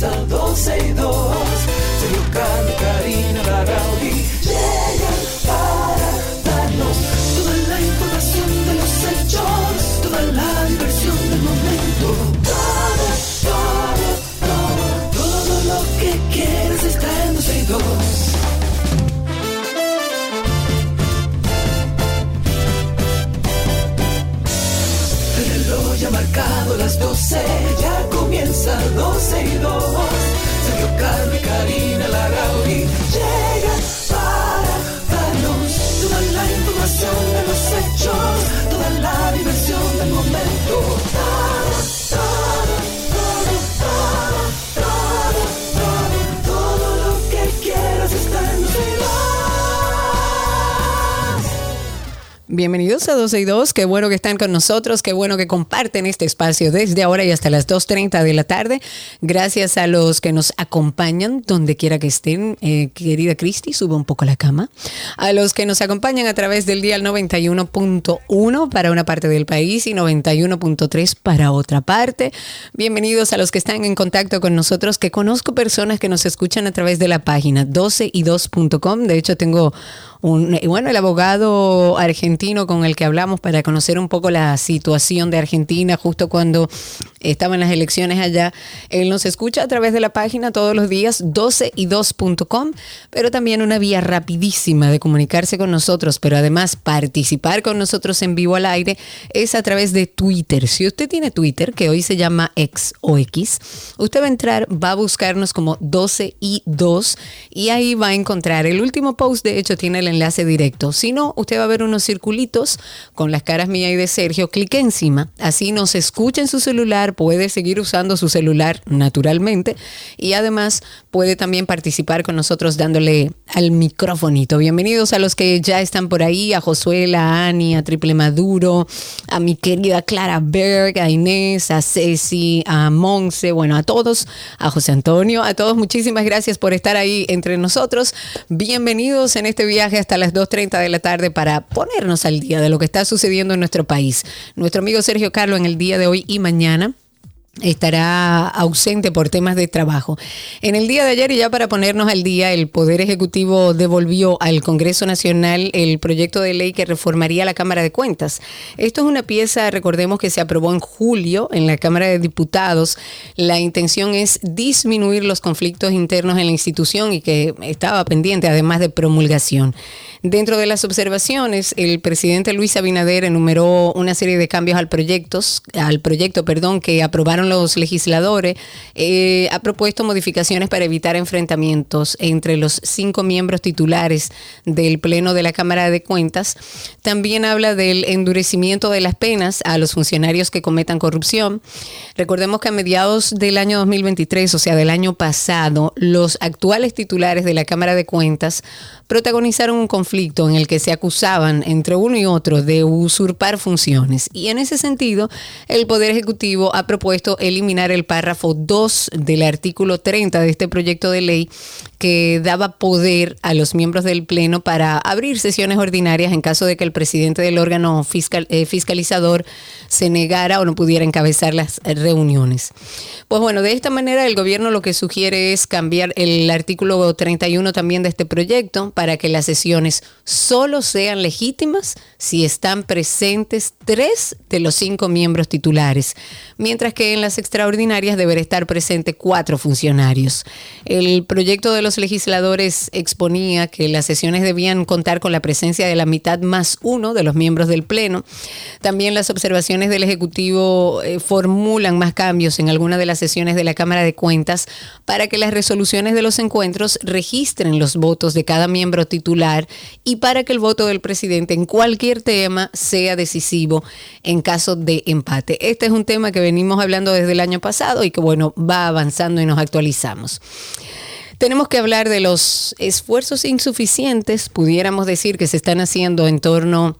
comienza 12 y 2. Sergio Carlos, Karina Larrauri llegan para darnos toda la información de los hechos, toda la diversión del momento. Todo, todo, todo, todo lo que quieres está en 12 y 2. El reloj ya ha marcado las 12, ya comienza 12 y 2. Sergio Carlos y Karina Bienvenidos a 12 y 2, qué bueno que están con nosotros, qué bueno que comparten este espacio desde ahora y hasta las 2.30 de la tarde. Gracias a los que nos acompañan donde quiera que estén. Eh, querida Cristi, sube un poco la cama. A los que nos acompañan a través del día 91.1 para una parte del país y 91.3 para otra parte. Bienvenidos a los que están en contacto con nosotros, que conozco personas que nos escuchan a través de la página 12y2.com. De hecho, tengo un, bueno, el abogado argentino con el que hablamos para conocer un poco la situación de Argentina justo cuando estaban las elecciones allá. Él nos escucha a través de la página todos los días 12y2.com, pero también una vía rapidísima de comunicarse con nosotros, pero además participar con nosotros en vivo al aire es a través de Twitter. Si usted tiene Twitter, que hoy se llama X o X, usted va a entrar, va a buscarnos como 12y2 y ahí va a encontrar el último post, de hecho tiene el enlace directo. Si no, usted va a ver unos circulitos con las caras mía y de Sergio. Clique encima, así nos escucha en su celular, puede seguir usando su celular naturalmente y además puede también participar con nosotros dándole al microfonito. Bienvenidos a los que ya están por ahí, a Josuela, a Ani, a Triple Maduro, a mi querida Clara Berg, a Inés, a Ceci, a Monse, bueno, a todos, a José Antonio, a todos, muchísimas gracias por estar ahí entre nosotros. Bienvenidos en este viaje hasta las 2.30 de la tarde para ponernos al día de lo que está sucediendo en nuestro país. Nuestro amigo Sergio Carlo en el día de hoy y mañana estará ausente por temas de trabajo. En el día de ayer, y ya para ponernos al día, el Poder Ejecutivo devolvió al Congreso Nacional el proyecto de ley que reformaría la Cámara de Cuentas. Esto es una pieza, recordemos que se aprobó en julio en la Cámara de Diputados. La intención es disminuir los conflictos internos en la institución y que estaba pendiente, además de promulgación. Dentro de las observaciones, el presidente Luis Abinader enumeró una serie de cambios al proyecto, al proyecto, perdón, que aprobaron los legisladores. Eh, ha propuesto modificaciones para evitar enfrentamientos entre los cinco miembros titulares del Pleno de la Cámara de Cuentas. También habla del endurecimiento de las penas a los funcionarios que cometan corrupción. Recordemos que a mediados del año 2023, o sea, del año pasado, los actuales titulares de la Cámara de Cuentas protagonizaron un conflicto en el que se acusaban entre uno y otro de usurpar funciones. Y en ese sentido, el Poder Ejecutivo ha propuesto eliminar el párrafo 2 del artículo 30 de este proyecto de ley que daba poder a los miembros del Pleno para abrir sesiones ordinarias en caso de que el presidente del órgano eh, fiscalizador se negara o no pudiera encabezar las reuniones. Pues bueno, de esta manera el gobierno lo que sugiere es cambiar el artículo 31 también de este proyecto para que las sesiones solo sean legítimas si están presentes tres de los cinco miembros titulares, mientras que en las extraordinarias deberá estar presente cuatro funcionarios. El proyecto de los legisladores exponía que las sesiones debían contar con la presencia de la mitad más uno de los miembros del Pleno. También las observaciones del Ejecutivo eh, formulan más cambios en algunas de las sesiones de la Cámara de Cuentas para que las resoluciones de los encuentros registren los votos de cada miembro titular y para que el voto del presidente en cualquier tema sea decisivo en caso de empate. Este es un tema que venimos hablando desde el año pasado y que bueno, va avanzando y nos actualizamos. Tenemos que hablar de los esfuerzos insuficientes, pudiéramos decir, que se están haciendo en torno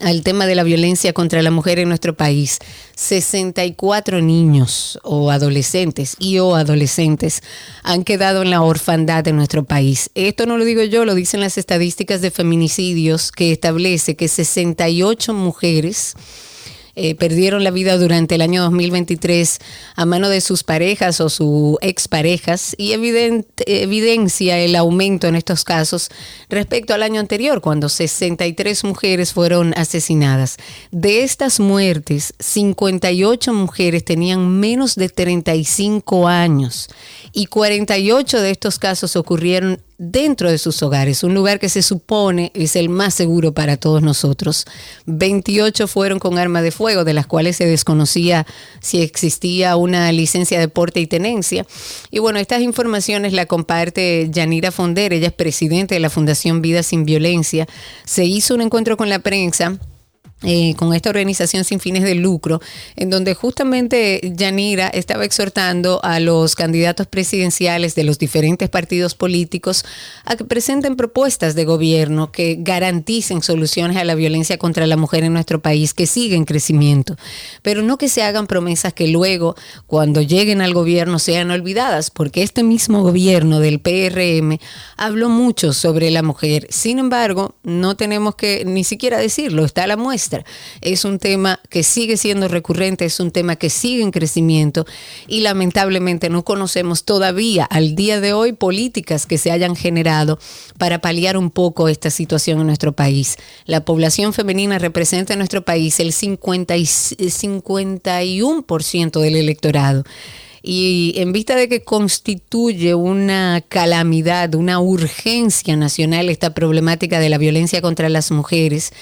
al tema de la violencia contra la mujer en nuestro país. 64 niños o adolescentes y o adolescentes han quedado en la orfandad de nuestro país. Esto no lo digo yo, lo dicen las estadísticas de feminicidios que establece que 68 mujeres eh, perdieron la vida durante el año 2023 a mano de sus parejas o sus exparejas y evidencia el aumento en estos casos respecto al año anterior, cuando 63 mujeres fueron asesinadas. De estas muertes, 58 mujeres tenían menos de 35 años y 48 de estos casos ocurrieron dentro de sus hogares, un lugar que se supone es el más seguro para todos nosotros. 28 fueron con arma de fuego, de las cuales se desconocía si existía una licencia de porte y tenencia. Y bueno, estas informaciones la comparte Yanira Fonder, ella es presidente de la Fundación Vida sin Violencia. Se hizo un encuentro con la prensa eh, con esta organización sin fines de lucro, en donde justamente Yanira estaba exhortando a los candidatos presidenciales de los diferentes partidos políticos a que presenten propuestas de gobierno que garanticen soluciones a la violencia contra la mujer en nuestro país, que sigue en crecimiento, pero no que se hagan promesas que luego, cuando lleguen al gobierno, sean olvidadas, porque este mismo gobierno del PRM habló mucho sobre la mujer. Sin embargo, no tenemos que ni siquiera decirlo, está la muestra es un tema que sigue siendo recurrente, es un tema que sigue en crecimiento y lamentablemente no conocemos todavía al día de hoy políticas que se hayan generado para paliar un poco esta situación en nuestro país. La población femenina representa en nuestro país el 50 y 51% del electorado y en vista de que constituye una calamidad, una urgencia nacional esta problemática de la violencia contra las mujeres,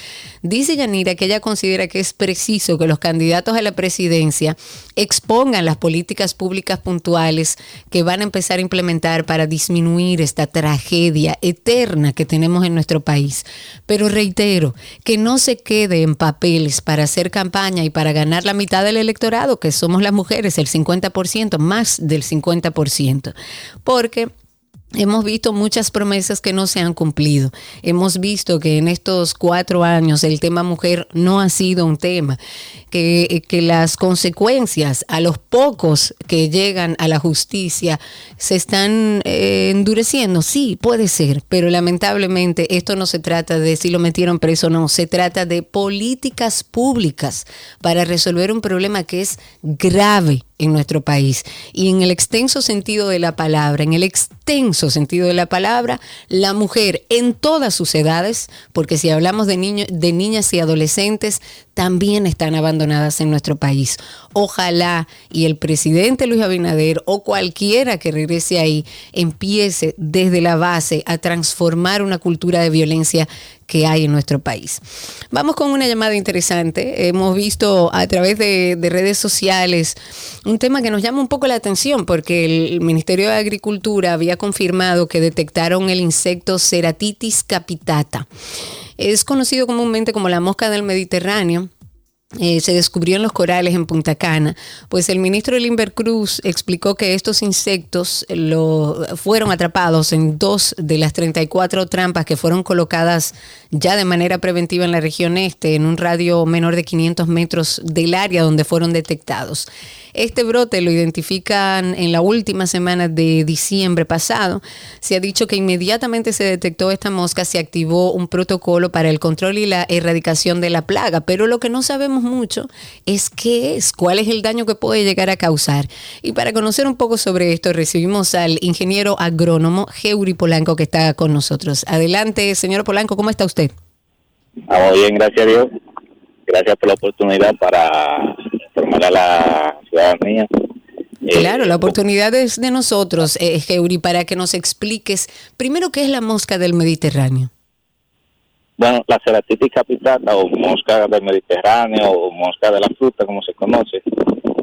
dice Yanira que ella considera que es preciso que los candidatos a la presidencia expongan las políticas públicas puntuales que van a empezar a implementar para disminuir esta tragedia eterna que tenemos en nuestro país. Pero reitero, que no se quede en papeles para hacer campaña y para ganar la mitad del electorado, que somos las mujeres, el 50%, más del 50%, porque Hemos visto muchas promesas que no se han cumplido. Hemos visto que en estos cuatro años el tema mujer no ha sido un tema, que, que, las consecuencias a los pocos que llegan a la justicia se están eh, endureciendo. Sí, puede ser, pero lamentablemente esto no se trata de si lo metieron preso o no, se trata de políticas públicas para resolver un problema que es grave en nuestro país. Y en el extenso sentido de la palabra, en el extenso sentido de la palabra, la mujer en todas sus edades, porque si hablamos de, de niñas y adolescentes, también están abandonadas en nuestro país. Ojalá y el presidente Luis Abinader o cualquiera que regrese ahí empiece desde la base a transformar una cultura de violencia que hay en nuestro país. Vamos con una llamada interesante. Hemos visto a través de, redes sociales un tema que nos llama un poco la atención porque el Ministerio de Agricultura había confirmado que detectaron el insecto Ceratitis capitata. Es conocido comúnmente como la mosca del Mediterráneo eh, se descubrió en los corales en Punta Cana, pues el ministro Limber Cruz explicó que estos insectos lo, fueron atrapados en dos de las 34 trampas que fueron colocadas ya de manera preventiva en la región este, en un radio menor de 500 metros del área donde fueron detectados. Este brote lo identifican en la última semana de diciembre pasado. Se ha dicho que inmediatamente se detectó esta mosca, se activó un protocolo para el control y la erradicación de la plaga, pero lo que no sabemos mucho es qué es, cuál es el daño que puede llegar a causar. Y para conocer un poco sobre esto, recibimos al ingeniero agrónomo Geuri Polanco que está con nosotros. Adelante, señor Polanco, ¿cómo está usted? Estamos bien, gracias a Dios. Gracias por la oportunidad para informar a la ciudadanía. Eh, claro, la oportunidad es de nosotros, eh, Geuri, para que nos expliques primero qué es la mosca del Mediterráneo. Bueno, la ceratitis capitata o mosca del Mediterráneo o mosca de la fruta, como se conoce,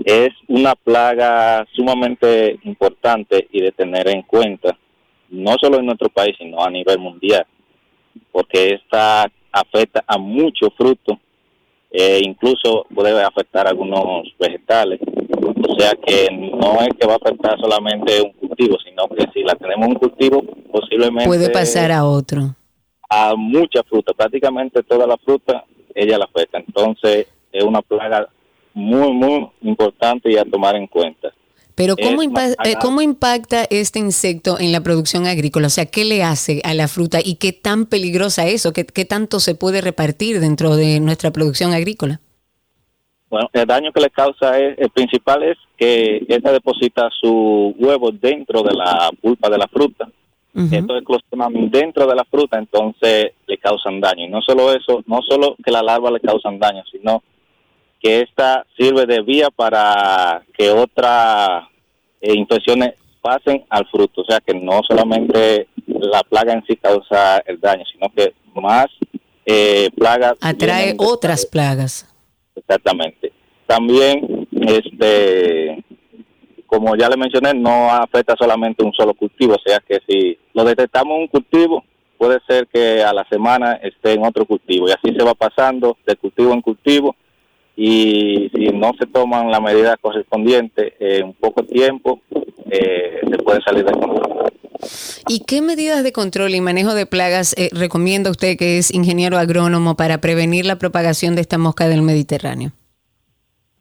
es una plaga sumamente importante y de tener en cuenta, no solo en nuestro país, sino a nivel mundial, porque esta afecta a muchos frutos eh, incluso puede afectar algunos vegetales. O sea que no es que va a afectar solamente un cultivo, sino que si la tenemos un cultivo, posiblemente... Puede pasar a otro. A mucha fruta, prácticamente toda la fruta, ella la afecta. Entonces es una plaga muy, muy importante y a tomar en cuenta. Pero ¿cómo, eh, ¿cómo impacta este insecto en la producción agrícola? O sea, ¿qué le hace a la fruta y qué tan peligrosa es o qué, tanto se puede repartir dentro de nuestra producción agrícola? Bueno, el daño que le causa es, el principal es que esta deposita su huevo dentro de la pulpa de la fruta. Esto es clostridium dentro de la fruta, entonces le causan daño. Y no solo eso, no solo que la larva le causan daño, sino que esta sirve de vía para que otras eh, infecciones pasen al fruto. O sea que no solamente la plaga en sí causa el daño, sino que más eh, plagas. Atrae otras plagas. Exactamente. También, este, como ya le mencioné, no afecta solamente un solo cultivo, o sea que si lo detectamos en un cultivo, puede ser que a la semana esté en otro cultivo y así se va pasando de cultivo en cultivo y si no se toman las medidas correspondientes en poco tiempo, eh, se puede salir de control. ¿Y qué medidas de control y manejo de plagas eh, recomienda usted que es ingeniero agrónomo para prevenir la propagación de esta mosca del Mediterráneo?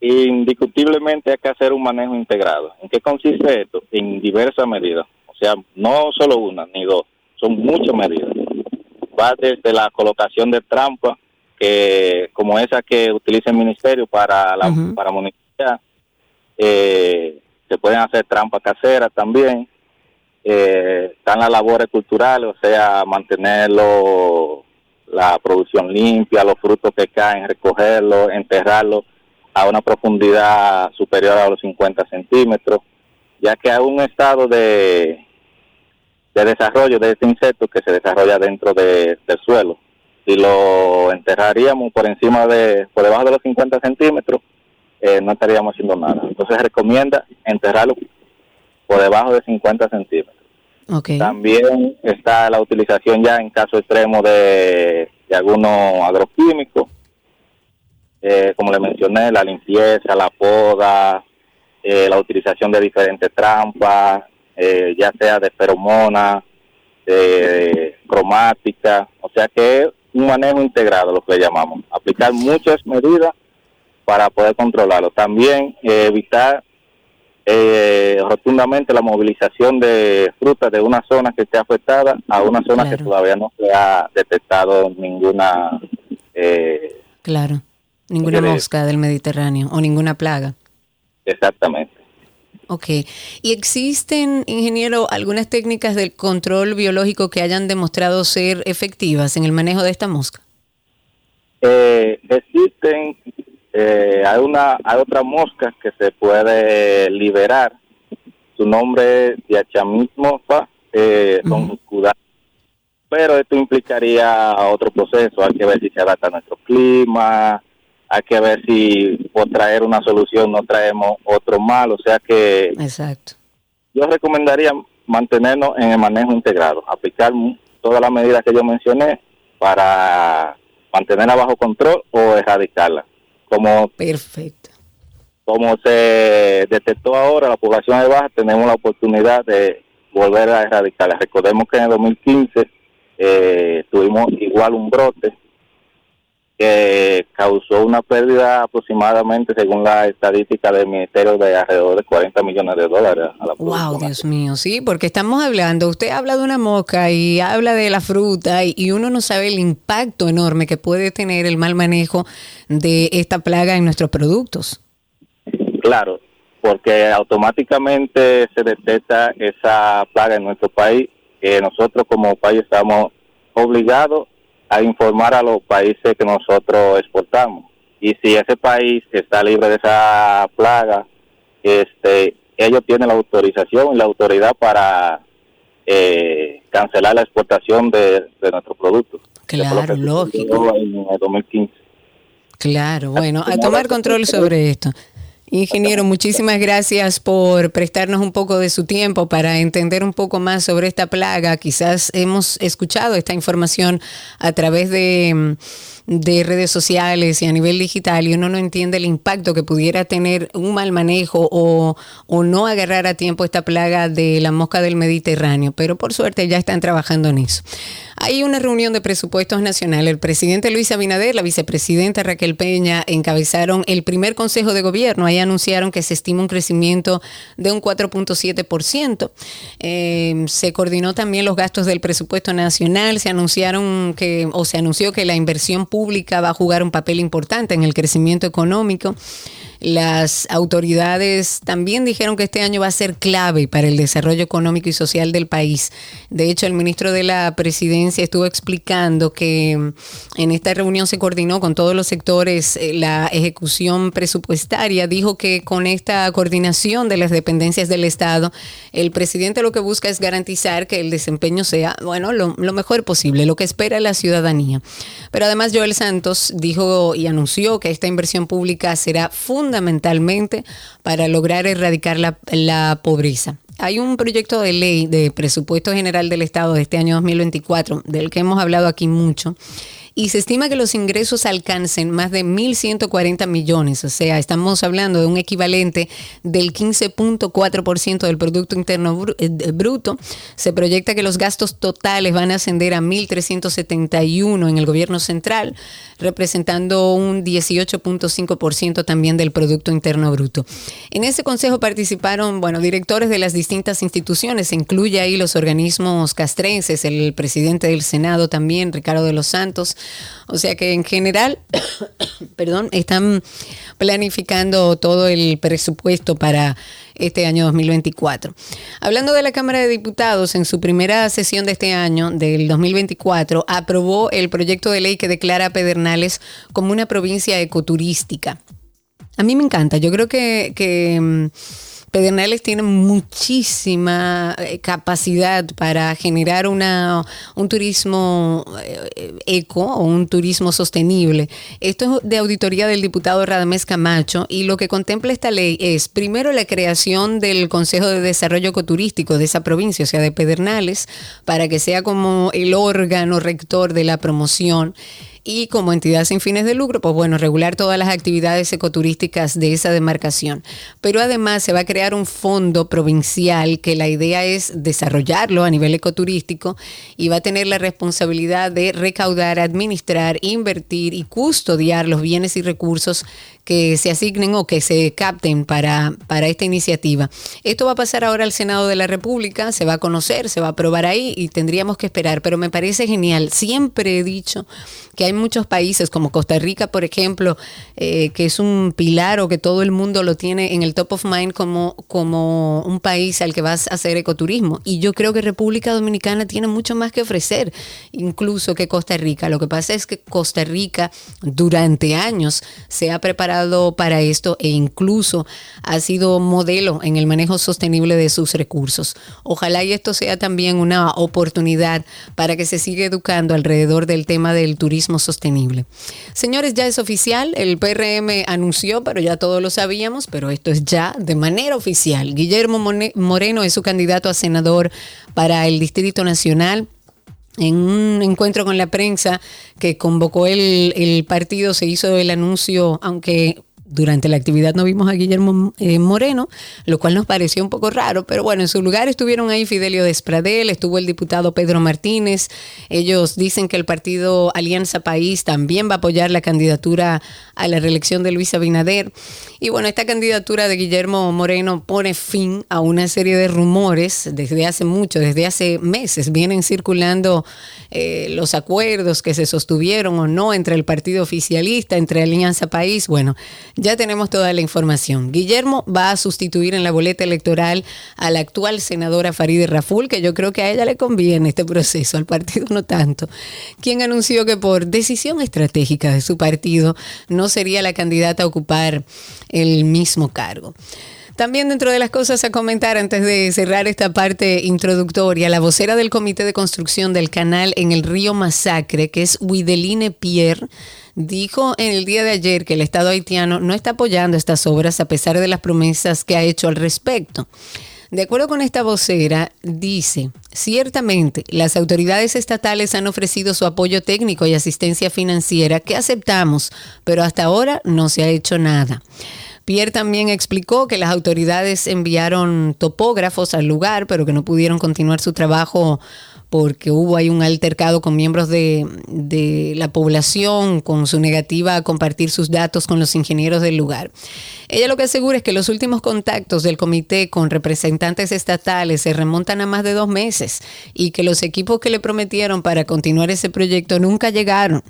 Indiscutiblemente hay que hacer un manejo integrado. ¿En qué consiste esto? En diversas medidas. O sea, no solo una ni dos, son muchas medidas. Va desde la colocación de trampas, que como esa que utiliza el ministerio para la para monitorear, eh, se pueden hacer trampas caseras también eh, están las labores culturales, o sea, mantenerlo, la producción limpia, los frutos que caen, recogerlos, enterrarlos a una profundidad superior a los 50 centímetros, ya que hay un estado de, de desarrollo de este insecto que se desarrolla dentro del suelo. Si lo enterraríamos por encima de, por debajo de los 50 centímetros, eh, no estaríamos haciendo nada. Entonces se recomienda enterrarlo por debajo de 50 centímetros. También está la utilización ya en caso extremo de, algunos agroquímicos, eh, como le mencioné, la limpieza, la poda, eh, la utilización de diferentes trampas, eh, ya sea de feromona, de cromática, o sea que es un manejo integrado, lo que llamamos, aplicar muchas medidas para poder controlarlo. También evitar eh, rotundamente la movilización de frutas de una zona que esté afectada a una zona que todavía no se ha detectado ninguna... Eh, claro, ninguna mosca del Mediterráneo o ninguna plaga. Exactamente. Ok. ¿Y existen, ingeniero, algunas técnicas del control biológico que hayan demostrado ser efectivas en el manejo de esta mosca? Eh, existen eh, hay una hay otra mosca que se puede liberar su nombre es diachamismofa eh, pero esto implicaría otro proceso hay que ver si se adapta a nuestro clima hay que ver si por traer una solución no traemos otro mal o sea que exacto yo recomendaría mantenernos en el manejo integrado aplicar todas las medidas que yo mencioné para mantenerla bajo control o erradicarla como, Perfecto. Como se detectó ahora, la población es baja, tenemos la oportunidad de volver a erradicarla. Recordemos que en el 2015 eh, tuvimos igual un brote que causó una pérdida aproximadamente, según la estadística del Ministerio, de alrededor de 40 millones de dólares. A la wow, Dios mío, sí, porque estamos hablando, usted habla de una mosca y habla de la fruta y, uno no sabe el impacto enorme que puede tener el mal manejo de esta plaga en nuestros productos. Claro, porque automáticamente se detecta esa plaga en nuestro país, que nosotros como país estamos obligados a informar a los países que nosotros exportamos. Y si ese país está libre de esa plaga, este, ellos tienen la autorización y la autoridad para eh, cancelar la exportación de, de nuestros productos. Claro, lógico. En el 2015. Claro, bueno, a tomar control sobre esto. Ingeniero, muchísimas gracias por prestarnos un poco de su tiempo para entender un poco más sobre esta plaga. Quizás hemos escuchado esta información a través de de redes sociales y a nivel digital y uno no entiende el impacto que pudiera tener un mal manejo o, no agarrar a tiempo esta plaga de la mosca del Mediterráneo. Pero por suerte ya están trabajando en eso. Hay una reunión de presupuestos nacionales. El presidente Luis Abinader, la vicepresidenta Raquel Peña encabezaron el primer consejo de gobierno. Ahí anunciaron que se estima un crecimiento de un 4.7%. Eh, se coordinó también los gastos del presupuesto nacional. Se anunciaron que, o se anunció que la inversión pública va a jugar un papel importante en el crecimiento económico. Las autoridades también dijeron que este año va a ser clave para el desarrollo económico y social del país. De hecho, el ministro de la Presidencia estuvo explicando que en esta reunión se coordinó con todos los sectores eh, la ejecución presupuestaria. Dijo que con esta coordinación de las dependencias del Estado, el presidente lo que busca es garantizar que el desempeño sea, bueno, lo, lo mejor posible, lo que espera la ciudadanía. Pero además, Joel Santos dijo y anunció que esta inversión pública será fundamental fundamentalmente para lograr erradicar la, la pobreza. Hay un proyecto de ley de presupuesto general del Estado de este año 2024, del que hemos hablado aquí mucho, y se estima que los ingresos alcancen más de 1.140 millones, o sea, estamos hablando de un equivalente del 15.4% del Producto Interno eh, Bruto. Se proyecta que los gastos totales van a ascender a 1.371 en el gobierno central, representando un 18.5% también del Producto Interno Bruto. En ese consejo participaron, bueno, directores de las distintas instituciones, se incluye ahí los organismos castrenses, el presidente del Senado también, Ricardo de los Santos, o sea que en general, perdón, están planificando todo el presupuesto para este año 2024. Hablando de la Cámara de Diputados, en su primera sesión de este año, del 2024, aprobó el proyecto de ley que declara a Pedernales como una provincia ecoturística. A mí me encanta, yo creo que... que mm, Pedernales tiene muchísima eh, capacidad para generar una, un turismo eh, eco o un turismo sostenible. Esto es de auditoría del diputado Radamés Camacho y lo que contempla esta ley es primero la creación del Consejo de Desarrollo Ecoturístico de esa provincia, o sea, de Pedernales, para que sea como el órgano rector de la promoción y como entidad sin fines de lucro, pues bueno, regular todas las actividades ecoturísticas de esa demarcación. Pero además se va a crear un fondo provincial que la idea es desarrollarlo a nivel ecoturístico y va a tener la responsabilidad de recaudar, administrar, invertir y custodiar los bienes y recursos que se asignen o que se capten para, para esta iniciativa. Esto va a pasar ahora al Senado de la República, se va a conocer, se va a aprobar ahí y tendríamos que esperar, pero me parece genial. Siempre he dicho que hay muchos países como Costa Rica, por ejemplo, eh, que es un pilar o que todo el mundo lo tiene en el top of mind como, como un país al que vas a hacer ecoturismo. Y yo creo que República Dominicana tiene mucho más que ofrecer, incluso que Costa Rica. Lo que pasa es que Costa Rica durante años se ha preparado para esto e incluso ha sido modelo en el manejo sostenible de sus recursos. Ojalá y esto sea también una oportunidad para que se siga educando alrededor del tema del turismo sostenible. Señores, ya es oficial, el PRM anunció, pero ya todos lo sabíamos, pero esto es ya de manera oficial. Guillermo Moreno es su candidato a senador para el Distrito Nacional en un encuentro con la prensa que convocó el, el, partido se hizo el anuncio, aunque durante la actividad no vimos a Guillermo eh, Moreno, lo cual nos pareció un poco raro, pero bueno, en su lugar estuvieron ahí Fidelio Despradel, estuvo el diputado Pedro Martínez. Ellos dicen que el partido Alianza País también va a apoyar la candidatura a la reelección de Luis Abinader. Y bueno, esta candidatura de Guillermo Moreno pone fin a una serie de rumores desde hace mucho, desde hace meses. Vienen circulando eh, los acuerdos que se sostuvieron o no entre el partido oficialista, entre Alianza País. Bueno, ya tenemos toda la información. Guillermo va a sustituir en la boleta electoral a la actual senadora Farideh Raful, que yo creo que a ella le conviene este proceso, al partido no tanto, quien anunció que por decisión estratégica de su partido no sería la candidata a ocupar el mismo cargo. También dentro de las cosas a comentar antes de cerrar esta parte introductoria, la vocera del Comité de Construcción del Canal en el Río Masacre, que es Wideline Pierre, dijo en el día de ayer que el Estado haitiano no está apoyando estas obras a pesar de las promesas que ha hecho al respecto. De acuerdo con esta vocera, dice, ciertamente las autoridades estatales han ofrecido su apoyo técnico y asistencia financiera que aceptamos, pero hasta ahora no se ha hecho nada. Pierre también explicó que las autoridades enviaron topógrafos al lugar, pero que no pudieron continuar su trabajo porque hubo ahí un altercado con miembros de, de, la población, con su negativa a compartir sus datos con los ingenieros del lugar. Ella lo que asegura es que los últimos contactos del comité con representantes estatales se remontan a más de dos meses y que los equipos que le prometieron para continuar ese proyecto nunca llegaron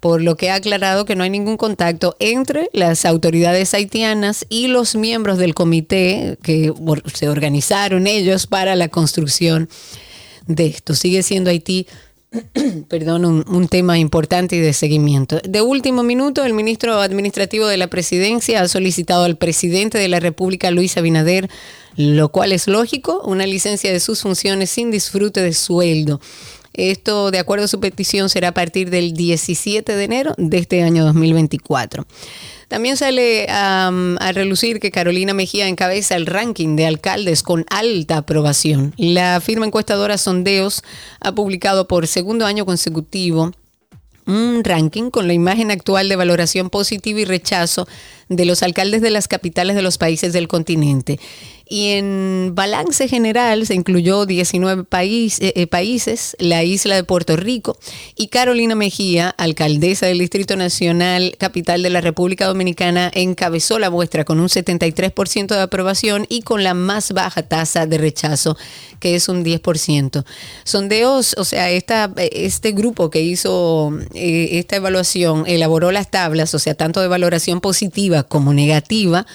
por lo que ha aclarado que no hay ningún contacto entre las autoridades haitianas y los miembros del comité que se organizaron ellos para la construcción de esto. Sigue siendo Haití perdón, un, tema importante y de seguimiento. De último minuto, el ministro administrativo de la presidencia ha solicitado al presidente de la República, Luis Abinader, lo cual es lógico, una licencia de sus funciones sin disfrute de sueldo. Esto, de acuerdo a su petición, será a partir del 17 de enero de este año 2024. También sale a relucir que Carolina Mejía encabeza el ranking de alcaldes con alta aprobación. La firma encuestadora Sondeos ha publicado por segundo año consecutivo un ranking con la imagen actual de valoración positiva y rechazo de los alcaldes de las capitales de los países del continente. Y en balance general se incluyó 19 eh, eh, países, la isla de Puerto Rico y Carolina Mejía, alcaldesa del Distrito Nacional, capital de la República Dominicana, encabezó la muestra con un 73% de aprobación y con la más baja tasa de rechazo, que es un 10%. Sondeos, o sea, este grupo que hizo eh, esta evaluación elaboró las tablas, o sea, tanto de valoración positiva como negativa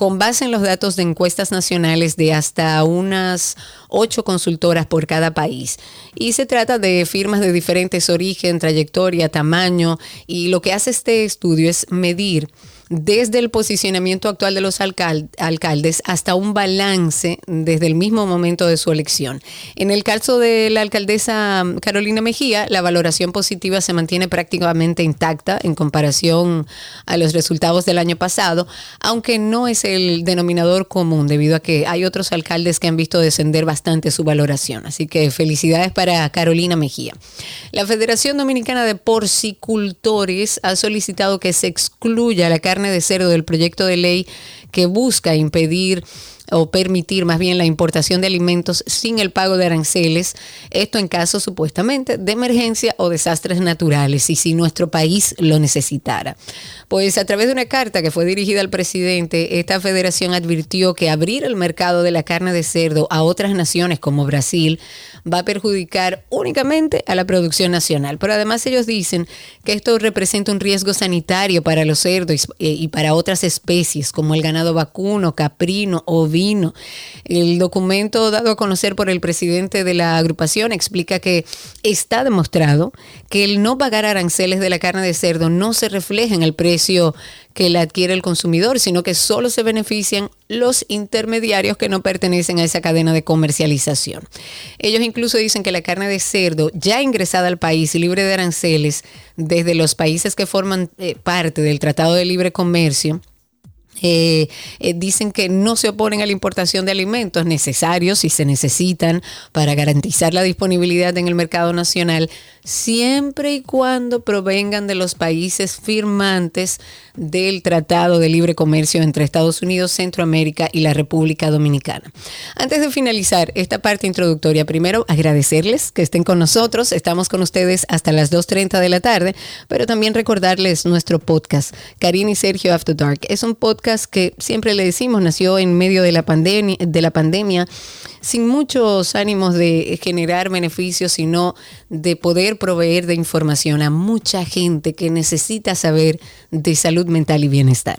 con base en los datos de encuestas nacionales de hasta unas ocho consultoras por cada país. Y se trata de firmas de diferentes origen, trayectoria, tamaño, y lo que hace este estudio es medir desde el posicionamiento actual de los alcaldes hasta un balance desde el mismo momento de su elección. En el caso de la alcaldesa Carolina Mejía, la valoración positiva se mantiene prácticamente intacta en comparación a los resultados del año pasado, aunque no es el denominador común debido a que hay otros alcaldes que han visto descender bastante su valoración. Así que felicidades para Carolina Mejía. La Federación Dominicana de Porcicultores ha solicitado que se excluya la carne de cerdo del proyecto de ley que busca impedir o permitir más bien la importación de alimentos sin el pago de aranceles, esto en caso supuestamente de emergencia o desastres naturales y si nuestro país lo necesitara. Pues a través de una carta que fue dirigida al presidente, esta federación advirtió que abrir el mercado de la carne de cerdo a otras naciones como Brasil va a perjudicar únicamente a la producción nacional. Pero además ellos dicen que esto representa un riesgo sanitario para los cerdos y para otras especies como el ganado vacuno, caprino, ovino, el documento dado a conocer por el presidente de la agrupación explica que está demostrado que el no pagar aranceles de la carne de cerdo no se refleja en el precio que la adquiere el consumidor, sino que solo se benefician los intermediarios que no pertenecen a esa cadena de comercialización. Ellos incluso dicen que la carne de cerdo ya ingresada al país y libre de aranceles desde los países que forman eh, parte del Tratado de Libre Comercio, eh, eh, dicen que no se oponen a la importación de alimentos necesarios si se necesitan para garantizar la disponibilidad en el mercado nacional, siempre y cuando provengan de los países firmantes del Tratado de Libre Comercio entre Estados Unidos, Centroamérica y la República Dominicana. Antes de finalizar esta parte introductoria, primero agradecerles que estén con nosotros. Estamos con ustedes hasta las 2.30 de la tarde, pero también recordarles nuestro podcast, Karina y Sergio After Dark. Es un podcast que siempre le decimos nació en medio de la pandemia, de la pandemia sin muchos ánimos de generar beneficios, sino de poder proveer de información a mucha gente que necesita saber de salud mental y bienestar.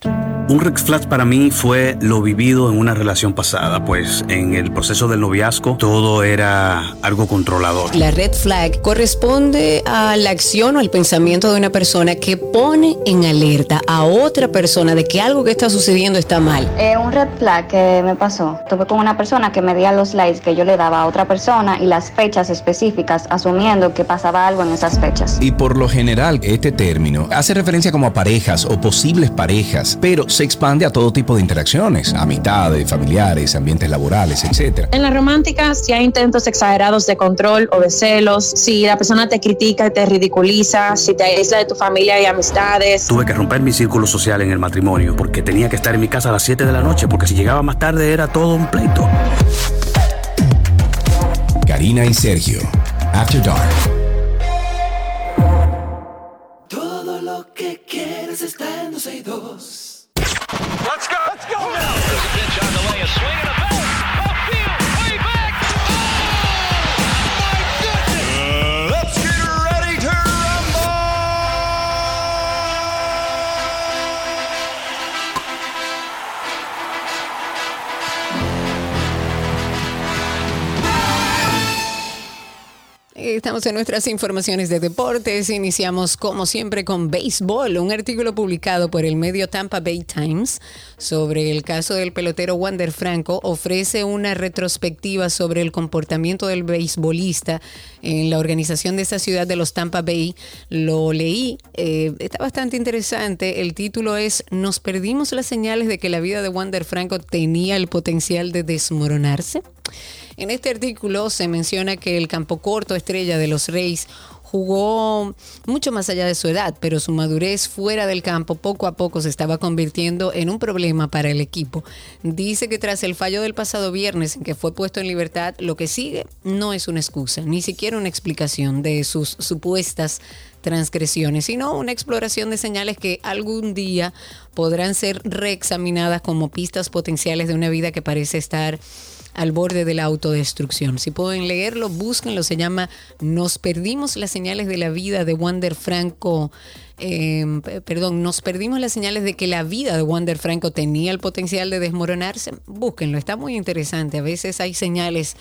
Un red flag para mí fue lo vivido en una relación pasada, pues en el proceso del noviazgo todo era algo controlador. La red flag corresponde a la acción o al pensamiento de una persona que pone en alerta a otra persona de que algo que está sucediendo está mal. Eh, un red flag que me pasó, tuve con una persona que me dio los likes que yo le daba a otra persona y las fechas específicas, asumiendo que pasaba algo en esas fechas. Y por lo general, este término hace referencia como a parejas o posibles parejas, pero se expande a todo tipo de interacciones, amistades, familiares, ambientes laborales, etc. En la romántica, si hay intentos exagerados de control o de celos, si la persona te critica y te ridiculiza, si te aísla de tu familia y amistades. Tuve que romper mi círculo social en el matrimonio porque tenía que estar en mi casa a las 7 de la noche porque si llegaba más tarde era todo un pleito. Karina y Sergio After Dark. Estamos en nuestras informaciones de deportes. Iniciamos como siempre con béisbol. Un artículo publicado por el medio Tampa Bay Times sobre el caso del pelotero Wander Franco ofrece una retrospectiva sobre el comportamiento del beisbolista en la organización de esa ciudad de los Tampa Bay. Lo leí, eh, está bastante interesante. El título es Nos perdimos las señales de que la vida de Wander Franco tenía el potencial de desmoronarse. En este artículo se menciona que el campo corto estrella de los Reyes jugó mucho más allá de su edad, pero su madurez fuera del campo poco a poco se estaba convirtiendo en un problema para el equipo. Dice que tras el fallo del pasado viernes en que fue puesto en libertad, lo que sigue no es una excusa, ni siquiera una explicación de sus supuestas transgresiones, sino una exploración de señales que algún día podrán ser reexaminadas como pistas potenciales de una vida que parece estar al borde de la autodestrucción. Si pueden leerlo, búsquenlo. Se llama Nos perdimos las señales de la vida de Wander Franco. eh, perdón, nos perdimos las señales de que la vida de Wander Franco tenía el potencial de desmoronarse. Búsquenlo, está muy interesante. A veces hay señales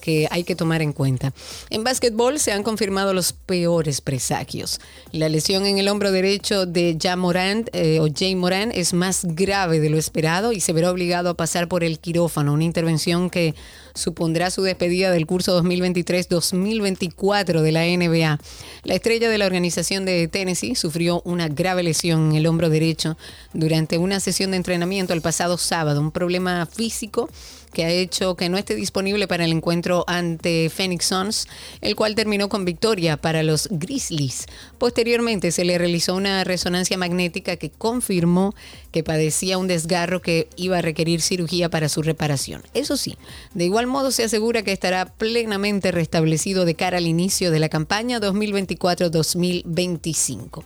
que hay que tomar en cuenta. En básquetbol se han confirmado los peores presagios. La lesión en el hombro derecho de Ja Morant eh, o Jay Morant es más grave de lo esperado y se verá obligado a pasar por el quirófano, una intervención que supondrá su despedida del curso 2023-2024 de la NBA. La estrella de la organización de Tennessee sufrió una grave lesión en el hombro derecho durante una sesión de entrenamiento el pasado sábado, un problema físico que ha hecho que no esté disponible para el encuentro ante Phoenix Suns, el cual terminó con victoria para los Grizzlies. Posteriormente se le realizó una resonancia magnética que confirmó que padecía un desgarro que iba a requerir cirugía para su reparación. Eso sí, de igual modo se asegura que estará plenamente restablecido de cara al inicio de la campaña 2024-2025.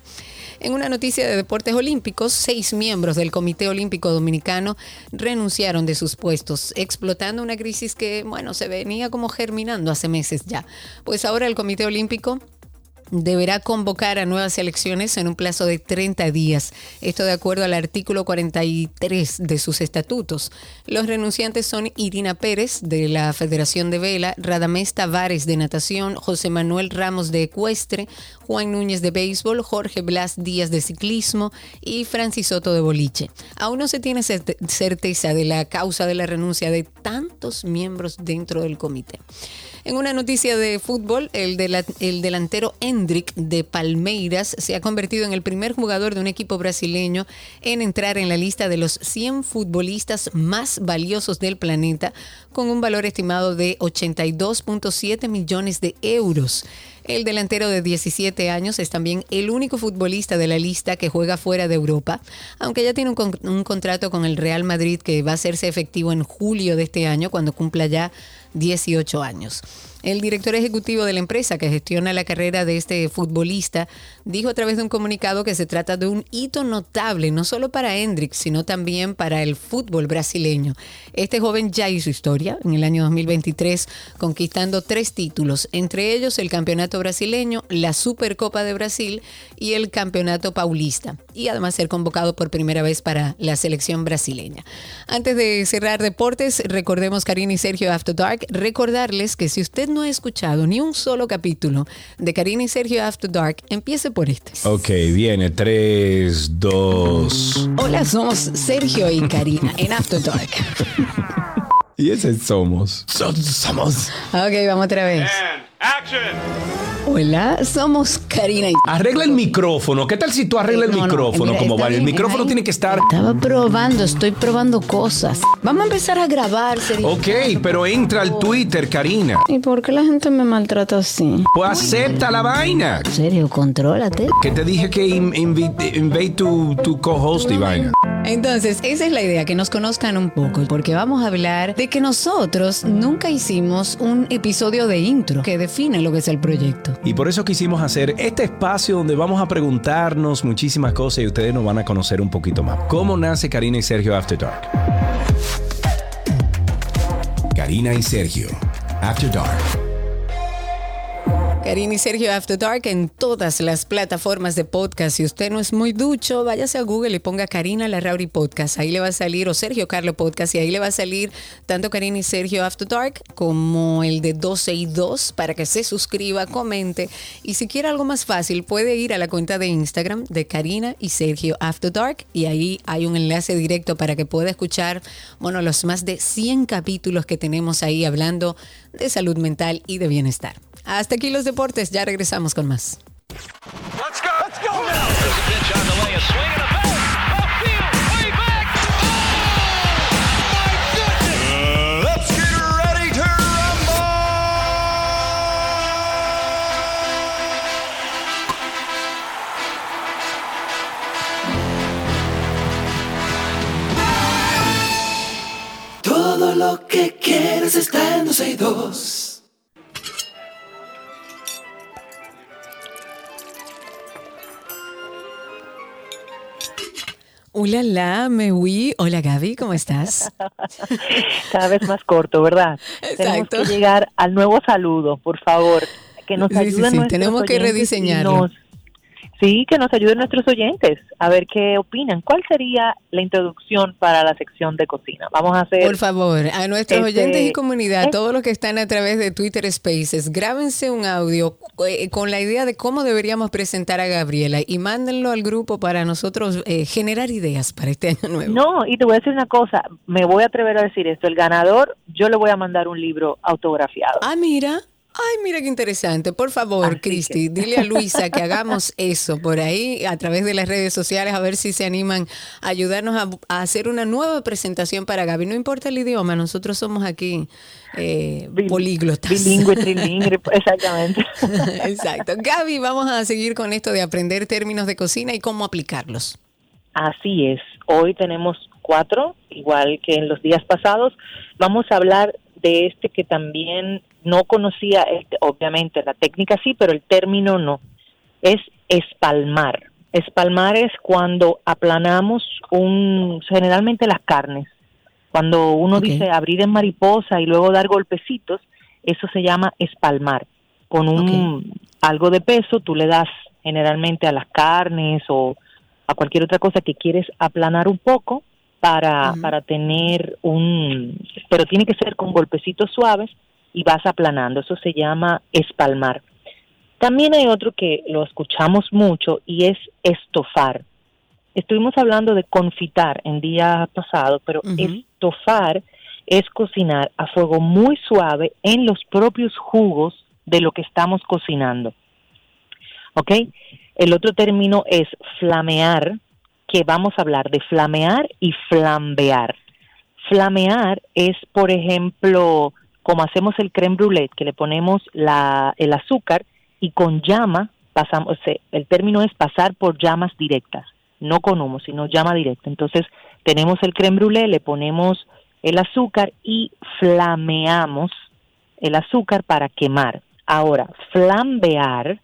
En una noticia de deportes olímpicos, seis miembros del Comité Olímpico Dominicano renunciaron de sus puestos, explotando una crisis que, bueno, se venía como germinando hace meses ya. Pues ahora el Comité Olímpico deberá convocar a nuevas elecciones en un plazo de 30 días. Esto de acuerdo al artículo 43 de sus estatutos. Los renunciantes son Irina Pérez de la Federación de Vela, Radamés Tavares de Natación, José Manuel Ramos de Ecuestre, Juan Núñez de Béisbol, Jorge Blas Díaz de Ciclismo y Francis Soto de Boliche. Aún no se tiene certe- certeza de la causa de la renuncia de tantos miembros dentro del comité. En una noticia de fútbol, el, de la- el delantero Hendrik de Palmeiras se ha convertido en el primer jugador de un equipo brasileño en entrar en la lista de los 100 futbolistas más valiosos del planeta, con un valor estimado de 82.7 millones de euros. El delantero de 17 años es también el único futbolista de la lista que juega fuera de Europa, aunque ya tiene un, con- un contrato con el Real Madrid que va a hacerse efectivo en julio de este año, cuando cumpla ya 18 años. El director ejecutivo de la empresa que gestiona la carrera de este futbolista dijo a través de un comunicado que se trata de un hito notable, no solo para Hendrix, sino también para el fútbol brasileño. Este joven ya hizo historia en el año 2023, conquistando tres títulos, entre ellos el Campeonato Brasileño, la Supercopa de Brasil y el Campeonato Paulista, y además ser convocado por primera vez para la selección brasileña. Antes de cerrar deportes, recordemos Karina y Sergio After Dark, recordarles que si usted no ha escuchado ni un solo capítulo de Karina y Sergio After Dark, empiece por este. Ok, viene 3, 2. Hola, somos Sergio y Karina en After Dark. Y ese somos. somos. Ok, vamos otra vez. Hola, somos Karina y... Arregla el micrófono. ¿Qué tal si tú arreglas el No, no, micrófono mira, como vale? El micrófono ahí. tiene que estar. Estaba probando, estoy probando cosas. Vamos a empezar a grabar, Sergio. Ok, pero entra al Twitter, Karina. ¿Y por qué la gente me maltrata así? Pues acepta la vaina. Sergio, contrólate. Que te dije que in- invite, invite tu, tu co-host y vaina. Entonces, esa es la idea, que nos conozcan un poco, porque vamos a hablar de que nosotros nunca hicimos un episodio de intro que define lo que es el proyecto. Y por eso quisimos hacer este espacio donde vamos a preguntarnos muchísimas cosas y ustedes nos van a conocer un poquito más. ¿Cómo nace Karina y Sergio After Dark? Karina y Sergio After Dark. Karina y Sergio After Dark en todas las plataformas de podcast. Si usted no es muy ducho, váyase a Google y ponga Karina Larrauri Podcast. Ahí le va a salir, o Sergio Carlo Podcast, y ahí le va a salir tanto Karina y Sergio After Dark como el de 12 y 2 para que se suscriba, comente. Y si quiere algo más fácil, puede ir a la cuenta de Instagram de Karina y Sergio After Dark y ahí hay un enlace directo para que pueda escuchar, bueno, los más de 100 capítulos que tenemos ahí hablando de salud mental y de bienestar. Hasta aquí los deportes, ya regresamos con más. Let's go. Let's go now. Oh. Todo lo que quieres está en 12 y 2. Hola, la, me oui. Hola, Gaby, ¿cómo estás? cada vez más corto, ¿verdad? Tenemos que llegar al nuevo saludo, por favor. Que nos Sí, sí, ayuden sí, nuestros tenemos que rediseñarlo. nos- sí, que nos ayuden nuestros oyentes a ver qué opinan. ¿Cuál sería la introducción para la sección de cocina? Vamos a hacer. Por favor, a nuestros Este, oyentes y comunidad, todos los que están a través de Twitter Spaces, grábense un audio eh, con la idea de cómo deberíamos presentar a Gabriela y mándenlo al grupo para nosotros eh, generar ideas para este año nuevo. No, y te voy a decir una cosa, me voy a atrever a decir esto, el ganador, yo le voy a mandar un libro autografiado. Ah, mira. Ay, mira qué interesante. Por favor, Cristi, que- dile a Luisa que hagamos eso por ahí a través de las redes sociales a ver si se animan a ayudarnos a, a hacer una nueva presentación para Gaby. No importa el idioma, nosotros somos aquí eh, Bil- políglotas. Bilingüe, trilingüe, exactamente. Exacto. Gaby, vamos a seguir con esto de aprender términos de cocina y cómo aplicarlos. Así es. Hoy tenemos cuatro, igual que en los días pasados. Vamos a hablar de este que también no conocía, este, obviamente la técnica sí, pero el término no. Es espalmar. Espalmar es cuando aplanamos un, generalmente las carnes. Cuando uno dice abrir en mariposa y luego dar golpecitos, eso se llama espalmar. Con un algo de peso tú le das generalmente a las carnes o a cualquier otra cosa que quieres aplanar un poco para, para tener un, pero tiene que ser con golpecitos suaves y vas aplanando, eso se llama espalmar. También hay otro que lo escuchamos mucho y es estofar. Estuvimos hablando de confitar en día pasado, pero estofar es cocinar a fuego muy suave en los propios jugos de lo que estamos cocinando. ¿Ok? El otro término es flamear, que vamos a hablar de flamear y flambear. Flamear es, por ejemplo, como hacemos el creme brûlée, que le ponemos la, el azúcar y con llama pasamos, el término es pasar por llamas directas, no con humo, sino llama directa. Entonces, tenemos el creme brûlée, le ponemos el azúcar y flameamos el azúcar para quemar. Ahora, flambear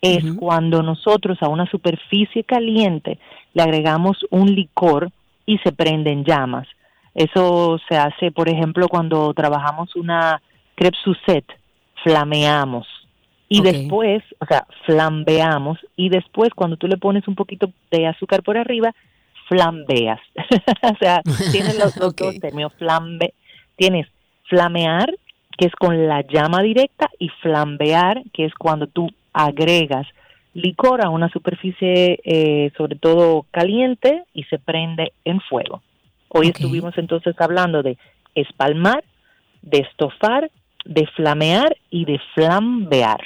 es cuando nosotros a una superficie caliente le agregamos un licor y se prenden llamas. Eso se hace, por ejemplo, cuando trabajamos una crepe Suzette, flameamos. Y después, o sea, flambeamos. Y después, cuando tú le pones un poquito de azúcar por arriba, flambeas. o sea, tienes los, dos términos. Flambe, tienes flamear, que es con la llama directa, y flambear, que es cuando tú agregas licor a una superficie, eh, sobre todo caliente, y se prende en fuego. Hoy estuvimos entonces hablando de espalmar, de estofar, de flamear y de flambear.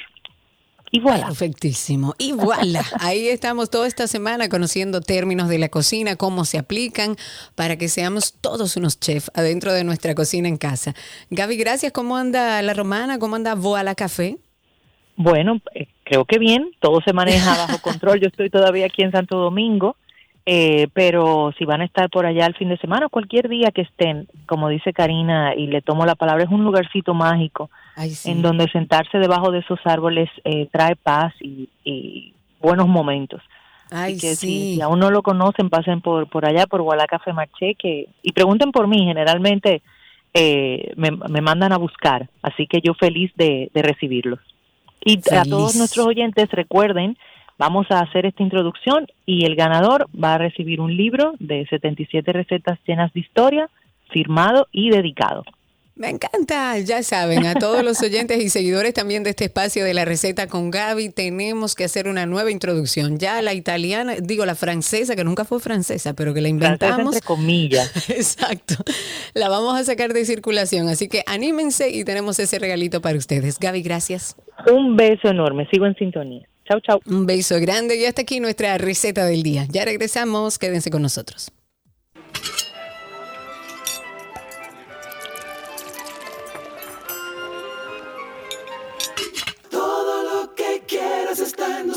Y voilà. Perfectísimo. Y voilà, ahí estamos toda esta semana conociendo términos de la cocina, cómo se aplican para que seamos todos unos chefs adentro de nuestra cocina en casa. Gaby, gracias. ¿Cómo anda la romana? ¿Cómo anda Voila Café? Bueno, eh, creo que bien, todo se maneja bajo control. Yo estoy todavía aquí en Santo Domingo, Eh, pero si van a estar por allá el fin de semana, cualquier día que estén, como dice Karina, y le tomo la palabra, es un lugarcito mágico Ay, sí. en donde sentarse debajo de esos árboles eh, trae paz y, y buenos momentos. Ay, Así que sí. si, si aún no lo conocen, pasen por por allá, por Gualá Café Marché, que, y pregunten por mí, generalmente eh, me, me mandan a buscar, así que yo feliz de, de recibirlos. Y a todos nuestros oyentes, recuerden, vamos a hacer esta introducción y el ganador va a recibir un libro de 77 recetas llenas de historia, firmado y dedicado. Me encanta, ya saben, a todos los oyentes y seguidores también de este espacio de la receta con Gaby, tenemos que hacer una nueva introducción. Ya la italiana, digo la francesa, que nunca fue francesa, pero que la Francesa inventamos. entre comillas. Exacto. La vamos a sacar de circulación, así que anímense y tenemos ese regalito para ustedes. Gaby, gracias. Un beso enorme, sigo en sintonía. Chau, chau. Un beso grande y hasta aquí nuestra receta del día. Ya regresamos, quédense con nosotros. Todo lo que quieras está en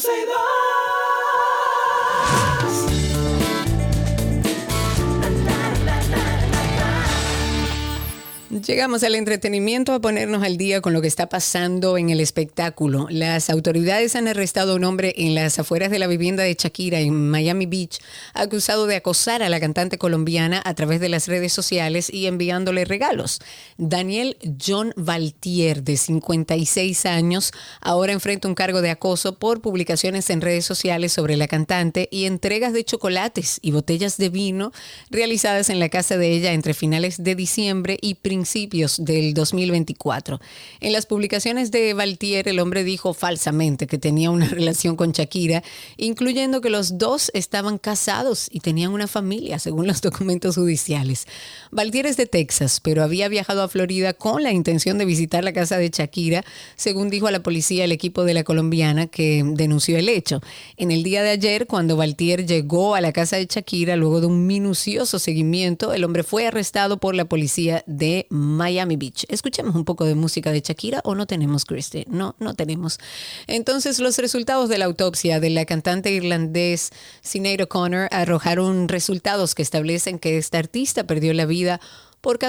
Llegamos al entretenimiento a ponernos al día con lo que está pasando en el espectáculo. Las autoridades han arrestado a un hombre en las afueras de la vivienda de Shakira en Miami Beach, acusado de acosar a la cantante colombiana a través de las redes sociales y enviándole regalos. Daniel John Valtier, de 56 años, ahora enfrenta un cargo de acoso por publicaciones en redes sociales sobre la cantante y entregas de chocolates y botellas de vino realizadas en la casa de ella entre finales de diciembre y principios del 2024. En las publicaciones de Valtier, el hombre dijo falsamente que tenía una relación con Shakira, incluyendo que los dos estaban casados y tenían una familia, según los documentos judiciales. Valtier es de Texas, pero había viajado a Florida con la intención de visitar la casa de Shakira, según dijo a la policía el equipo de la colombiana que denunció el hecho. En el día de ayer, cuando Valtier llegó a la casa de Shakira, luego de un minucioso seguimiento, el hombre fue arrestado por la policía de Miami Beach. Escuchemos un poco de música de Shakira o no tenemos, Christy. No, no tenemos. Entonces, los resultados de la autopsia de la cantante irlandés Sinead O'Connor arrojaron resultados que establecen que esta artista perdió la vida por,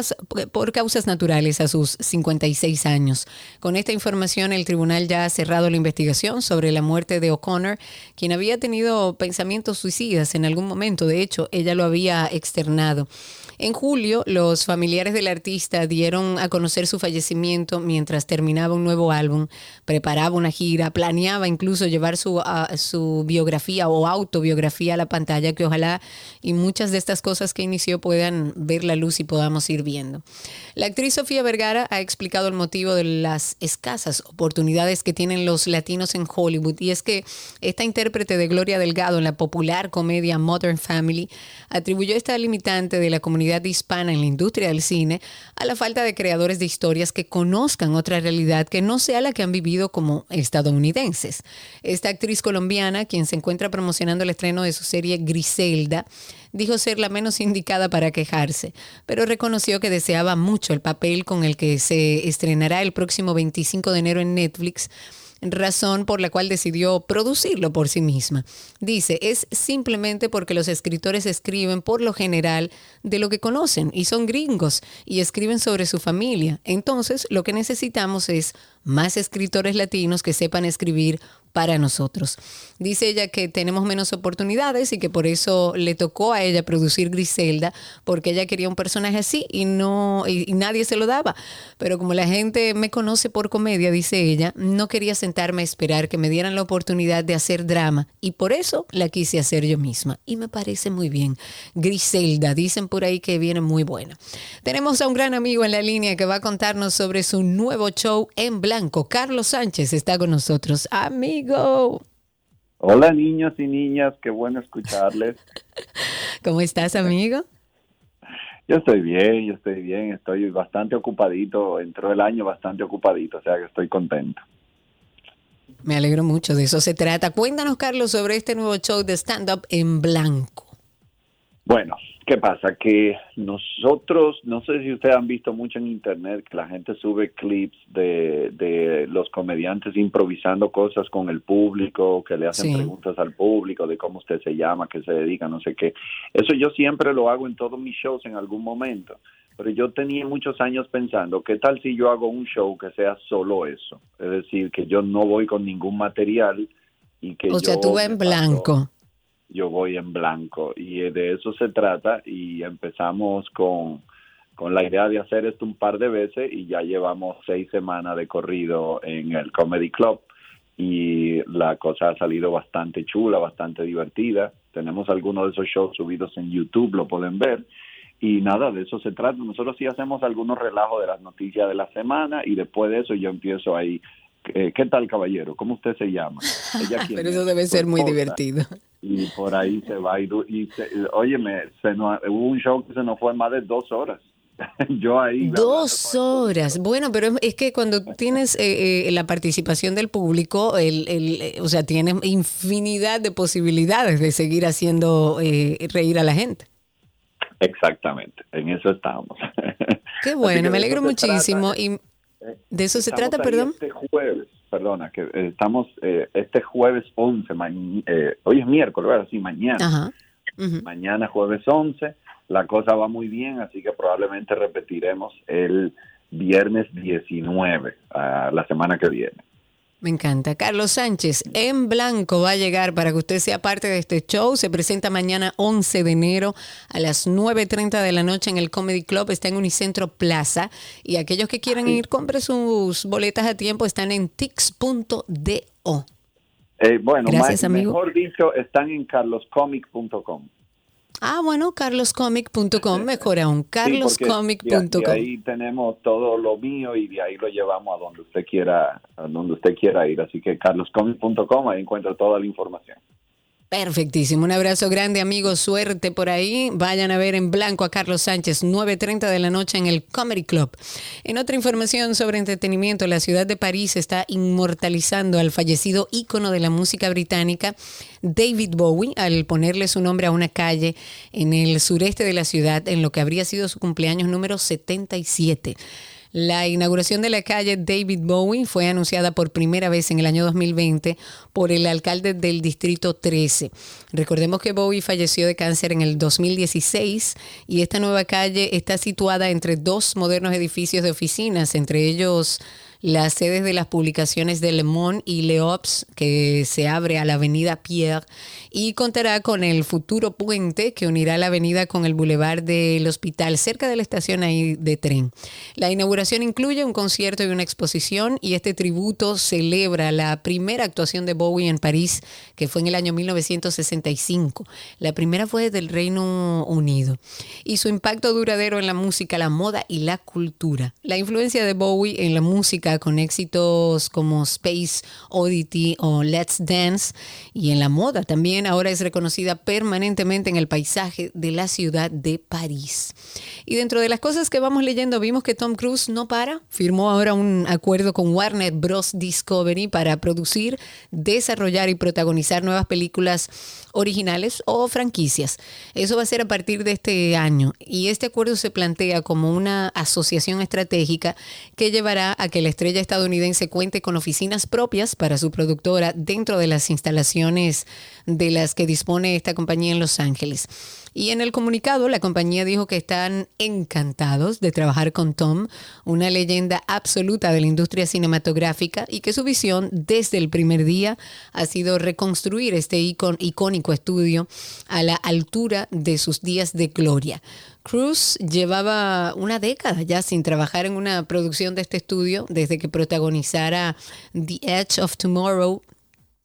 por causas naturales a sus 56 años. Con esta información, el tribunal ya ha cerrado la investigación sobre la muerte de O'Connor, quien había tenido pensamientos suicidas en algún momento. De hecho, ella lo había externado. En julio, los familiares del artista dieron a conocer su fallecimiento mientras terminaba un nuevo álbum, preparaba una gira, planeaba incluso llevar su, su biografía o autobiografía a la pantalla, que ojalá y muchas de estas cosas que inició puedan ver la luz y podamos ir viendo. La actriz Sofía Vergara ha explicado el motivo de las escasas oportunidades que tienen los latinos en Hollywood y es que esta intérprete de Gloria Delgado en la popular comedia Modern Family atribuyó esta limitante de la comunidad hispana en la industria del cine a la falta de creadores de historias que conozcan otra realidad que no sea la que han vivido como estadounidenses. Esta actriz colombiana, quien se encuentra promocionando el estreno de su serie Griselda, dijo ser la menos indicada para quejarse, pero reconoció que deseaba mucho el papel con el que se estrenará el próximo 25 de enero en Netflix razón por la cual decidió producirlo por sí misma. Dice, es simplemente porque los escritores escriben por lo general de lo que conocen y son gringos y escriben sobre su familia. Entonces, lo que necesitamos es más escritores latinos que sepan escribir para nosotros. Dice ella que tenemos menos oportunidades y que por eso le tocó a ella producir Griselda, porque ella quería un personaje así y no y, nadie se lo daba. Pero como la gente me conoce por comedia, dice ella, no quería sentarme a esperar que me dieran la oportunidad de hacer drama y por eso la quise hacer yo misma. Y me parece muy bien. Griselda, dicen por ahí que viene muy buena. Tenemos a un gran amigo en la línea que va a contarnos sobre su nuevo show en blanco. Carlos Sánchez está con nosotros. Amigo. Hola niños y niñas, qué bueno escucharles. ¿Cómo estás, amigo? Yo estoy bien, yo estoy bien, estoy bastante ocupadito, entró el año bastante ocupadito, o sea que estoy contento. Me alegro mucho, de eso se trata. Cuéntanos, Carlos, sobre este nuevo show de stand-up en blanco. Bueno, ¿Qué pasa? Que nosotros, no sé si ustedes han visto mucho en internet que la gente sube clips de, de los comediantes improvisando cosas con el público, que le hacen Sí. preguntas al público de cómo usted se llama, qué se dedica, no sé qué. Eso yo siempre lo hago en todos mis shows en algún momento. Pero yo tenía muchos años pensando, ¿qué tal si yo hago un show que sea solo eso? Es decir, que yo no voy con ningún material y que O sea, yo tú vas me en blanco. Yo voy en blanco y eh, de eso se trata y empezamos con, con la idea de hacer esto un par de veces y ya llevamos seis semanas de corrido en el Comedy Club y la cosa ha salido bastante chula, bastante divertida. Tenemos algunos de esos shows subidos en YouTube, lo pueden ver. Y nada, de eso se trata. Nosotros sí hacemos algunos relajos de las noticias de la semana y después de eso yo empiezo ahí. Eh, ¿Qué tal, caballero? ¿Cómo usted se llama? ¿Ella quién Pero es? eso debe ¿Su ser muy divertido. y por ahí se va y, y se- óyeme se nos, hubo un show que se nos fue más de dos horas yo ahí Dos horas. Bueno, pero es- es que cuando tienes eh, eh, la participación del público, el, el, eh, o sea, tienes infinidad de posibilidades de seguir haciendo reír a la gente. exactamente en eso estamos Qué bueno, me alegro muchísimo. trata. Y de eso se Estamos trata, perdón. este jueves perdona que eh, estamos eh, este jueves 11 ma- eh, hoy es miércoles ¿verdad? sí mañana Ajá. Mañana jueves 11 la cosa va muy bien así que probablemente repetiremos el viernes 19 ah, la semana que viene Me encanta. Carlos Sánchez, en blanco va a llegar para que usted sea parte de este show. Se presenta mañana 11 de enero a las 9.30 de la noche en el Comedy Club. Está en Unicentro Plaza. Y aquellos que quieran ir, compre sus boletas a tiempo. Están en tix.do. Eh, bueno, Gracias, amigo. mejor dicho, están en carloscomic.com. Ah, bueno, carloscomic.com. Mejor aún, Sí, carloscomic.com. ahí tenemos todo lo mío y de ahí lo llevamos a donde usted quiera, a donde usted quiera ir. Así que carloscomic.com, ahí encuentra toda la información. Perfectísimo. Un abrazo grande, amigos. Suerte por ahí. Vayan a ver en blanco a Carlos Sánchez, 9.30 de la noche en el Comedy Club. En otra información sobre entretenimiento, la ciudad de París está inmortalizando al fallecido ícono de la música británica, David Bowie, al ponerle su nombre a una calle en el sureste de la ciudad, en lo que habría sido su cumpleaños número 77. La inauguración de la calle David Bowie fue anunciada por primera vez en el año 2020 por el alcalde del Distrito 13. Recordemos que Bowie falleció de cáncer en el 2016 y esta nueva calle está situada entre dos modernos edificios de oficinas, entre ellos las sedes de las publicaciones de Le Monde y Leops, que se abre a la avenida Pierre, y contará con el futuro puente que unirá la avenida con el bulevar del hospital, cerca de la estación ahí de tren. La inauguración incluye un concierto y una exposición, y este tributo celebra la primera actuación de Bowie en París, que fue en el año 1965. La primera fue del Reino Unido. Y su impacto duradero en la música, la moda y la cultura. La influencia de Bowie en la música con éxitos como Space Oddity o Let's Dance y en la moda también ahora es reconocida permanentemente en el paisaje de la ciudad de París. Y dentro de las cosas que vamos leyendo vimos que Tom Cruise no para, firmó ahora un acuerdo con Warner Bros. Discovery para producir, desarrollar y protagonizar nuevas películas originales o franquicias. Eso va a ser a partir de este año y este acuerdo se plantea como una asociación estratégica que llevará a que la estrella estadounidense cuente con oficinas propias para su productora dentro de las instalaciones de las que dispone esta compañía en Los Ángeles. Y en el comunicado, la compañía dijo que están encantados de trabajar con Tom, una leyenda absoluta de la industria cinematográfica, y que su visión desde el primer día ha sido reconstruir este icónico estudio a la altura de sus días de gloria. Cruz llevaba una década ya sin trabajar en una producción de este estudio desde que protagonizara The Edge of Tomorrow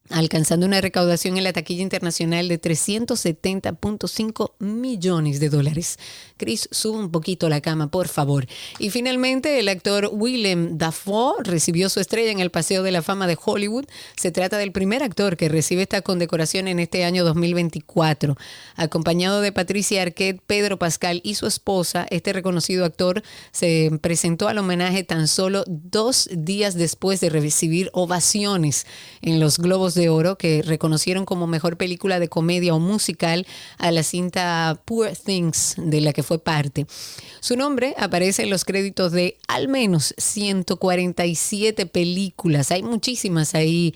alcanzando una recaudación en la taquilla internacional de 370.5 millones de dólares. Chris, sube un poquito la cama, por favor. Y finalmente, el actor Willem Dafoe recibió su estrella en el Paseo de la Fama de Hollywood. Se trata del primer actor que recibe esta condecoración en este año 2024. Acompañado de Patricia Arquette, Pedro Pascal y su esposa, este reconocido actor se presentó al homenaje tan solo dos días después de recibir ovaciones en los Globos de de Oro que reconocieron como mejor película de comedia o musical a la cinta Poor Things, de la que fue parte. Su nombre aparece en los créditos de al menos 147 películas. Hay muchísimas ahí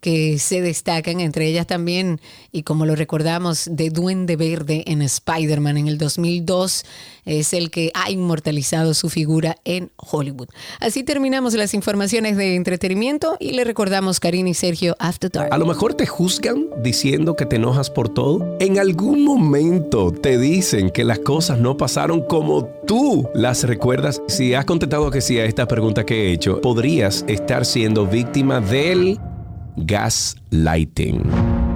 que se destacan, entre ellas también, y como lo recordamos, de Duende Verde en Spider-Man en el 2002, es el que ha inmortalizado su figura en Hollywood. Así terminamos las informaciones de entretenimiento y le recordamos, Karina y Sergio, After Dark. A lo mejor te juzgan diciendo que te enojas por todo. En algún momento te dicen que las cosas no pasaron como tú las recuerdas. Si has contestado que sí a esta pregunta que he hecho, podrías estar siendo víctima del gaslighting.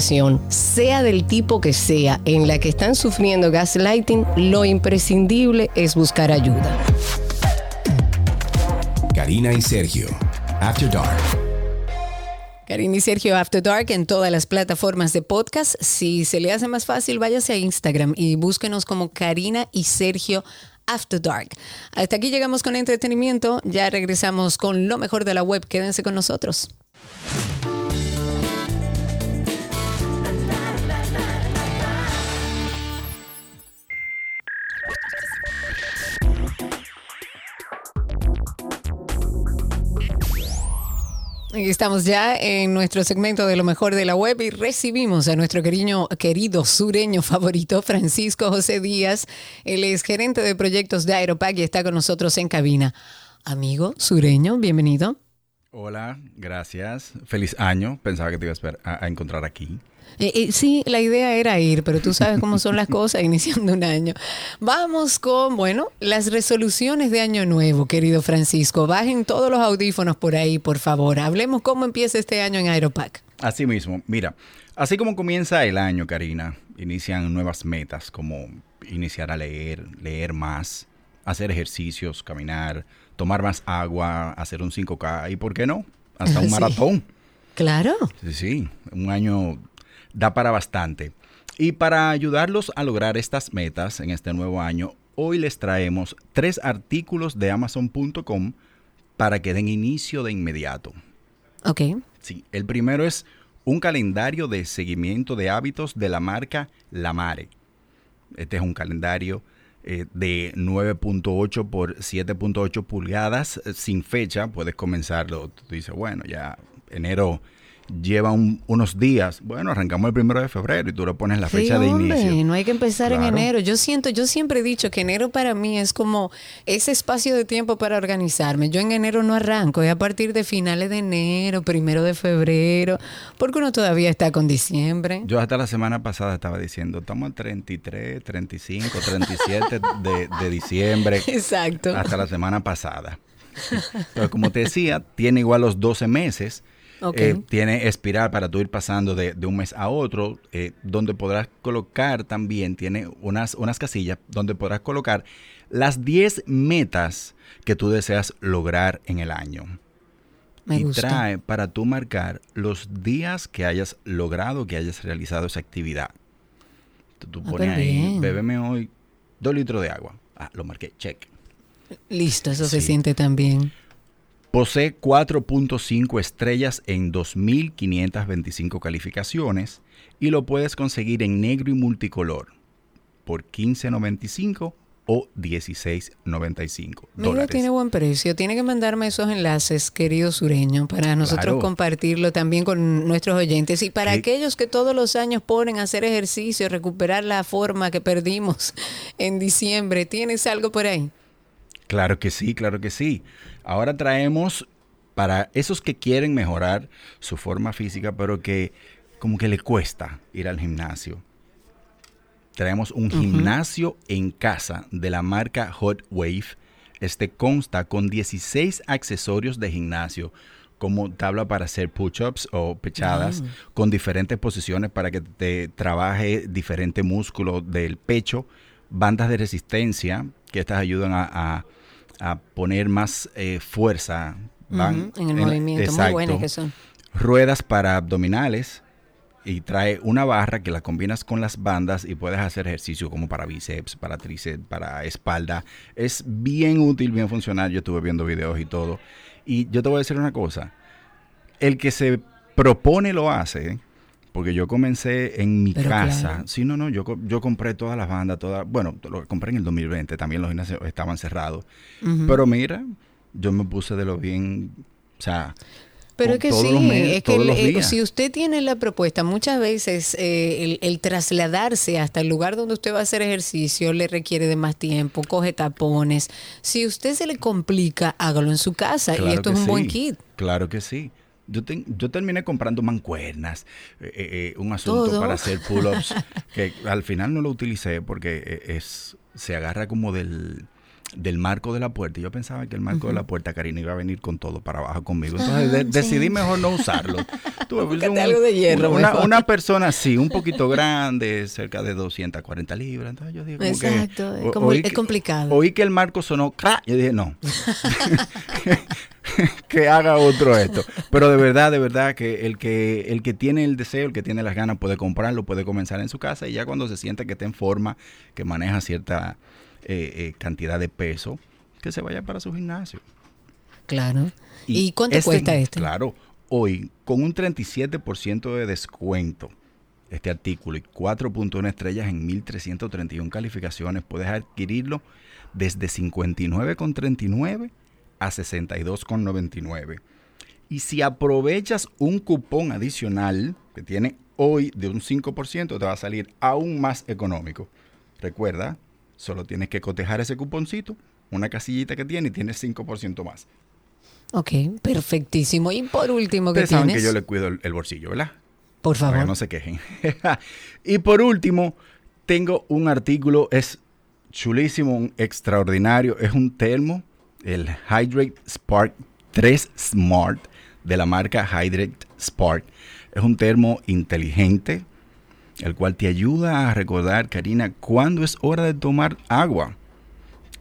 sea del tipo que sea, en la que están sufriendo gaslighting, lo imprescindible es buscar ayuda. Karina y Sergio, After Dark. Karina y Sergio After Dark en todas las plataformas de podcast. Si se le hace más fácil, váyase a Instagram y búsquenos como Karina y Sergio After Dark. Hasta aquí llegamos con entretenimiento. Ya regresamos con lo mejor de la web. Quédense con nosotros. Estamos ya en nuestro segmento de lo mejor de la web y recibimos a nuestro querido, sureño favorito, Francisco José Díaz. Él es gerente de proyectos de Aeropac y está con nosotros en cabina. Amigo sureño, bienvenido. Hola, gracias. Feliz año. Pensaba que te iba a encontrar aquí. Eh, eh, sí, la idea era ir, pero tú sabes cómo son las cosas iniciando un año. Vamos con, bueno, las resoluciones de año nuevo, querido Francisco. Bajen todos los audífonos por ahí, por favor. Hablemos cómo empieza este año en Aeropac. Así mismo, mira, así como comienza el año, Karina, inician nuevas metas como iniciar a leer, leer más, hacer ejercicios, caminar, tomar más agua, hacer un 5K y, ¿por qué no? Hasta un Sí. maratón. Claro. Sí, sí, un año da para bastante. Y para ayudarlos a lograr estas metas en este nuevo año, hoy les traemos tres artículos de amazon.com para que den inicio de inmediato. Ok. Sí, el primero es un calendario de seguimiento de hábitos de la marca La Mare. Este es un calendario eh, de 9.8 por 7.8 pulgadas eh, sin fecha. Puedes comenzarlo. Tú dices, bueno, ya enero lleva un- unos días. Bueno, arrancamos el primero de febrero y tú le pones la Sí, fecha de inicio. no hay que empezar en enero. Yo siento, yo siempre he dicho que enero para mí es como ese espacio de tiempo para organizarme. Yo en enero no arranco, es a partir de finales de enero, primero de febrero, porque uno todavía está con diciembre. Yo hasta la semana pasada estaba diciendo, estamos al 33, 35, 37 de, de diciembre. Exacto. Hasta la semana pasada. Entonces, como te decía, tiene igual los 12 meses. Ok. Eh, tiene espiral para tú ir pasando de, de un mes a otro, eh, donde podrás colocar también, tiene unas, unas casillas donde podrás colocar las 10 metas que tú deseas lograr en el año. Me y gusta. trae para tú marcar los días que hayas logrado, que hayas realizado esa actividad. Tú, tú Ah, pones pero ahí, bébeme hoy dos litros de agua. Ah, lo marqué, check. Listo, eso se siente también. Posee 4.5 estrellas en 2.525 calificaciones y lo puedes conseguir en negro y multicolor por 15.95 o 16.95 Mira, tiene buen precio. Tiene que mandarme esos enlaces, querido sureño, para nosotros Claro. compartirlo también con nuestros oyentes. Y para aquellos que todos los años ponen a hacer ejercicio, recuperar la forma que perdimos en diciembre, ¿tienes algo por ahí? Claro que sí, claro que sí. Ahora traemos para esos que quieren mejorar su forma física, pero que como que le cuesta ir al gimnasio. Traemos un gimnasio en casa de la marca Hot Wave. Este consta con 16 accesorios de gimnasio como tabla para hacer push-ups o pechadas con diferentes posiciones para que te trabaje diferentes músculos del pecho, bandas de resistencia que estas ayudan a, a- a poner más eh, fuerza. van en el movimiento. Muy buenas que son. Ruedas para abdominales y trae una barra que la combinas con las bandas y puedes hacer ejercicio como para bíceps, para tríceps, para espalda. Es bien útil, bien funcional. Yo estuve viendo videos y todo. Y yo te voy a decir una cosa. El que se propone lo hace. Porque yo comencé en mi Pero casa. claro. Sí, no, no, yo, yo compré todas las bandas, todas, bueno, lo compré en el 2020, también los gimnasios estaban cerrados. Pero mira, yo me puse de lo bien, o sea, Pero es que sí, meses, es que el- eh, si usted tiene la propuesta, muchas veces eh, el, el trasladarse hasta el lugar donde usted va a hacer ejercicio le requiere de más tiempo, coge tapones. Si usted se le complica, hágalo en su casa y esto es un buen kit. Claro que sí. Yo, ten- yo terminé comprando mancuernas, eh, eh, eh, un asunto Todo. para hacer pull-ups, que al final no lo utilicé porque eh, es se agarra como del, del marco de la puerta. Y yo pensaba que el marco de la puerta, Karina, iba a venir con todo para abajo conmigo. Entonces de- sí. decidí mejor no usarlo. Tú un- algo de hierro, Una, una persona así, un poquito grande, cerca de 240 libras. Entonces yo dije, como que- Exacto, es o- como- oí es que- complicado. Oí que el marco sonó ¡crack! Yo dije, no. que haga otro esto. Pero de verdad, de verdad, que el que el que tiene el deseo, el que tiene las ganas, puede comprarlo, puede comenzar en su casa y ya cuando se siente que está en forma, que maneja cierta eh, eh, cantidad de peso, que se vaya para su gimnasio. Claro. ¿Y, cuánto este- cuesta este? Claro, hoy con un 37% de descuento este artículo y 4.1 estrellas en 1331 calificaciones, puedes adquirirlo desde 59,39 a 62,99. Y si aprovechas un cupón adicional que tiene hoy de un 5%, te va a salir aún más económico. Recuerda, solo tienes que cotejar ese cuponcito, una casillita que tiene y tienes 5% más. Ok, perfectísimo. Y por último, ¿qué Ustedes saben tienes? que yo le cuido el, el bolsillo, ¿verdad? Por Para favor. que no se quejen. y por último, tengo un artículo, es chulísimo, un extraordinario. Es un termo, el Hydrate Spark 3 Smart de la marca Hydrate Spark. Es un termo inteligente, el cual te ayuda a recordar, Karina, cuándo es hora de tomar agua.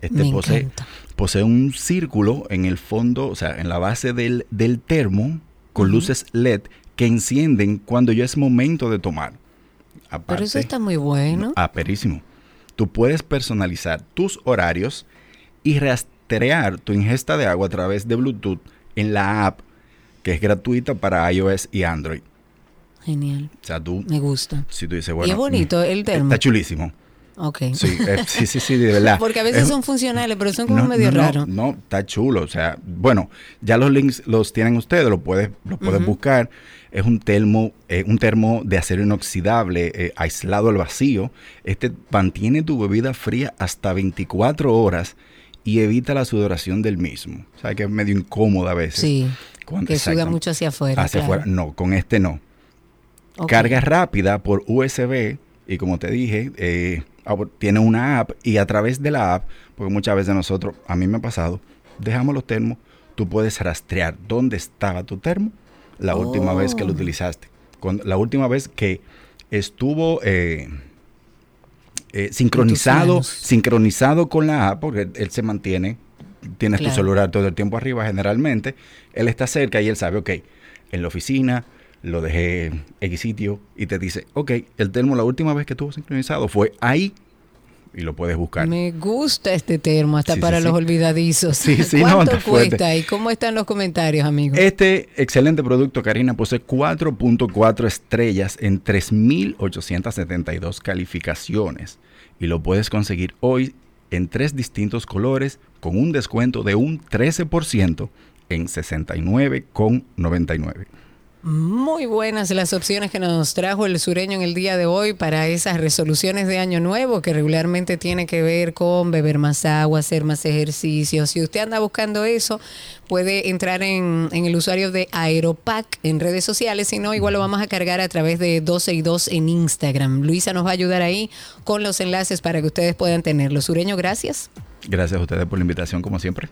Este Me posee, encanta. posee un círculo en el fondo, o sea, en la base del, del termo, con luces LED que encienden cuando ya es momento de tomar. Pero eso está muy bueno. Ah, perísimo. Tú puedes personalizar tus horarios y rastrear tu ingesta de agua a través de Bluetooth en la app que es gratuita para iOS y Android. Genial. O sea, tú, Me gusta. si tú dices, Y bueno, es bonito mm, el termo. Está chulísimo. Ok. Sí, eh, sí, sí, sí, de verdad. Porque a veces Es- son funcionales, pero son como no, medio no, raros. No, está chulo. O sea, bueno, ya los links los tienen ustedes, lo puedes, lo puedes buscar. Es un termo, eh, un termo de acero inoxidable, eh, aislado al vacío. Este mantiene tu bebida fría hasta 24 horas y evita la sudoración del mismo. O sea, que es medio incómodo a veces. Sí. Cuando- que suda mucho hacia afuera. Hacia claro. afuera. No, con este no. Carga rápida por USB y como te dije, eh, tiene una app y a través de la app, porque muchas veces nosotros, a mí me ha pasado, dejamos los termos, tú puedes rastrear dónde estaba tu termo la última vez que lo Oh. utilizaste. Cuando- la última vez que estuvo eh, eh, sincronizado, sincronizado con la app, porque él, él se mantiene, tienes Claro. tu celular todo el tiempo arriba generalmente, él está cerca y él sabe, ok, en la oficina lo dejé en X sitio y te dice, ok, el termo la última vez que estuvo sincronizado fue ahí y lo puedes buscar. Me gusta este termo, hasta Sí, sí, para sí. los olvidadizos. Sí, sí, no, ¿Cuánto fuerte. cuesta y cómo están los comentarios, amigos? Este excelente producto, Karina, posee 4.4 estrellas en 3.872 calificaciones y lo puedes conseguir hoy en tres distintos colores con un descuento de un 13% en 69,99. Muy buenas las opciones que nos trajo el sureño en el día de hoy para esas resoluciones de año nuevo que regularmente tiene que ver con beber más agua, hacer más ejercicio. Si usted anda buscando eso, puede entrar en, el usuario de Aeropack en redes sociales, si no, igual lo vamos a cargar a través de 12 y 2 en Instagram. Luisa nos va a ayudar ahí con los enlaces para que ustedes puedan tenerlo. Sureño, gracias. Gracias a ustedes por la invitación, como siempre.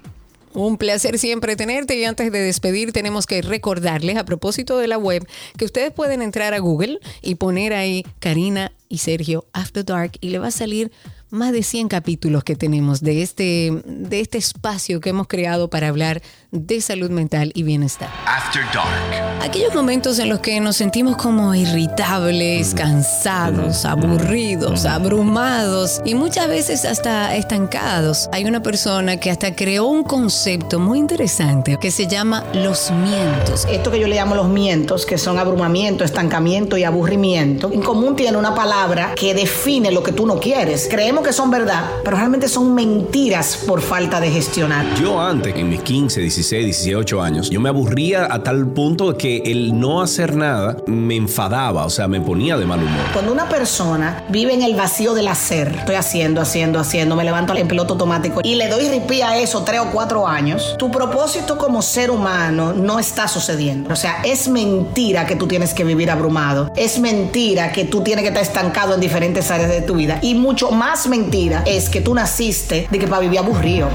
Un placer siempre tenerte y antes de despedir tenemos que recordarles a propósito de la web que ustedes pueden entrar a Google y poner ahí Karina y Sergio After Dark y le va a salir más de 100 capítulos que tenemos de este, de este espacio que hemos creado para hablar de salud mental y bienestar. After Dark. Aquellos momentos en los que nos sentimos como irritables, cansados, aburridos, abrumados y muchas veces hasta estancados. Hay una persona que hasta creó un concepto muy interesante que se llama los mientos. Esto que yo le llamo los mientos, que son abrumamiento, estancamiento y aburrimiento, en común tiene una palabra que define lo que tú no quieres. Creemos que son verdad, pero realmente son mentiras por falta de gestionar. Yo antes, en mis 15, 16, 18 años, yo me aburría a tal punto que el no hacer nada me enfadaba, o sea, me ponía de mal humor. Cuando una persona vive en el vacío del hacer, estoy haciendo, haciendo, haciendo, me levanto en piloto automático y le doy ripí a eso tres o cuatro años, tu propósito como ser humano no está sucediendo. O sea, es mentira que tú tienes que vivir abrumado. Es mentira que tú tienes que estar estancado en diferentes áreas de tu vida. Y mucho más mentira es que tú naciste de que para vivir aburrido.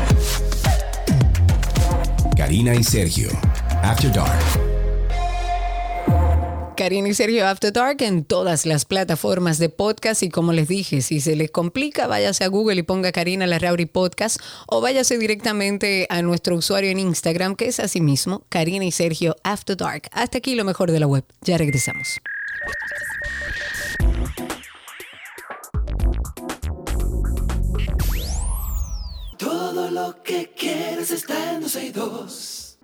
Karina y Sergio. After Dark. Karina y Sergio After Dark en todas las plataformas de podcast y como les dije, si se les complica, váyase a Google y ponga Karina Larrauri Podcast o váyase directamente a nuestro usuario en Instagram que es así mismo, Karina y Sergio After Dark. Hasta aquí lo mejor de la web. Ya regresamos. Todo lo que quieres está en 12 y 2.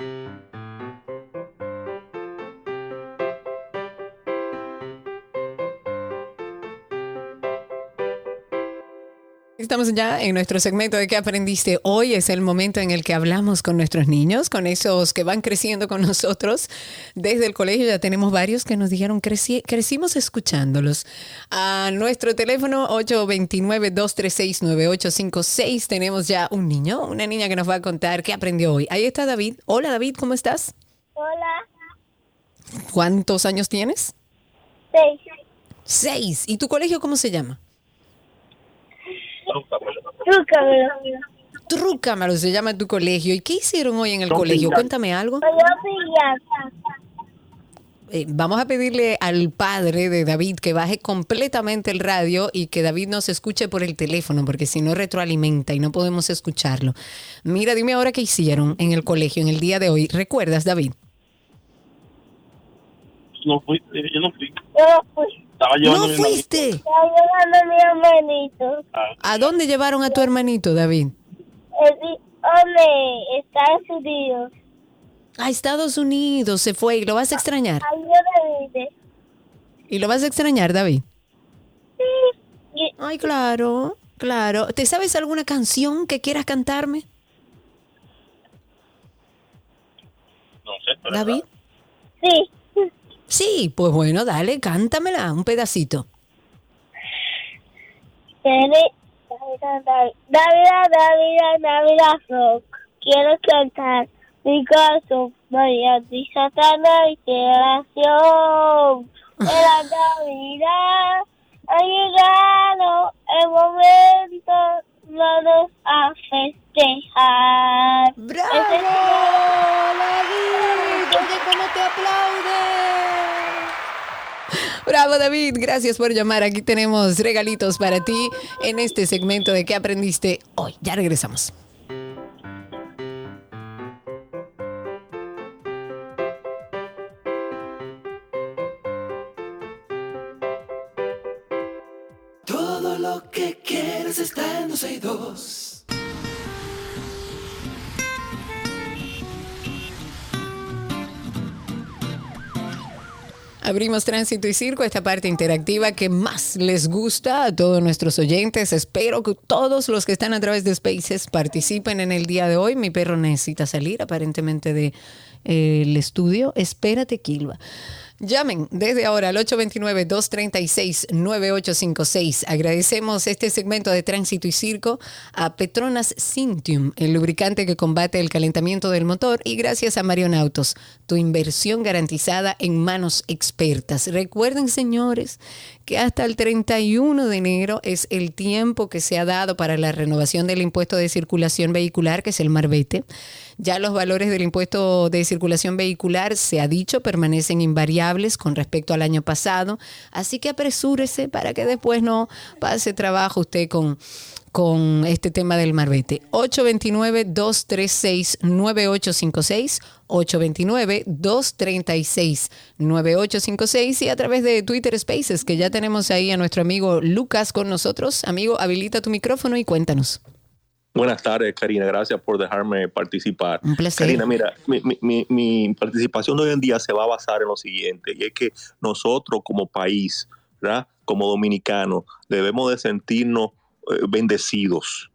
Estamos ya en nuestro segmento de qué aprendiste hoy. Es el momento en el que hablamos con nuestros niños, con esos que van creciendo con nosotros. Desde el colegio ya tenemos varios que nos dijeron creci crecimos escuchándolos. A nuestro teléfono 829-236-9856 tenemos ya un niño, una niña que nos va a contar qué aprendió hoy. Ahí está David. Hola David, ¿cómo estás? Hola. ¿Cuántos años tienes? Seis. Seis. ¿Y tu colegio cómo se llama? Trúcamelo. Trúcamelo se llama tu colegio. ¿Y qué hicieron hoy en el colegio? Cuéntame algo. Eh, vamos a pedirle al padre de David que baje completamente el radio y que David nos escuche por el teléfono, porque si no retroalimenta y no podemos escucharlo. Mira, dime ahora qué hicieron en el colegio en el día de hoy. ¿Recuerdas, David? No fui, eh, yo no fui. Yo no fui. Estaba llevando ¿No fuiste? Estaba llevando a mi hermanito. ¿A dónde llevaron a tu hermanito, David? Hombre, Estados Unidos. A Estados Unidos se fue y lo vas a extrañar. ¿Y lo vas a extrañar, David? Sí. Ay, claro, claro. ¿Te sabes alguna canción que quieras cantarme, No sé, pero David? Sí. Sí, pues bueno, dale, cántamela, un pedacito. Navidad, Navidad, Navidad, rock. Quiero cantar mi corazón, María y Satanás y creación. La Navidad ha llegado el momento, vamos a festejar. ¡Bravo, David! Oye, ¿cómo te aplaude? Bravo David, gracias por llamar. Aquí tenemos regalitos para ti en este segmento de qué aprendiste hoy. Ya regresamos. Abrimos Tránsito y Circo, esta parte interactiva que más les gusta a todos nuestros oyentes. Espero que todos los que están a través de Spaces participen en el día de hoy. Mi perro necesita salir aparentemente del eh, estudio. Espérate, Kilva. Llamen desde ahora al 829-236-9856. Agradecemos este segmento de Tránsito y Circo a Petronas Cintium, el lubricante que combate el calentamiento del motor, y gracias a Marion Autos, tu inversión garantizada en manos expertas. Recuerden, señores, que hasta el 31 de enero es el tiempo que se ha dado para la renovación del impuesto de circulación vehicular, que es el Marbete. Ya los valores del impuesto de circulación vehicular, se ha dicho, permanecen invariables con respecto al año pasado. Así que apresúrese para que después no pase trabajo usted con, con este tema del marbete. 829-236-9856, 829-236-9856 y a través de Twitter Spaces, que ya tenemos ahí a nuestro amigo Lucas con nosotros. Amigo, habilita tu micrófono y cuéntanos. Buenas tardes, Karina. Gracias por dejarme participar. Un placer. Karina, mira, mi, mi- mi- participación de hoy en día se va a basar en lo siguiente, y es que nosotros como país, ¿verdad? como dominicanos, debemos de sentirnos eh, bendecidos.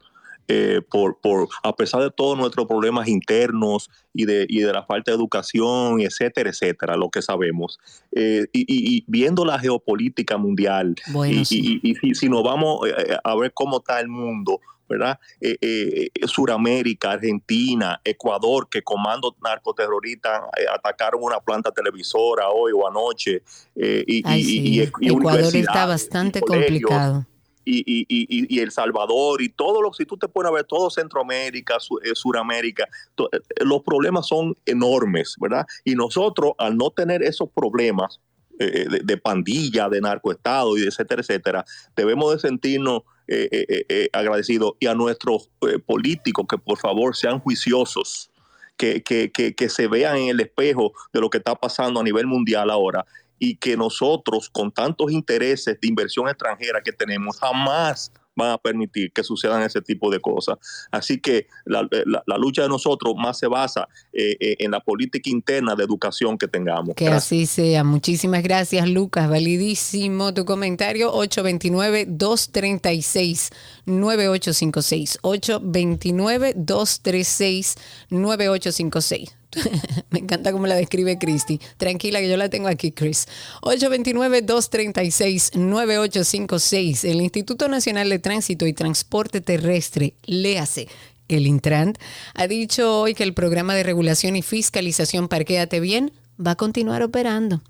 eh, por, por, a pesar de todos nuestros problemas internos y de, y de la falta de educación, etcétera, etcétera, lo que sabemos, eh, y, y- y viendo la geopolítica mundial, Bueno, y, sí. y- si, si nos vamos a ver cómo está el mundo, ¿verdad? Eh, eh, Suramérica, Argentina, Ecuador, que comando narcoterroristas eh, atacaron una planta televisora hoy o anoche. eh, y, Ay, y- sí. y- y Ecuador está bastante colegios, complicado. Y, y- y- y- El Salvador y todo lo si tú te pones a ver todo Centroamérica, Su- eh, Suramérica, to- eh, los problemas son enormes, ¿verdad? Y nosotros al no tener esos problemas eh, de, de pandilla, de narcoestado y de etcétera, etcétera, debemos de sentirnos eh, eh, eh, eh, agradecidos y a nuestros eh, políticos que por favor sean juiciosos, que, que, que, que se vean en el espejo de lo que está pasando a nivel mundial ahora y que nosotros con tantos intereses de inversión extranjera que tenemos jamás van a permitir que sucedan ese tipo de cosas. Así que la, la- la lucha de nosotros más se basa eh, eh, en la política interna de educación que tengamos. Que Gracias. así sea. Muchísimas gracias, Lucas. Validísimo tu comentario. 829-236-9856. 829-236-9856. Me encanta cómo la describe Cristi. Tranquila que yo la tengo aquí, Chris. 829-236-9856. El Instituto Nacional de Tránsito y Transporte Terrestre, léase, el Intrant, ha dicho hoy que el programa de regulación y fiscalización Parquéate Bien va a continuar operando.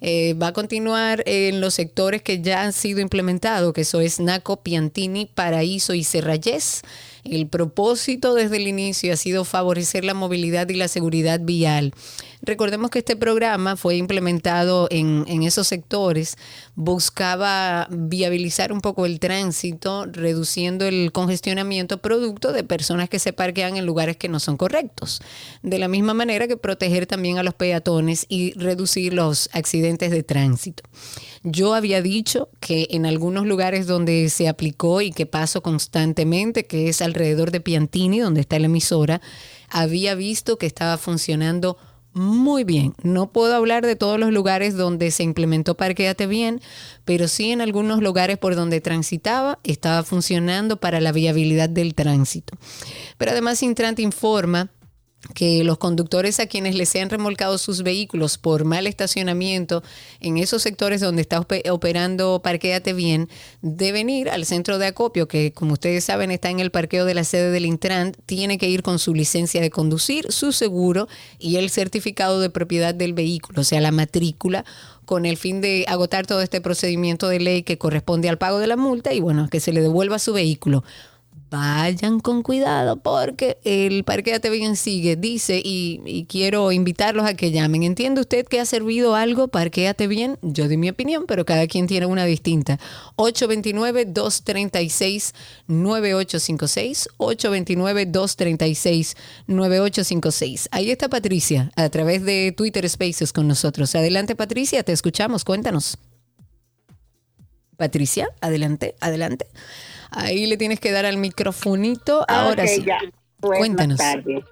Eh, va a continuar en los sectores que ya han sido implementados, que eso es Naco, Piantini, Paraíso y Cerrayés. El propósito desde el inicio ha sido favorecer la movilidad y la seguridad vial. Recordemos que este programa fue implementado en, en esos sectores, buscaba viabilizar un poco el tránsito, reduciendo el congestionamiento producto de personas que se parquean en lugares que no son correctos. De la misma manera que proteger también a los peatones y reducir los accidentes de tránsito. Yo había dicho que en algunos lugares donde se aplicó y que paso constantemente, que es alrededor de Piantini, donde está la emisora, había visto que estaba funcionando muy bien. No puedo hablar de todos los lugares donde se implementó Parquéate Bien, pero sí en algunos lugares por donde transitaba estaba funcionando para la viabilidad del tránsito. Pero además Intrant informa que los conductores a quienes les sean remolcado sus vehículos por mal estacionamiento en esos sectores donde está ope- operando Parquéate Bien, deben ir al centro de acopio, que como ustedes saben está en el parqueo de la sede del Intran, tiene que ir con su licencia de conducir, su seguro y el certificado de propiedad del vehículo, o sea, la matrícula con el fin de agotar todo este procedimiento de ley que corresponde al pago de la multa y bueno, que se le devuelva su vehículo vayan con cuidado porque el Parquéate Bien sigue, dice, y, quiero invitarlos a que llamen. ¿Entiende usted que ha servido algo? Parquéate Bien. Yo di mi opinión, pero cada quien tiene una distinta. 829-236-9856. 829-236-9856. Ahí está Patricia, a través de Twitter Spaces con nosotros. Adelante, Patricia, te escuchamos. Cuéntanos. Patricia, adelante, adelante. Ahí le tienes que dar al microfonito. Ahora sí. ya. Buenas Cuéntanos. tardes.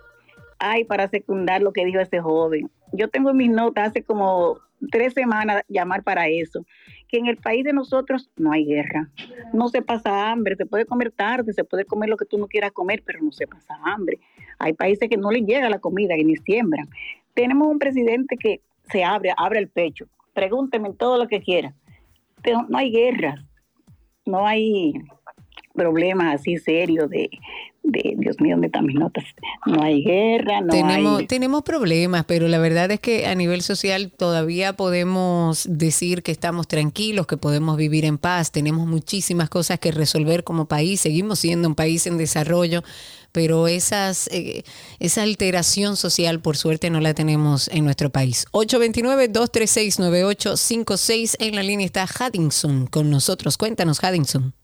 Ay, para secundar lo que dijo este joven. Yo tengo en mis notas hace como tres semanas llamar para eso, que en el país de nosotros no hay guerra, no se pasa hambre, se puede comer tarde, se puede comer lo que tú no quieras comer, pero no se pasa hambre. Hay países que no les llega la comida y ni siembran. Tenemos un presidente que se abre, abre el pecho, pregúnteme todo lo que quiera, pero no hay guerras, no hay problemas así serios de, de Dios mío, ¿dónde están mis notas? No hay guerra, no tenemos, hay... tenemos problemas, pero la verdad es que a nivel social todavía podemos decir que estamos tranquilos, que podemos vivir en paz, tenemos muchísimas cosas que resolver como país, seguimos siendo un país en desarrollo, pero esas, eh, esa alteración social, por suerte, no la tenemos en nuestro país. 829-236-9856. En la línea está Haddington con nosotros. Cuéntanos, Haddington.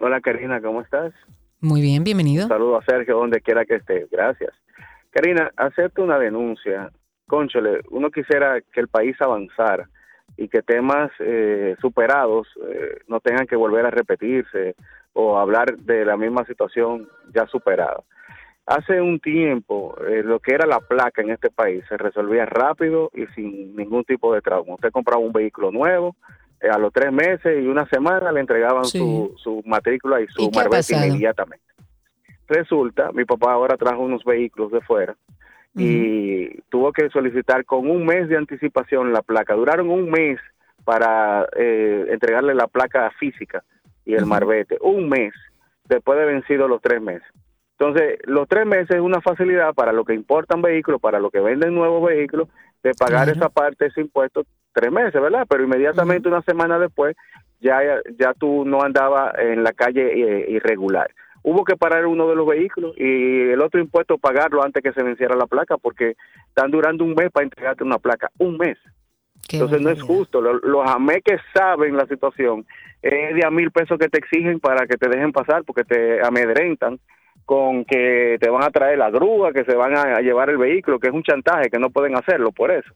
Hola Karina, ¿cómo estás? Muy bien, bienvenido. Saludo a Sergio donde quiera que esté. Gracias. Karina, acepto una denuncia. Conchole, uno quisiera que el país avanzara y que temas eh, superados eh, no tengan que volver a repetirse o hablar de la misma situación ya superada. Hace un tiempo, eh, lo que era la placa en este país se resolvía rápido y sin ningún tipo de trauma. Usted compraba un vehículo nuevo, eh, a los tres meses y una semana le entregaban Sí. su, su matrícula y su ¿Y qué ha marbete inmediatamente. Resulta, mi papá ahora trajo unos vehículos de fuera y tuvo que solicitar con un mes de anticipación la placa. Duraron un mes para eh, entregarle la placa física y el marbete. Un mes después de vencido los tres meses. Entonces, los tres meses es una facilidad para los que importan vehículos, para los que venden nuevos vehículos, de pagar esa parte, ese impuesto, tres meses, ¿verdad? Pero inmediatamente una semana después ya, ya tú no andabas en la calle eh, irregular. Hubo que parar uno de los vehículos y el otro impuesto pagarlo antes que se venciera la placa porque están durando un mes para entregarte una placa, un mes. Entonces no es justo. Lo- Los AME que saben la situación es de a mil pesos que te exigen para que te dejen pasar porque te amedrentan con que te van a traer la grúa, que se van a llevar el vehículo, que es un chantaje, que no pueden hacerlo por eso.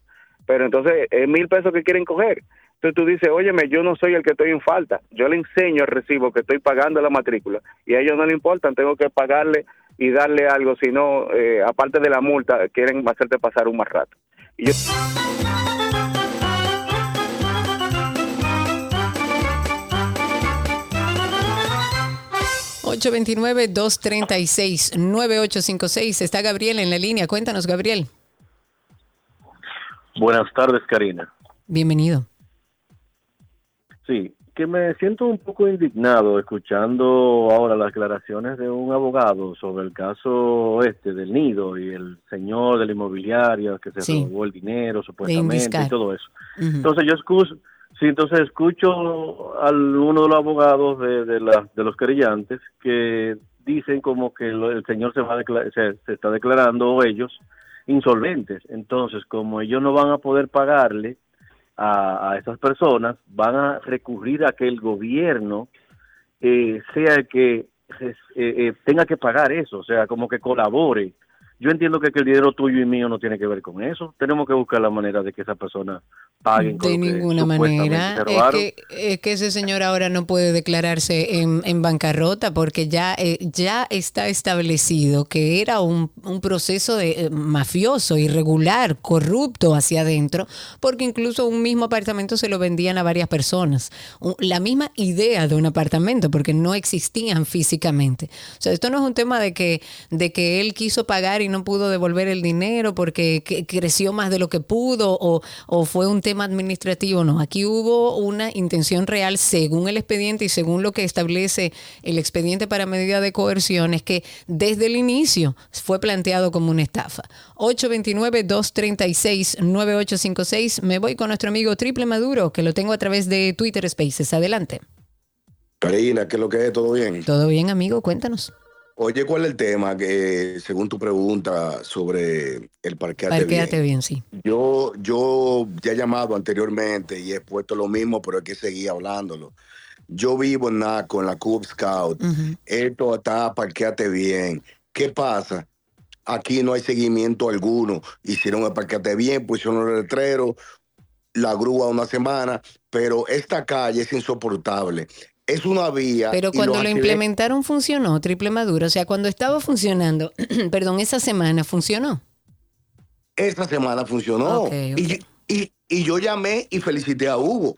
Pero entonces es mil pesos que quieren coger. Entonces tú dices, óyeme, yo no soy el que estoy en falta. Yo le enseño el recibo que estoy pagando la matrícula y a ellos no le importan, tengo que pagarle y darle algo, si no, eh, aparte de la multa, quieren hacerte pasar un más rato. Y yo... 829-236-9856. Está Gabriel en la línea. Cuéntanos, Gabriel. Buenas tardes, Karina. Bienvenido. Sí, que me siento un poco indignado escuchando ahora las declaraciones de un abogado sobre el caso este del nido y el señor de la inmobiliaria que se Sí. robó el dinero supuestamente y todo eso. Entonces yo escucho, sí, entonces escucho a uno de los abogados de, de, la- de los querellantes que dicen como que el señor se va a decla- se, se está declarando ellos insolventes. Entonces, como ellos no van a poder pagarle a, a esas personas, van a recurrir a que el gobierno eh, sea el que eh, eh, tenga que pagar eso, o sea, como que colabore. Yo entiendo que, que el dinero tuyo y mío no tiene que ver con eso. Tenemos que buscar la manera de que esa persona paguen con De ninguna manera. Es que, es que ese señor ahora no puede declararse en, en bancarrota porque ya, eh, ya está establecido que era un, un proceso de, eh, mafioso, irregular, corrupto hacia adentro, porque incluso un mismo apartamento se lo vendían a varias personas. La misma idea de un apartamento, porque no existían físicamente. O sea, esto no es un tema de que, de que él quiso pagar y no pudo devolver el dinero porque que- creció más de lo que pudo o, o fue un tema administrativo. No, aquí hubo una intención real según el expediente y según lo que establece el expediente para medida de coerción, es que desde el inicio fue planteado como una estafa. 829-236-9856. Me voy con nuestro amigo Triple Maduro, que lo tengo a través de Twitter Spaces. Adelante. Karina, ¿qué es lo que es? ¿Todo bien? ¿Todo bien, amigo? Cuéntanos. Oye, ¿cuál es el tema que, según tu pregunta sobre el parqueate Parquéate bien? bien, sí. Yo, yo ya he llamado anteriormente y he puesto lo mismo, pero hay que seguir hablándolo. Yo vivo en Naco, en la Cub Scout. Esto está parqueate bien. ¿Qué pasa? Aquí no hay seguimiento alguno. Hicieron el parqueate bien, pusieron el letrero, la grúa una semana, pero esta calle es insoportable. Es una vía. Pero cuando lo implementaron funcionó, triple maduro. O sea, cuando estaba funcionando, perdón, esa semana funcionó. Esta semana funcionó. Y, y- y yo llamé y felicité a Hugo.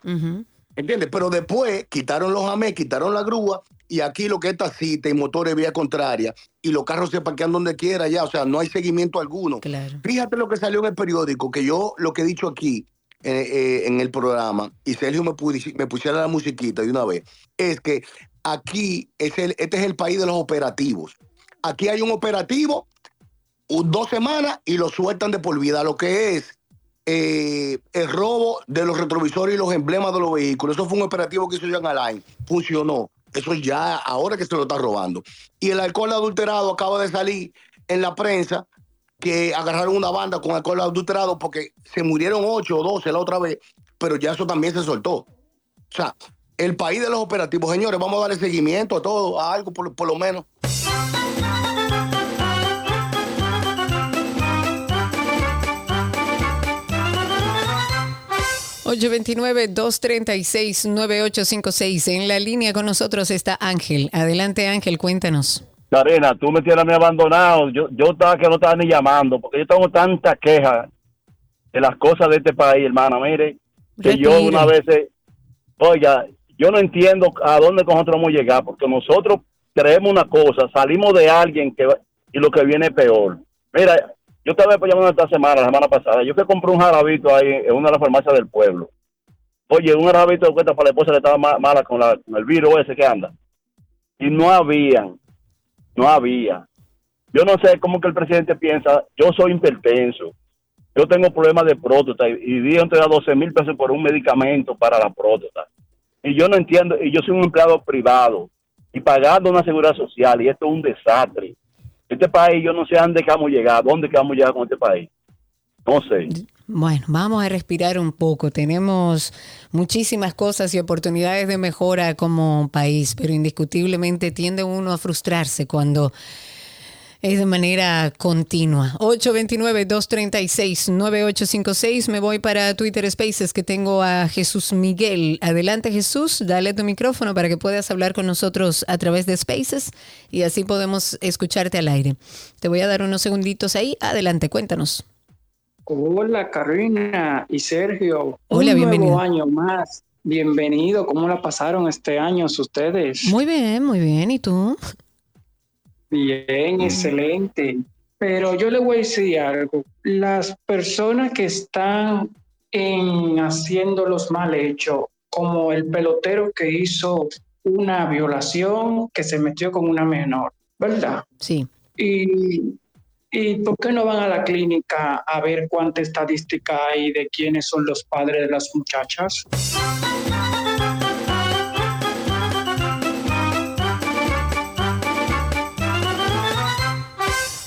¿Entiendes? Pero después quitaron los AME, quitaron la grúa y aquí lo que es tacita y motores vía contraria y los carros se parquean donde quiera ya, o sea, no hay seguimiento alguno. Fíjate lo que salió en el periódico, que yo lo que he dicho aquí eh, eh, en el programa y Sergio me, me pusiera la musiquita de una vez, es que aquí es el, este es el país de los operativos. Aquí hay un operativo dos semanas y lo sueltan de por vida, lo que es eh, el robo de los retrovisores y los emblemas de los vehículos. Eso fue un operativo que hizo Jean Alain. Funcionó. Eso ya ahora que se lo está robando. Y el alcohol adulterado acaba de salir en la prensa que agarraron una banda con alcohol adulterado porque se murieron 8 o 12 la otra vez, pero ya eso también se soltó. O sea, el país de los operativos, señores, vamos a darle seguimiento a todo, a algo por, por lo menos. 829-236-9856. En la línea con nosotros está Ángel. Adelante Ángel, cuéntanos. Karina, tú me tienes a mí abandonado. Yo, yo estaba que no estaba ni llamando, porque yo tengo tanta queja de las cosas de este país, hermana. Mire, que yo una vez, oiga, yo no entiendo a dónde nosotros vamos a llegar, porque nosotros creemos una cosa, salimos de alguien que va- y lo que viene es peor. Mira, yo estaba llamando esta semana, la semana pasada, yo que compré un jarabito ahí en una de las farmacias del pueblo. Oye, un jarabito de cuenta para la esposa que estaba ma- mala con, la- con el virus ese que anda. Y no habían, no había. Yo no sé cómo que el presidente piensa, yo soy hipertenso, yo tengo problemas de próstata y, Dios te da 12 mil pesos por un medicamento para la próstata. Y yo no entiendo, y yo soy un empleado privado y pagando una seguridad social y esto es un desastre. Este país, yo no sé a dónde vamos a llegar, dónde vamos a llegar con este país. No sé. Bueno, vamos a respirar un poco. Tenemos muchísimas cosas y oportunidades de mejora como país, pero indiscutiblemente tiende uno a frustrarse cuando es de manera continua. 829-236-9856. Me voy para Twitter Spaces que tengo a Jesús Miguel. Adelante Jesús, dale tu micrófono para que puedas hablar con nosotros a través de Spaces y así podemos escucharte al aire. Te voy a dar unos segunditos ahí. Adelante, cuéntanos. Hola Karina y Sergio. Hola, Un bienvenido. nuevo año más. Bienvenido. ¿Cómo la pasaron este año ustedes? Muy bien, muy bien. ¿Y tú? Bien, excelente. Pero yo le voy a decir algo. Las personas que están en haciendo los mal hechos, como el pelotero que hizo una violación, que se metió con una menor, ¿verdad? Sí. Y, ¿Y por qué no van a la clínica a ver cuánta estadística hay de quiénes son los padres de las muchachas?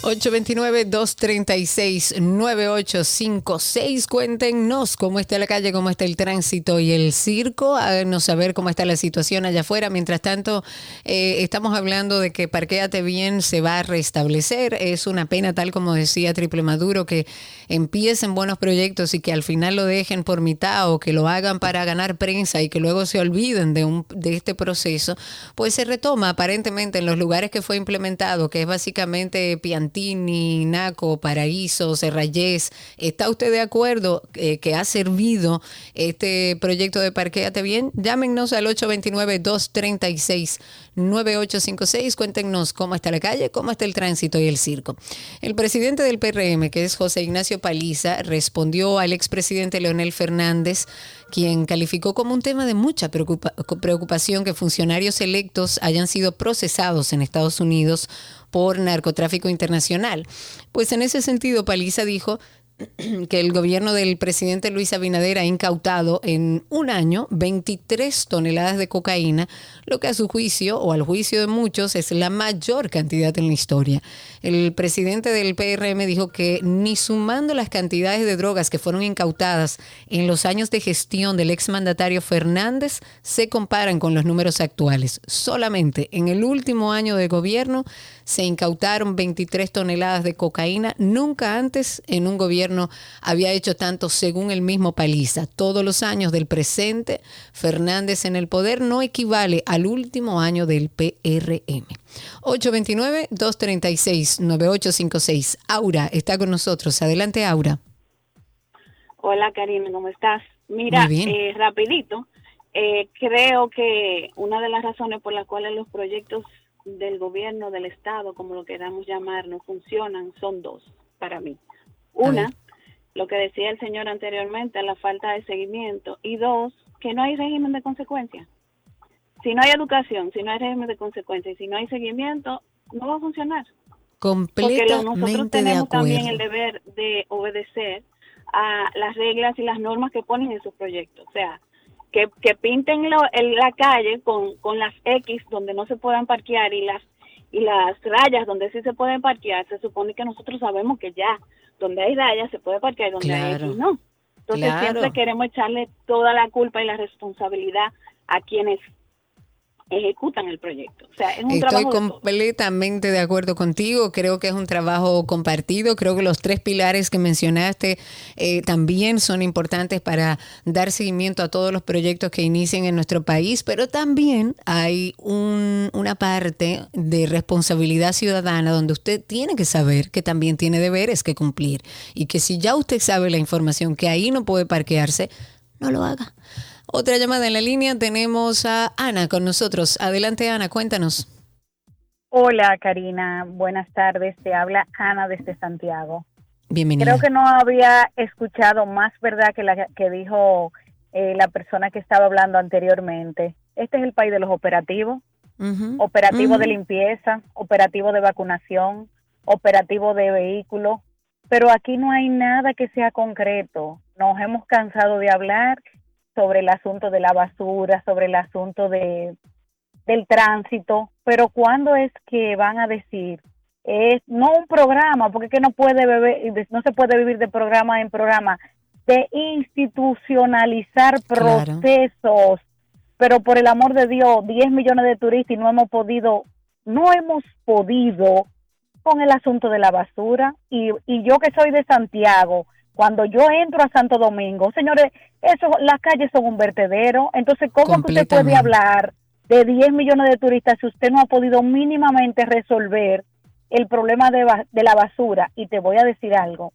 829-236-9856. Cuéntenos cómo está la calle, cómo está el tránsito y el circo. Háganos saber cómo está la situación allá afuera. Mientras tanto, eh, estamos hablando de que Parquéate Bien se va a restablecer. Es una pena, tal como decía Triple Maduro, que empiecen buenos proyectos y que al final lo dejen por mitad o que lo hagan para ganar prensa y que luego se olviden de, un, de este proceso. Pues se retoma aparentemente en los lugares que fue implementado, que es básicamente Piantini, Naco, Paraíso, Serrayés. ¿Está usted de acuerdo eh, que ha servido este proyecto de Parquéate Bien? Llámenos al 829-236-9856. Cuéntenos cómo está la calle, cómo está el tránsito y el circo. El presidente del PRM, que es José Ignacio Paliza, respondió al expresidente Leonel Fernández, quien calificó como un tema de mucha preocupa- preocupación que funcionarios electos hayan sido procesados en Estados Unidos por narcotráfico internacional. Pues en ese sentido, Paliza dijo que el gobierno del presidente Luis Abinader ha incautado en un año 23 toneladas de cocaína, lo que a su juicio o al juicio de muchos es la mayor cantidad en la historia. El presidente del PRM dijo que ni sumando las cantidades de drogas que fueron incautadas en los años de gestión del exmandatario Fernández se comparan con los números actuales. Solamente en el último año de gobierno se incautaron 23 toneladas de cocaína. Nunca antes en un gobierno había hecho tanto según el mismo Paliza. Todos los años del presente, Fernández en el poder no equivale al último año del PRM. 829-236-9856. Aura está con nosotros. Adelante, Aura. Hola Karina, ¿cómo estás? Mira, eh, rapidito, eh, creo que una de las razones por las cuales los proyectos del gobierno, del Estado, como lo queramos llamar, no funcionan, son dos para mí. Una, lo que decía el señor anteriormente, la falta de seguimiento. Y dos, que no hay régimen de consecuencia. Si no hay educación, si no hay régimen de consecuencia y si no hay seguimiento, no va a funcionar. Porque lo- nosotros Completamente tenemos también el deber de obedecer a las reglas y las normas que ponen en sus proyectos. O sea, que, que pinten lo- en la calle con, con las X donde no se puedan parquear y las y las rayas donde sí se pueden parquear, se supone que nosotros sabemos que ya donde hay rayas se puede parquear y donde hay. X no. Entonces Claro. siempre queremos echarle toda la culpa y la responsabilidad a quienes ejecutan el proyecto. O sea, es un Estoy trabajo de completamente de acuerdo contigo. Creo que es un trabajo compartido. Creo que los tres pilares que mencionaste eh, también son importantes para dar seguimiento a todos los proyectos que inicien en nuestro país, pero también hay un- una parte de responsabilidad ciudadana donde usted tiene que saber que también tiene deberes que cumplir y que si ya usted sabe la información que ahí no puede parquearse, no lo haga. Otra llamada en la línea tenemos a Ana con nosotros. Adelante Ana, cuéntanos. Hola Karina, buenas tardes. Te habla Ana desde Santiago. Bienvenida. Creo que no había escuchado más verdad que la que dijo eh, la persona que estaba hablando anteriormente. Este es el país de los operativos, operativo Ujú. de limpieza, operativo de vacunación, operativo de vehículos, pero aquí no hay nada que sea concreto. Nos hemos cansado de hablar sobre el asunto de la basura, sobre el asunto de del tránsito, pero ¿cuándo es que van a decir es no un programa, porque es que no puede beber, no se puede vivir de programa en programa, de institucionalizar Claro. procesos, pero por el amor de Dios, 10 millones de turistas y no hemos podido, no hemos podido con el asunto de la basura. Y, y yo que soy de Santiago, cuando yo entro a Santo Domingo, señores, eso, las calles son un vertedero, entonces ¿cómo que usted puede hablar de 10 millones de turistas si usted no ha podido mínimamente resolver el problema de la basura? Y te voy a decir algo,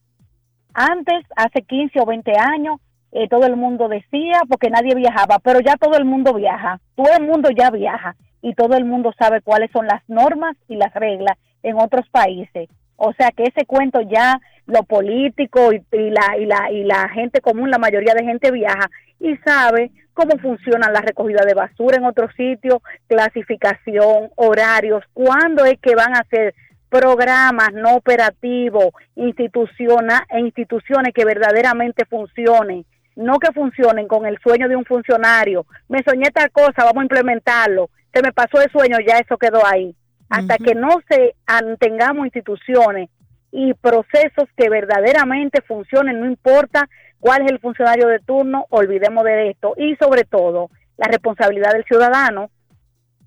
antes, hace 15 o 20 años, eh, todo el mundo decía, porque nadie viajaba, pero ya todo el mundo viaja, todo el mundo ya viaja y todo el mundo sabe cuáles son las normas y las reglas en otros países. O sea que ese cuento ya lo político y, la, y, la, y la gente común, la mayoría de gente viaja y sabe cómo funciona la recogida de basura en otros sitios, clasificación, horarios, cuándo es que van a hacer programas no operativos, instituciona, e instituciones que verdaderamente funcionen, no que funcionen con el sueño de un funcionario. Me soñé tal cosa, vamos a implementarlo. Se me pasó el sueño, ya eso quedó ahí. Hasta que no se tengamos instituciones y procesos que verdaderamente funcionen, no importa cuál es el funcionario de turno, olvidemos de esto. Y sobre todo, la responsabilidad del ciudadano,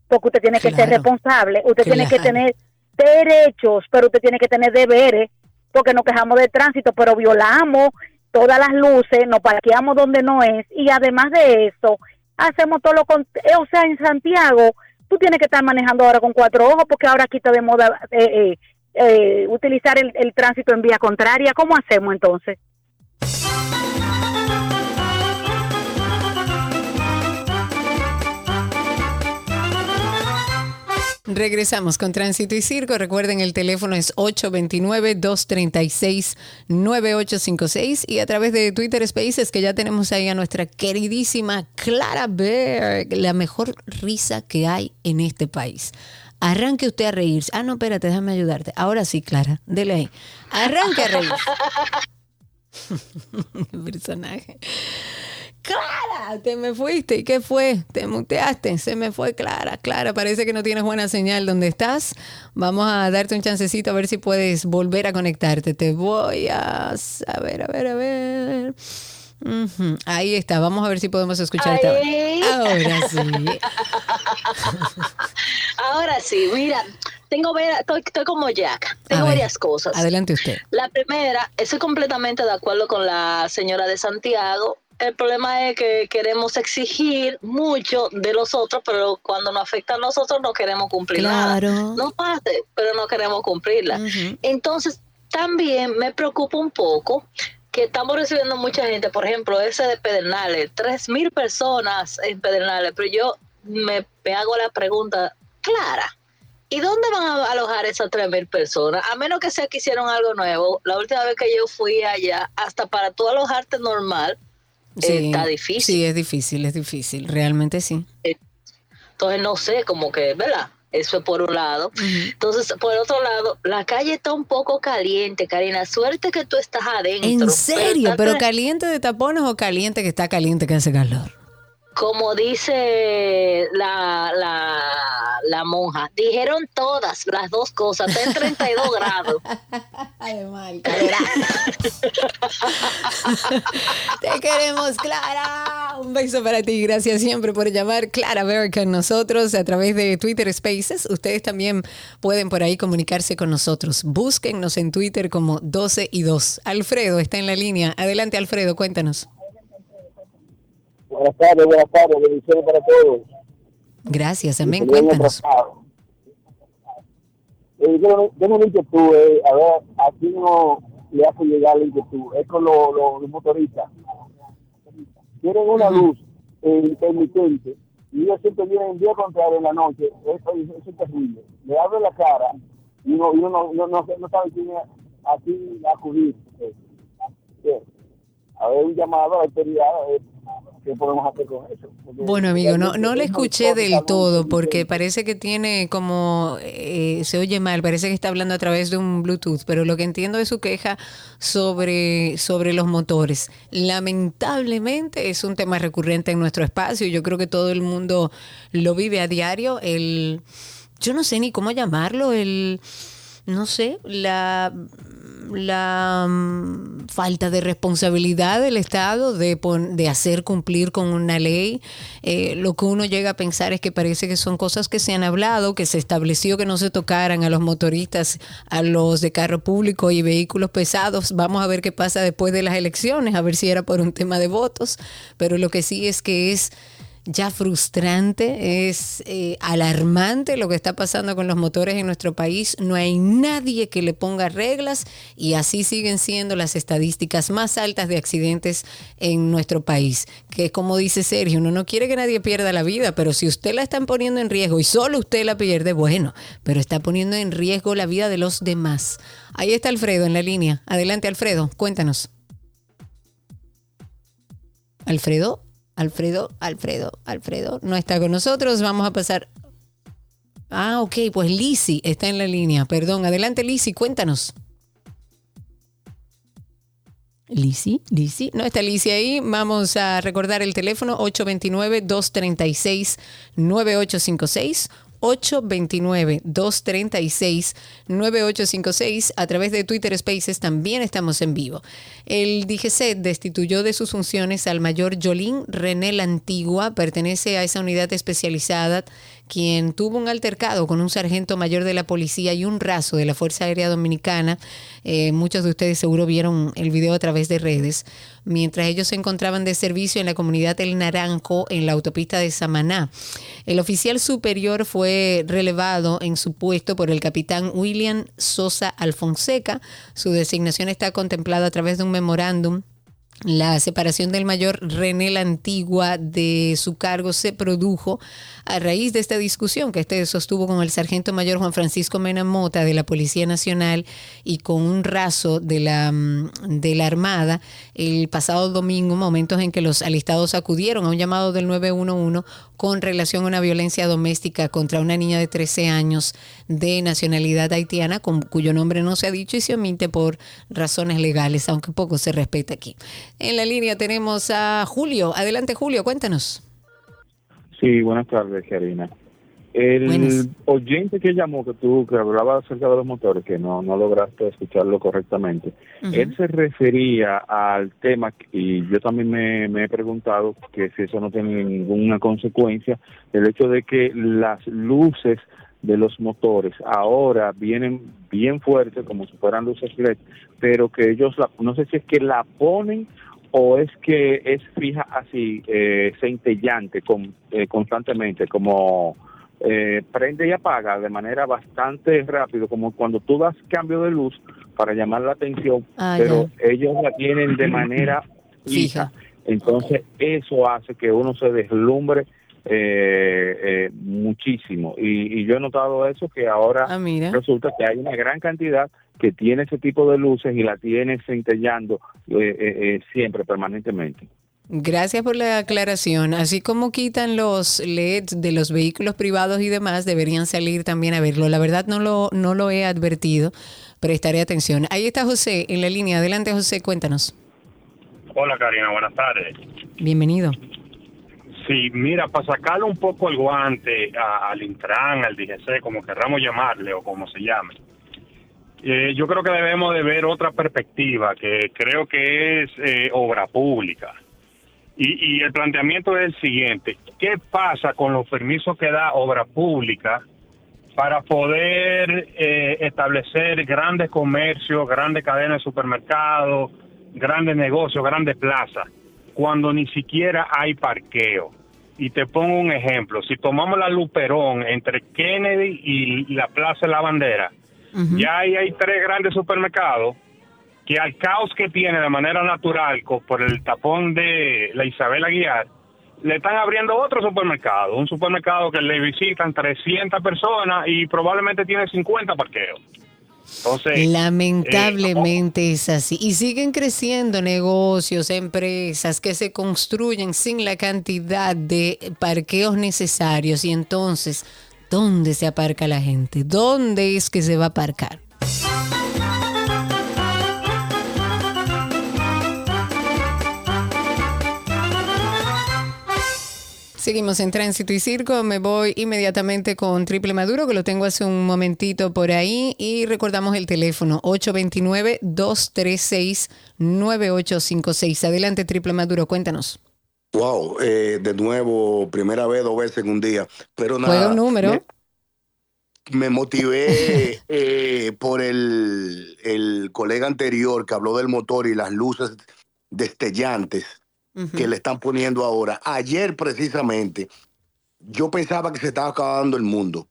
porque usted tiene que ser responsable, usted tiene que tener derechos, pero usted tiene que tener deberes, porque nos quejamos de tránsito, pero violamos todas las luces, nos parqueamos donde no es, y además de eso, hacemos todo lo con, eh, o sea, en Santiago, tú tienes que estar manejando ahora con cuatro ojos, porque ahora aquí está de moda eh, eh, eh, utilizar el, el tránsito en vía contraria, ¿cómo hacemos entonces? Regresamos con Tránsito y Circo. Recuerden, el teléfono es 829-236-9856 y a través de Twitter Spaces que ya tenemos ahí a nuestra queridísima Clara Berg, la mejor risa que hay en este país. Arranque usted a reírse. Ah, no, espérate, déjame ayudarte. Ahora sí, Clara, dele ahí. Arranque a reírse. personaje. Clara, te me fuiste. ¿Y qué fue? Te muteaste. Se me fue Clara. Clara, parece que no tienes buena señal donde estás. Vamos a darte un chancecito a ver si puedes volver a conectarte. Te voy a... A ver, a ver, a ver. Ahí está. Vamos a ver si podemos escucharte ahora. Ahora sí. Ahora sí, mira, tengo estoy, estoy como Jack, tengo ver, varias cosas. Adelante usted. La primera, estoy completamente de acuerdo con la señora de Santiago. El problema es que queremos exigir mucho de los otros, pero cuando nos afecta a nosotros no queremos cumplir Claro. nada. No pase, pero no queremos cumplirla. Entonces, también me preocupa un poco que estamos recibiendo mucha gente, por ejemplo, ese de Pedernales, tres mil personas en Pedernales, pero yo me, me hago la pregunta, Clara, ¿y dónde van a alojar esas tres mil personas? A menos que sea que hicieron algo nuevo. La última vez que yo fui allá, hasta para tú alojarte normal, eh, está difícil. Sí, es difícil, es difícil. Realmente sí. Entonces no sé, como que, ¿verdad? Eso es por un lado. Entonces, por otro lado, la calle está un poco caliente, Karina. Suerte que tú estás adentro. ¿En serio? ¿Pero caliente de tapones o caliente que está caliente que hace calor? Como dice la, la, la monja, dijeron todas las dos cosas, está en 32 grados. Además, Te queremos, Clara. Un beso para ti. Gracias siempre por llamar Clara Ver con nosotros a través de Twitter Spaces. Ustedes también pueden por ahí comunicarse con nosotros. Búsquennos en Twitter como 12 y 2. Alfredo está en la línea. Adelante, Alfredo, cuéntanos. Buenas tardes, buenas tardes. Bendiciones para todos. Gracias, amén. Cuéntanos. Eh, yo, tengo una inquietud, eh, a ver, aquí no le hace llegar la inquietud, es con los motoristas. Tienen una luz eh, intermitente y ellos siempre vienen día contrario en la noche, eso, es terrible. Le abren la cara y uno, uno no, no, no, no, sabe quién es aquí acudir. Eh, a ver, un llamado a la autoridad, ¿qué podemos hacer con eso? bueno, amigo, no, no le escuché del todo porque parece que tiene como, eh, se oye mal, parece que está hablando a través de un Bluetooth, pero lo que entiendo es su queja sobre, sobre los motores. Lamentablemente es un tema recurrente en nuestro espacio, yo creo que todo el mundo lo vive a diario, el, yo no sé ni cómo llamarlo, el no sé, la, la mm, falta de responsabilidad del Estado de, de hacer cumplir con una ley. Eh, lo que uno llega a pensar es que parece que son cosas que se han hablado, que se estableció que no se tocaran a los motoristas, a los de carro público y vehículos pesados. Vamos a ver qué pasa después de las elecciones, a ver si era por un tema de votos, pero lo que sí es que es ya frustrante, es eh, alarmante lo que está pasando con los motores en nuestro país. No hay nadie que le ponga reglas y así siguen siendo las estadísticas más altas de accidentes en nuestro país. Que como dice Sergio, uno no quiere que nadie pierda la vida, pero si usted la está poniendo en riesgo y solo usted la pierde, bueno, pero está poniendo en riesgo la vida de los demás. Ahí está Alfredo en la línea. Adelante Alfredo, cuéntanos. Alfredo. Alfredo, Alfredo, Alfredo no está con nosotros. Vamos a pasar. Ah, ok, pues Lisi está en la línea. Perdón, adelante Lisi, cuéntanos. Lisi, Lisi, no está Lisi ahí. Vamos a recordar el teléfono 829-236-9856. 829-236-9856. A través de Twitter Spaces también estamos en vivo. El DGC destituyó de sus funciones al mayor Jolín René La Antigua, pertenece a esa unidad especializada quien tuvo un altercado con un sargento mayor de la policía y un raso de la Fuerza Aérea Dominicana. Eh, muchos de ustedes seguro vieron el video a través de redes. Mientras ellos se encontraban de servicio en la comunidad El Naranjo, en la autopista de Samaná. El oficial superior fue relevado en su puesto por el capitán William Sosa Alfonseca. Su designación está contemplada a través de un memorándum la separación del mayor René la Antigua de su cargo se produjo a raíz de esta discusión que este sostuvo con el sargento mayor Juan Francisco Mena Mota de la Policía Nacional y con un raso de la, mm, de la Armada el pasado domingo, momentos en que los alistados acudieron a un llamado del 911 con relación a una violencia doméstica contra una niña de 13 años de nacionalidad haitiana, con, cuyo nombre no se ha dicho y se omite por razones legales, aunque poco se respeta aquí. En la línea tenemos a Julio. Adelante, Julio, cuéntanos. Sí, buenas tardes, Karina. El oyente que llamó, que tú, que hablaba acerca de los motores, que no, no lograste escucharlo correctamente, él se refería al tema, y yo también me, me, he preguntado que si eso no tiene ninguna consecuencia, el hecho de que las luces de los motores ahora vienen bien fuertes, como si fueran luces LED, pero que ellos, la, no sé si es que la ponen o es que es fija así, eh, centellante con, eh, constantemente, como eh, prende y apaga de manera bastante rápido, como cuando tú das cambio de luz para llamar la atención, ah, pero ellos la tienen de manera fija. Entonces eso hace que uno se deslumbre eh, eh, muchísimo. Y, yo he notado eso, que ahora ah, resulta que hay una gran cantidad que tiene ese tipo de luces y la tiene centellando eh, eh, siempre, permanentemente. Gracias por la aclaración. Así como quitan los LEDs de los vehículos privados y demás, deberían salir también a verlo. La verdad no lo, no lo he advertido, prestaré atención. Ahí está José en la línea. Adelante, José, cuéntanos. Hola, Karina, buenas tardes. Bienvenido. Sí, mira, para sacarle un poco el guante al Intran, al DGC, como querramos llamarle o como se llame, eh, yo creo que debemos de ver otra perspectiva, que creo que es eh, obra pública. Y, y el planteamiento es el siguiente, ¿qué pasa con los permisos que da obra pública para poder eh, establecer grandes comercios, grandes cadenas de supermercados, grandes negocios, grandes plazas, cuando ni siquiera hay parqueo? Y te pongo un ejemplo, si tomamos la Luperón entre Kennedy y la Plaza de la Bandera, ya ahí hay tres grandes supermercados que al caos que tiene de manera natural por el tapón de la Isabel Aguiar, le están abriendo otro supermercado, un supermercado que le visitan 300 personas y probablemente tiene 50 parqueos. Entonces, Lamentablemente es así. Y siguen creciendo negocios, empresas que se construyen sin la cantidad de parqueos necesarios. Y entonces, ¿dónde se aparca la gente? ¿Dónde es que se va a aparcar? Seguimos en Tránsito y Circo. Me voy inmediatamente con Triple Maduro, que lo tengo hace un momentito por ahí. Y recordamos el teléfono 829-236-9856. Adelante, Triple Maduro, cuéntanos. Wow, eh, de nuevo, primera vez, dos veces en un día. Pero nada. Juega un número. Me, me motivé eh, por el, el colega anterior que habló del motor y las luces destellantes que le están poniendo ahora. Ayer precisamente yo pensaba que se estaba acabando el mundo.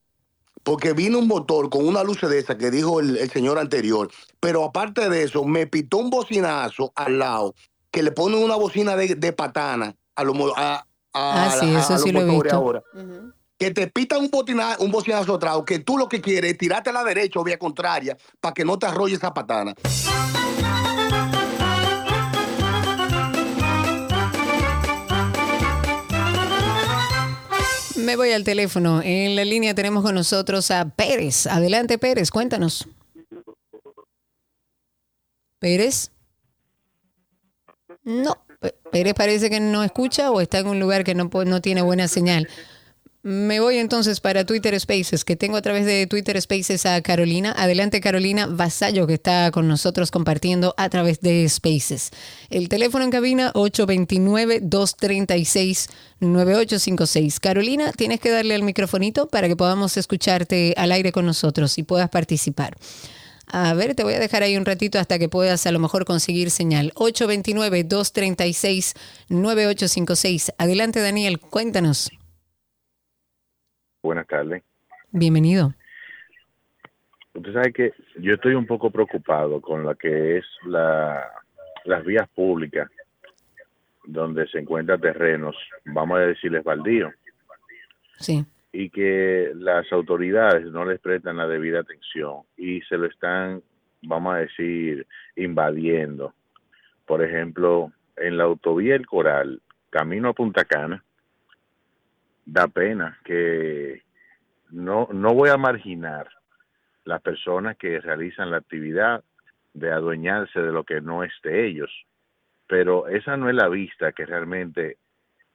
Porque vino un motor con una luz de esa que dijo el, el señor anterior. Pero aparte de eso, me pitó un bocinazo al lado que le pone una bocina de, de patana a los a, a- Ah, sí, a- eso a sí los lo he motores visto. ahora. Que te pitan un, botina- un bocinazo atrás, que tú lo que quieres es tirarte a la derecha o vía contraria para que no te arrolle esa patana. Me voy al teléfono. En la línea tenemos con nosotros a Pérez. Adelante, Pérez, cuéntanos. Pérez. No, Pérez parece que no escucha o está en un lugar que no, no tiene buena señal. Me voy entonces para Twitter Spaces, que tengo a través de Twitter Spaces a Carolina. Adelante Carolina Vasallo, que está con nosotros compartiendo a través de Spaces. El teléfono en cabina 829-236-9856. Carolina, tienes que darle al microfonito para que podamos escucharte al aire con nosotros y puedas participar. A ver, te voy a dejar ahí un ratito hasta que puedas a lo mejor conseguir señal. 829-236-9856. Adelante Daniel, cuéntanos. Buenas tardes. Bienvenido. Usted sabe que yo estoy un poco preocupado con lo que es la, las vías públicas donde se encuentran terrenos, vamos a decirles baldíos, Sí. y que las autoridades no les prestan la debida atención y se lo están, vamos a decir, invadiendo. Por ejemplo, en la autovía El Coral, camino a Punta Cana, da pena que no, no voy a marginar las personas que realizan la actividad de adueñarse de lo que no es de ellos, pero esa no es la vista que realmente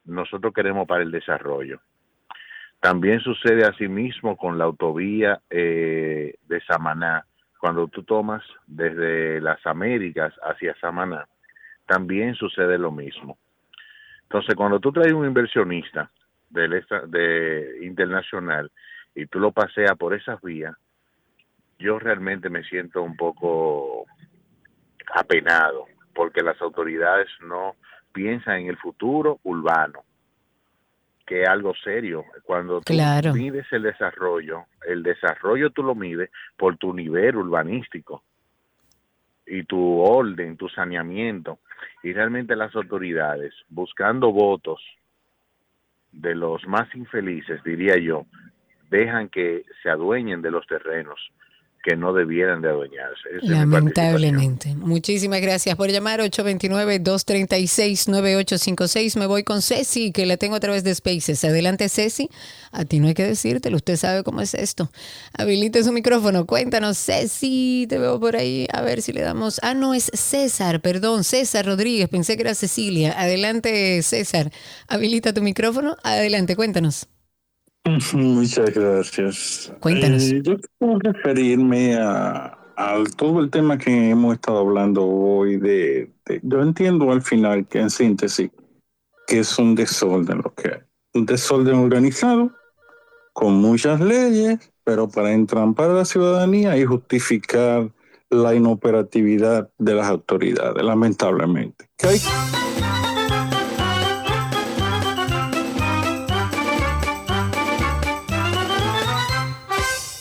nosotros queremos para el desarrollo. También sucede asimismo con la autovía eh, de Samaná, cuando tú tomas desde las Américas hacia Samaná, también sucede lo mismo. Entonces, cuando tú traes un inversionista del de internacional y tú lo paseas por esas vías, yo realmente me siento un poco apenado porque las autoridades no piensan en el futuro urbano, que es algo serio. Cuando tú Claro. mides el desarrollo, el desarrollo tú lo mides por tu nivel urbanístico y tu orden, tu saneamiento. Y realmente las autoridades, buscando votos de los más infelices, diría yo, dejan que se adueñen de los terrenos que no debieran de adueñarse. Esa Lamentablemente. Muchísimas gracias por llamar 829-236-9856. Me voy con Ceci, que la tengo a través de Spaces. Adelante, Ceci. A ti no hay que decírtelo, usted sabe cómo es esto. Habilite su micrófono. Cuéntanos, Ceci. Te veo por ahí. A ver si le damos. Ah, no, es César, perdón, César Rodríguez. Pensé que era Cecilia. Adelante, César. Habilita tu micrófono. Adelante, cuéntanos. Muchas gracias. Cuéntanos. Eh, yo quiero referirme a, a todo el tema que hemos estado hablando hoy de, de- Yo entiendo al final que en síntesis que es un desorden lo que hay. Un desorden organizado con muchas leyes, pero para entrampar a la ciudadanía y justificar la inoperatividad de las autoridades, lamentablemente. ¿Ok?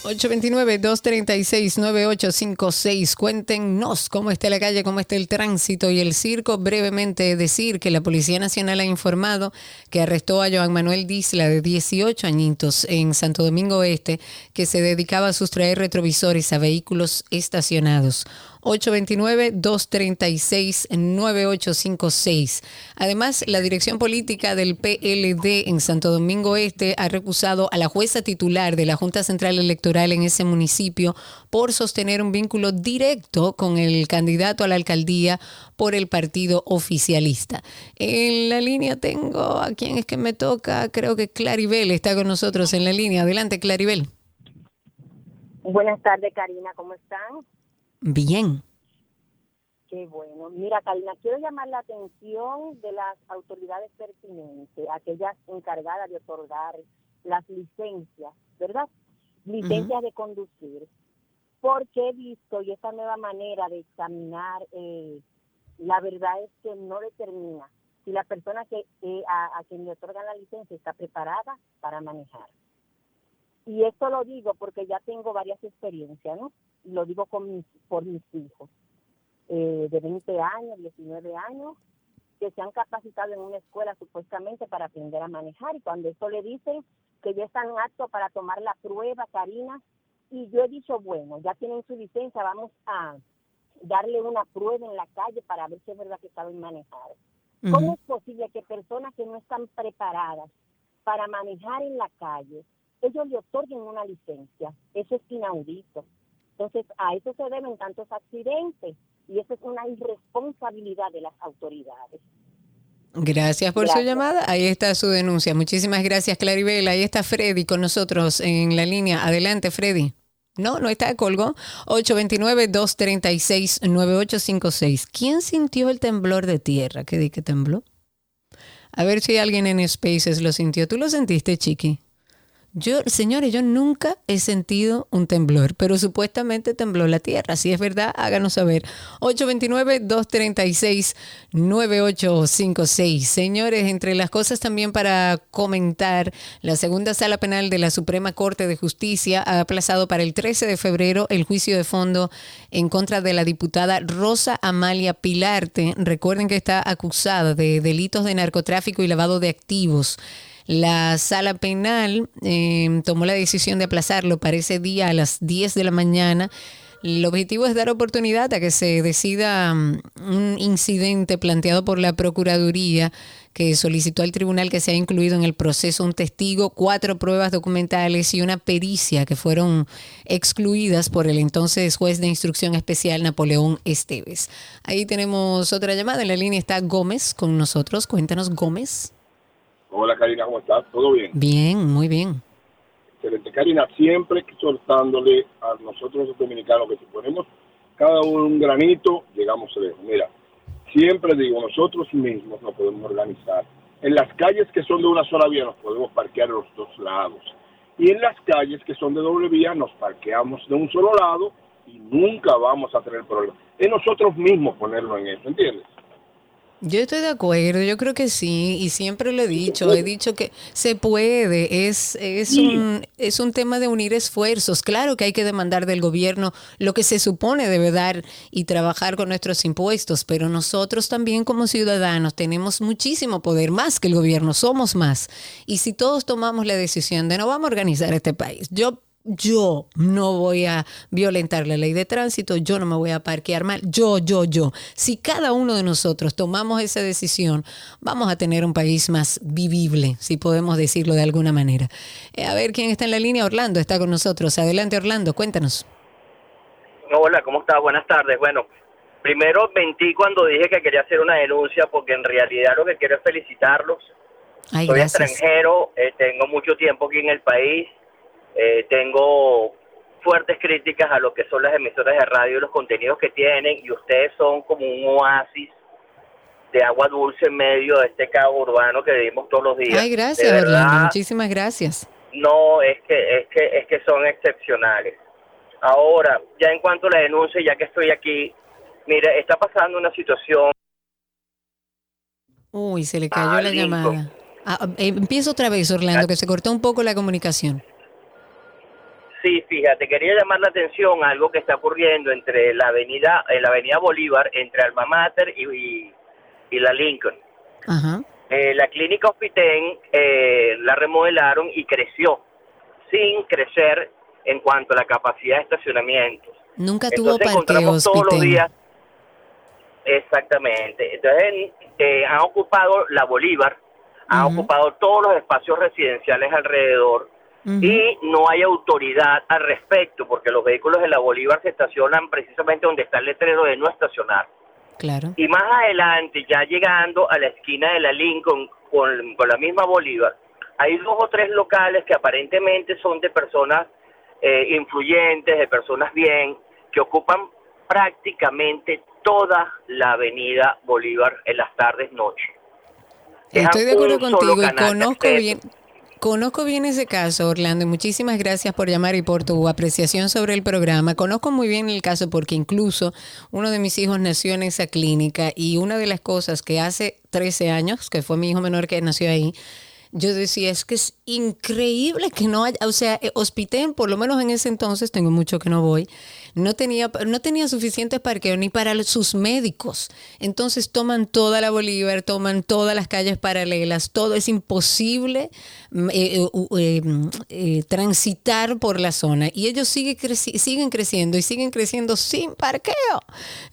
829-236-9856. Cuéntenos cómo está la calle, cómo está el tránsito y el circo. Brevemente decir que la Policía Nacional ha informado que arrestó a Joan Manuel Disla, de 18 añitos, en Santo Domingo Este, que se dedicaba a sustraer retrovisores a vehículos estacionados. 829-236-9856. Además, la dirección política del PLD en Santo Domingo Este ha recusado a la jueza titular de la Junta Central Electoral en ese municipio por sostener un vínculo directo con el candidato a la alcaldía por el partido oficialista. En la línea tengo a quien es que me toca, creo que Claribel está con nosotros en la línea. Adelante, Claribel. Buenas tardes, Karina, ¿cómo están? Bien. Qué bueno. Mira, Karina, quiero llamar la atención de las autoridades pertinentes, aquellas encargadas de otorgar las licencias, ¿verdad? Licencias de conducir, porque he visto y esta nueva manera de examinar, eh, la verdad es que no determina si la persona que eh, a, a quien le otorgan la licencia está preparada para manejar. Y esto lo digo porque ya tengo varias experiencias, ¿no? Lo digo con mis, por mis hijos, eh, de 20 años, 19 años, que se han capacitado en una escuela supuestamente para aprender a manejar. Y cuando eso le dicen que ya están aptos para tomar la prueba, Karina, y yo he dicho, bueno, ya tienen su licencia, vamos a darle una prueba en la calle para ver si es verdad que saben manejar. ¿Cómo es posible que personas que no están preparadas para manejar en la calle, ellos le otorguen una licencia? Eso es inaudito. Entonces, a eso se deben tantos accidentes y eso es una irresponsabilidad de las autoridades. Gracias por su llamada. Ahí está su denuncia. Muchísimas gracias, Claribel. Ahí está Freddy con nosotros en la línea. Adelante, Freddy. No, no está, colgó. 829-236-9856. ¿Quién sintió el temblor de tierra? ¿Qué di que tembló? A ver si alguien en Spaces lo sintió. ¿Tú lo sentiste, Chiqui? Yo, señores, yo nunca he sentido un temblor, pero supuestamente tembló la tierra. Si es verdad, háganos saber. 829-236-9856. Señores, entre las cosas también para comentar, la segunda sala penal de la Suprema Corte de Justicia ha aplazado para el 13 de febrero el juicio de fondo en contra de la diputada Rosa Amalia Pilarte. Recuerden que está acusada de delitos de narcotráfico y lavado de activos. La sala penal eh, tomó la decisión de aplazarlo para ese día a las 10 de la mañana. El objetivo es dar oportunidad a que se decida mm, un incidente planteado por la Procuraduría que solicitó al tribunal que se ha incluido en el proceso un testigo, cuatro pruebas documentales y una pericia que fueron excluidas por el entonces juez de instrucción especial Napoleón Esteves. Ahí tenemos otra llamada. En la línea está Gómez con nosotros. Cuéntanos, Gómez. Hola Karina, ¿cómo estás? ¿Todo bien? Bien, muy bien. Excelente. Karina, siempre soltándole a nosotros los dominicanos que si ponemos cada uno un granito, llegamos lejos. Mira, siempre digo, nosotros mismos nos podemos organizar. En las calles que son de una sola vía nos podemos parquear a los dos lados. Y en las calles que son de doble vía nos parqueamos de un solo lado y nunca vamos a tener problemas. Es nosotros mismos ponerlo en eso, ¿entiendes? Yo estoy de acuerdo, yo creo que sí, y siempre lo he dicho, he dicho que se puede, es, es, un, es un tema de unir esfuerzos. Claro que hay que demandar del gobierno lo que se supone debe dar y trabajar con nuestros impuestos, pero nosotros también como ciudadanos tenemos muchísimo poder, más que el gobierno, somos más. Y si todos tomamos la decisión de no vamos a organizar este país, yo yo no voy a violentar la ley de tránsito, yo no me voy a parquear mal, yo, yo, yo. Si cada uno de nosotros tomamos esa decisión, vamos a tener un país más vivible, si podemos decirlo de alguna manera. Eh, a ver quién está en la línea, Orlando está con nosotros. Adelante, Orlando, cuéntanos. Hola, ¿cómo estás? Buenas tardes. Bueno, primero mentí cuando dije que quería hacer una denuncia porque en realidad lo que quiero es felicitarlos. Ay, Soy gracias. extranjero, eh, tengo mucho tiempo aquí en el país, eh, tengo fuertes críticas a lo que son las emisoras de radio y los contenidos que tienen y ustedes son como un oasis de agua dulce en medio de este caos urbano que vivimos todos los días. Ay, gracias, verdad, Orlando. Muchísimas gracias. no, es que, es que, es que son excepcionales. Ahora, ya en cuanto a la denuncia, ya que estoy aquí, mire, está pasando una situación. Uy, se le cayó Ah, la llamada. Ah, eh, empiezo otra vez, Orlando, que se cortó un poco la comunicación. Sí, fíjate, quería llamar la atención a algo que está ocurriendo entre la avenida, en la avenida Bolívar, entre Alma Mater y, y, y la Lincoln. Ajá. Eh, la clínica Hospitén eh, la remodelaron y creció, sin crecer en cuanto a la capacidad de estacionamiento. Nunca tuvo Entonces parqueo, todos los días. Exactamente. Entonces eh, han ocupado la Bolívar, han ocupado todos los espacios residenciales alrededor y no hay autoridad al respecto porque los vehículos de la Bolívar se estacionan precisamente donde está el letrero de no estacionar. Claro. Y más adelante, ya llegando a la esquina de la Lincoln con, con la misma Bolívar, hay dos o tres locales que aparentemente son de personas eh, influyentes, de personas bien, que ocupan prácticamente toda la avenida Bolívar en las tardes noches. Estoy de acuerdo contigo y conozco bien, conozco bien ese caso, Orlando, y muchísimas gracias por llamar y por tu apreciación sobre el programa. Conozco muy bien el caso porque incluso uno de mis hijos nació en esa clínica y una de las cosas que hace 13 años, que fue mi hijo menor que nació ahí, yo decía, es que es increíble que no haya, o sea, eh, Hospitén, por lo menos en ese entonces, tengo mucho que no voy, no tenía, no tenía suficientes parqueos ni para sus médicos. Entonces toman toda la Bolívar, toman todas las calles paralelas, todo es imposible mm, eh, eh, eh, mm, transitar por la zona. Y ellos sigue creci- siguen creciendo y siguen creciendo sin parqueo.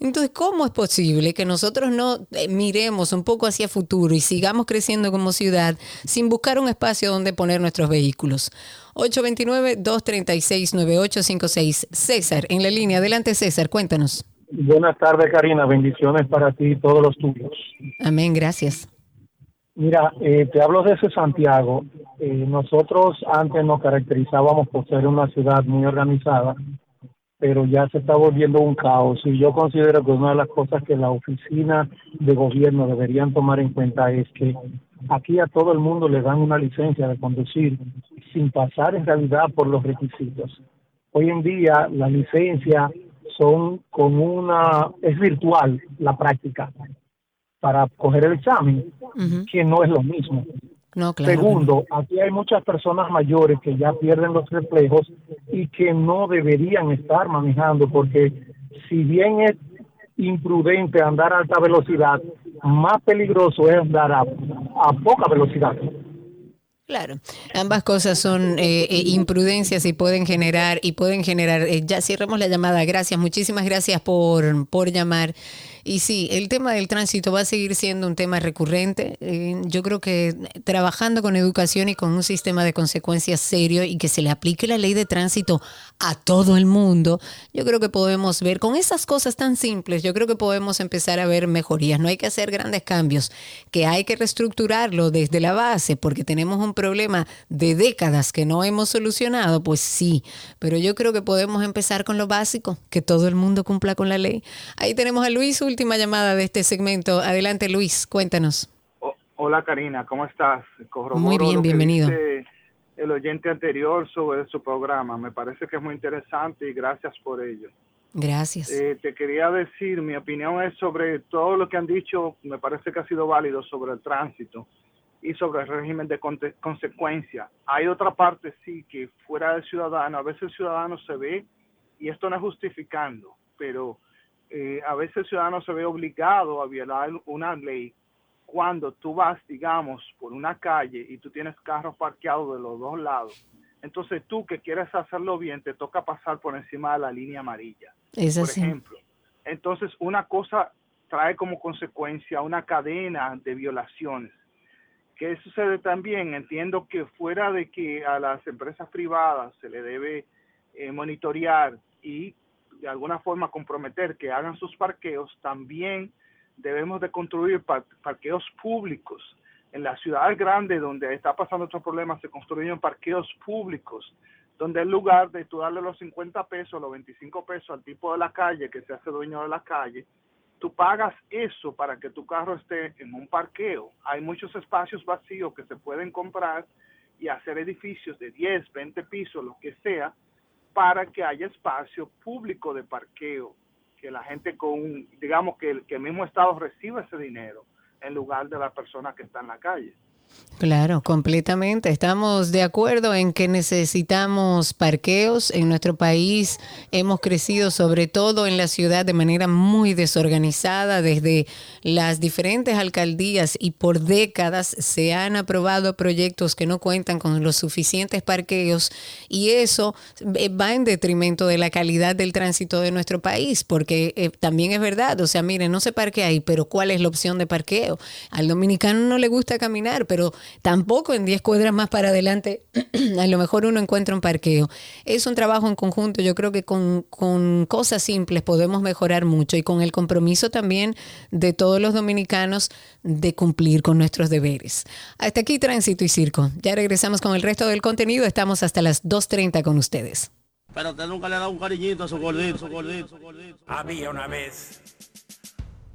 Entonces, ¿cómo es posible que nosotros no miremos un poco hacia futuro y sigamos creciendo como ciudad sin buscar un espacio donde poner nuestros vehículos? 829-236-9856. César, en la línea. Adelante, César, cuéntanos. Buenas tardes, Karina. Bendiciones para ti y todos los tuyos. Amén, gracias. Mira, eh, te hablo desde Santiago. Eh, nosotros antes nos caracterizábamos por ser una ciudad muy organizada, pero ya se está volviendo un caos. Y yo considero que una de las cosas que la oficina de gobierno deberían tomar en cuenta es que aquí a todo el mundo le dan una licencia de conducir sin pasar en realidad por los requisitos. Hoy en día la licencia son con una, es virtual la práctica para coger el examen, que no es lo mismo. No, claro. Segundo, aquí hay muchas personas mayores que ya pierden los reflejos y que no deberían estar manejando porque si bien es imprudente andar a alta velocidad, más peligroso es andar a, a poca velocidad. Claro, ambas cosas son eh, eh, imprudencias y pueden generar y pueden generar. eh, ya cerramos la llamada. Gracias, muchísimas gracias por por llamar. Y sí, el tema del tránsito va a seguir siendo un tema recurrente. Eh, yo creo que trabajando con educación y con un sistema de consecuencias serio y que se le aplique la ley de tránsito a todo el mundo, yo creo que podemos ver con esas cosas tan simples, yo creo que podemos empezar a ver mejorías. No hay que hacer grandes cambios, que hay que reestructurarlo desde la base porque tenemos un problema de décadas que no hemos solucionado, pues sí, pero yo creo que podemos empezar con lo básico, que todo el mundo cumpla con la ley. Ahí tenemos a Luis, última llamada de este segmento. Adelante Luis, cuéntanos. Hola Karina, ¿cómo estás? Corroboro Muy bien, bienvenido. El oyente anterior sobre su programa, me parece que es muy interesante y gracias por ello. Gracias. Eh, te quería decir, mi opinión es sobre todo lo que han dicho, me parece que ha sido válido sobre el tránsito y sobre el régimen de consecuencia. Hay otra parte, sí, que fuera del ciudadano, a veces el ciudadano se ve, y esto no es justificando, pero eh, a veces el ciudadano se ve obligado a violar una ley cuando tú vas, digamos, por una calle y tú tienes carros parqueados de los dos lados Entonces tú que quieres hacerlo bien, te toca pasar por encima de la línea amarilla. Es por así. ejemplo. Entonces una cosa trae como consecuencia una cadena de violaciones. ¿Qué sucede también? Entiendo que fuera de que a las empresas privadas se le debe eh, monitorear y de alguna forma comprometer que hagan sus parqueos, también debemos de construir par- parqueos públicos. En las ciudades grandes donde está pasando estos problemas se construyen parqueos públicos, donde en lugar de tú darle los 50 pesos, los 25 pesos al tipo de la calle que se hace dueño de la calle, tú pagas eso para que tu carro esté en un parqueo. Hay muchos espacios vacíos que se pueden comprar y hacer edificios de 10, 20 pisos, lo que sea, para que haya espacio público de parqueo, que la gente con, digamos que el, que el mismo Estado reciba ese dinero en lugar de la persona que está en la calle. Claro, completamente. Estamos de acuerdo en que necesitamos parqueos en nuestro país. Hemos crecido sobre todo en la ciudad de manera muy desorganizada desde las diferentes alcaldías y por décadas se han aprobado proyectos que no cuentan con los suficientes parqueos y eso eh, va en detrimento de la calidad del tránsito de nuestro país porque eh, también es verdad, o sea, miren, no se parquea ahí, pero ¿cuál es la opción de parqueo? Al dominicano no le gusta caminar, pero tampoco en 10 cuadras más para adelante a lo mejor uno encuentra un parqueo. Es un trabajo en conjunto, yo creo que con, con cosas simples podemos mejorar mucho y con el compromiso también de todos los dominicanos de cumplir con nuestros deberes. Hasta aquí Tránsito y Circo. Ya regresamos con el resto del contenido, estamos hasta las 2.30 con ustedes. Pero usted nunca le ha dado un cariñito a su gordito, su gordito, su gordito. Había una vez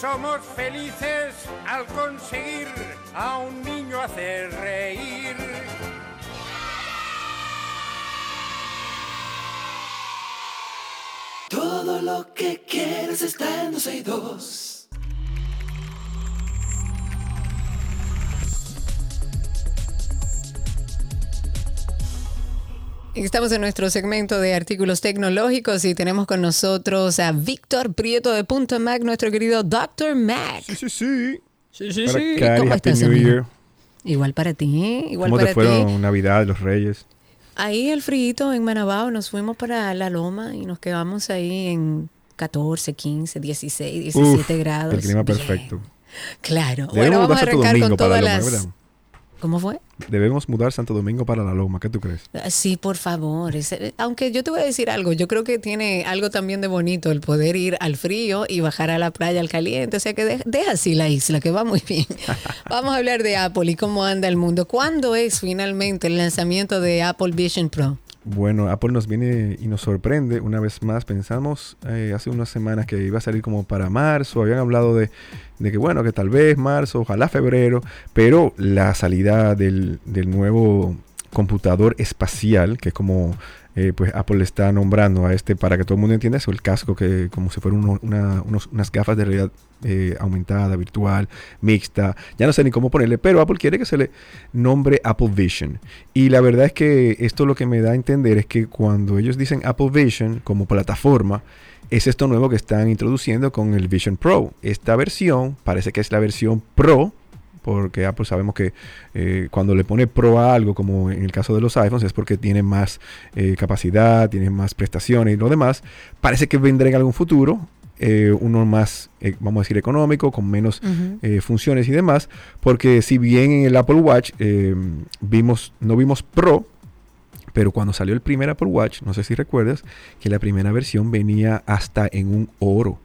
Somos felices al conseguir a un niño hacer reír. Todo lo que quieres está en 12 y 2. Estamos en nuestro segmento de artículos tecnológicos y tenemos con nosotros a Víctor Prieto de Punto Mac, nuestro querido Dr. Mac. Sí, sí, sí. Sí, sí, sí. Cari, ¿Cómo Happy estás, New amigo? Year. Igual para ti, ¿eh? igual ¿Cómo para te fueron ti. Navidad, los Reyes? Ahí el frío en Manabao, nos fuimos para la loma y nos quedamos ahí en 14, 15, 16, 17 Uf, grados. El clima Bien. perfecto. Claro. Debemos Bueno, vamos a arrancar con todas Loma, las... ¿verdad? ¿Cómo fue? Debemos mudar Santo Domingo para la Loma. ¿Qué tú crees? Ah, Sí, por favor. Aunque yo te voy a decir algo, yo creo que tiene algo también de bonito el poder ir al frío y bajar a la playa al caliente. O sea que de- deja así la isla, que va muy bien. Vamos a hablar de Apple y cómo anda el mundo. ¿Cuándo es finalmente el lanzamiento de Apple Vision Pro? Bueno, Apple nos viene y nos sorprende una vez más. Pensamos eh, hace unas semanas que iba a salir como para marzo. Habían hablado de, de que, bueno, que tal vez marzo, ojalá febrero. Pero la salida del, del nuevo computador espacial, que es como eh, pues Apple le está nombrando a este, para que todo el mundo entienda, es el casco que como si fuera uno- una- unas gafas de realidad eh, aumentada, virtual, mixta. Ya no sé ni cómo ponerle, pero Apple quiere que se le nombre Apple Vision. Y la verdad es que esto lo que me da a entender es que cuando ellos dicen Apple Vision como plataforma, es esto nuevo que están introduciendo con el Vision Pro. Esta versión parece que es la versión Pro, porque Apple sabemos que eh, cuando le pone Pro a algo, como en el caso de los iPhones, es porque tiene más eh, capacidad, tiene más prestaciones y lo demás. Parece que vendrá en algún futuro eh, uno más, vamos a decir, económico, con menos funciones y demás, porque si bien en el Apple Watch vimos, no vimos Pro, pero cuando salió el primer Apple Watch, no sé si recuerdas, que la primera versión venía hasta en un oro,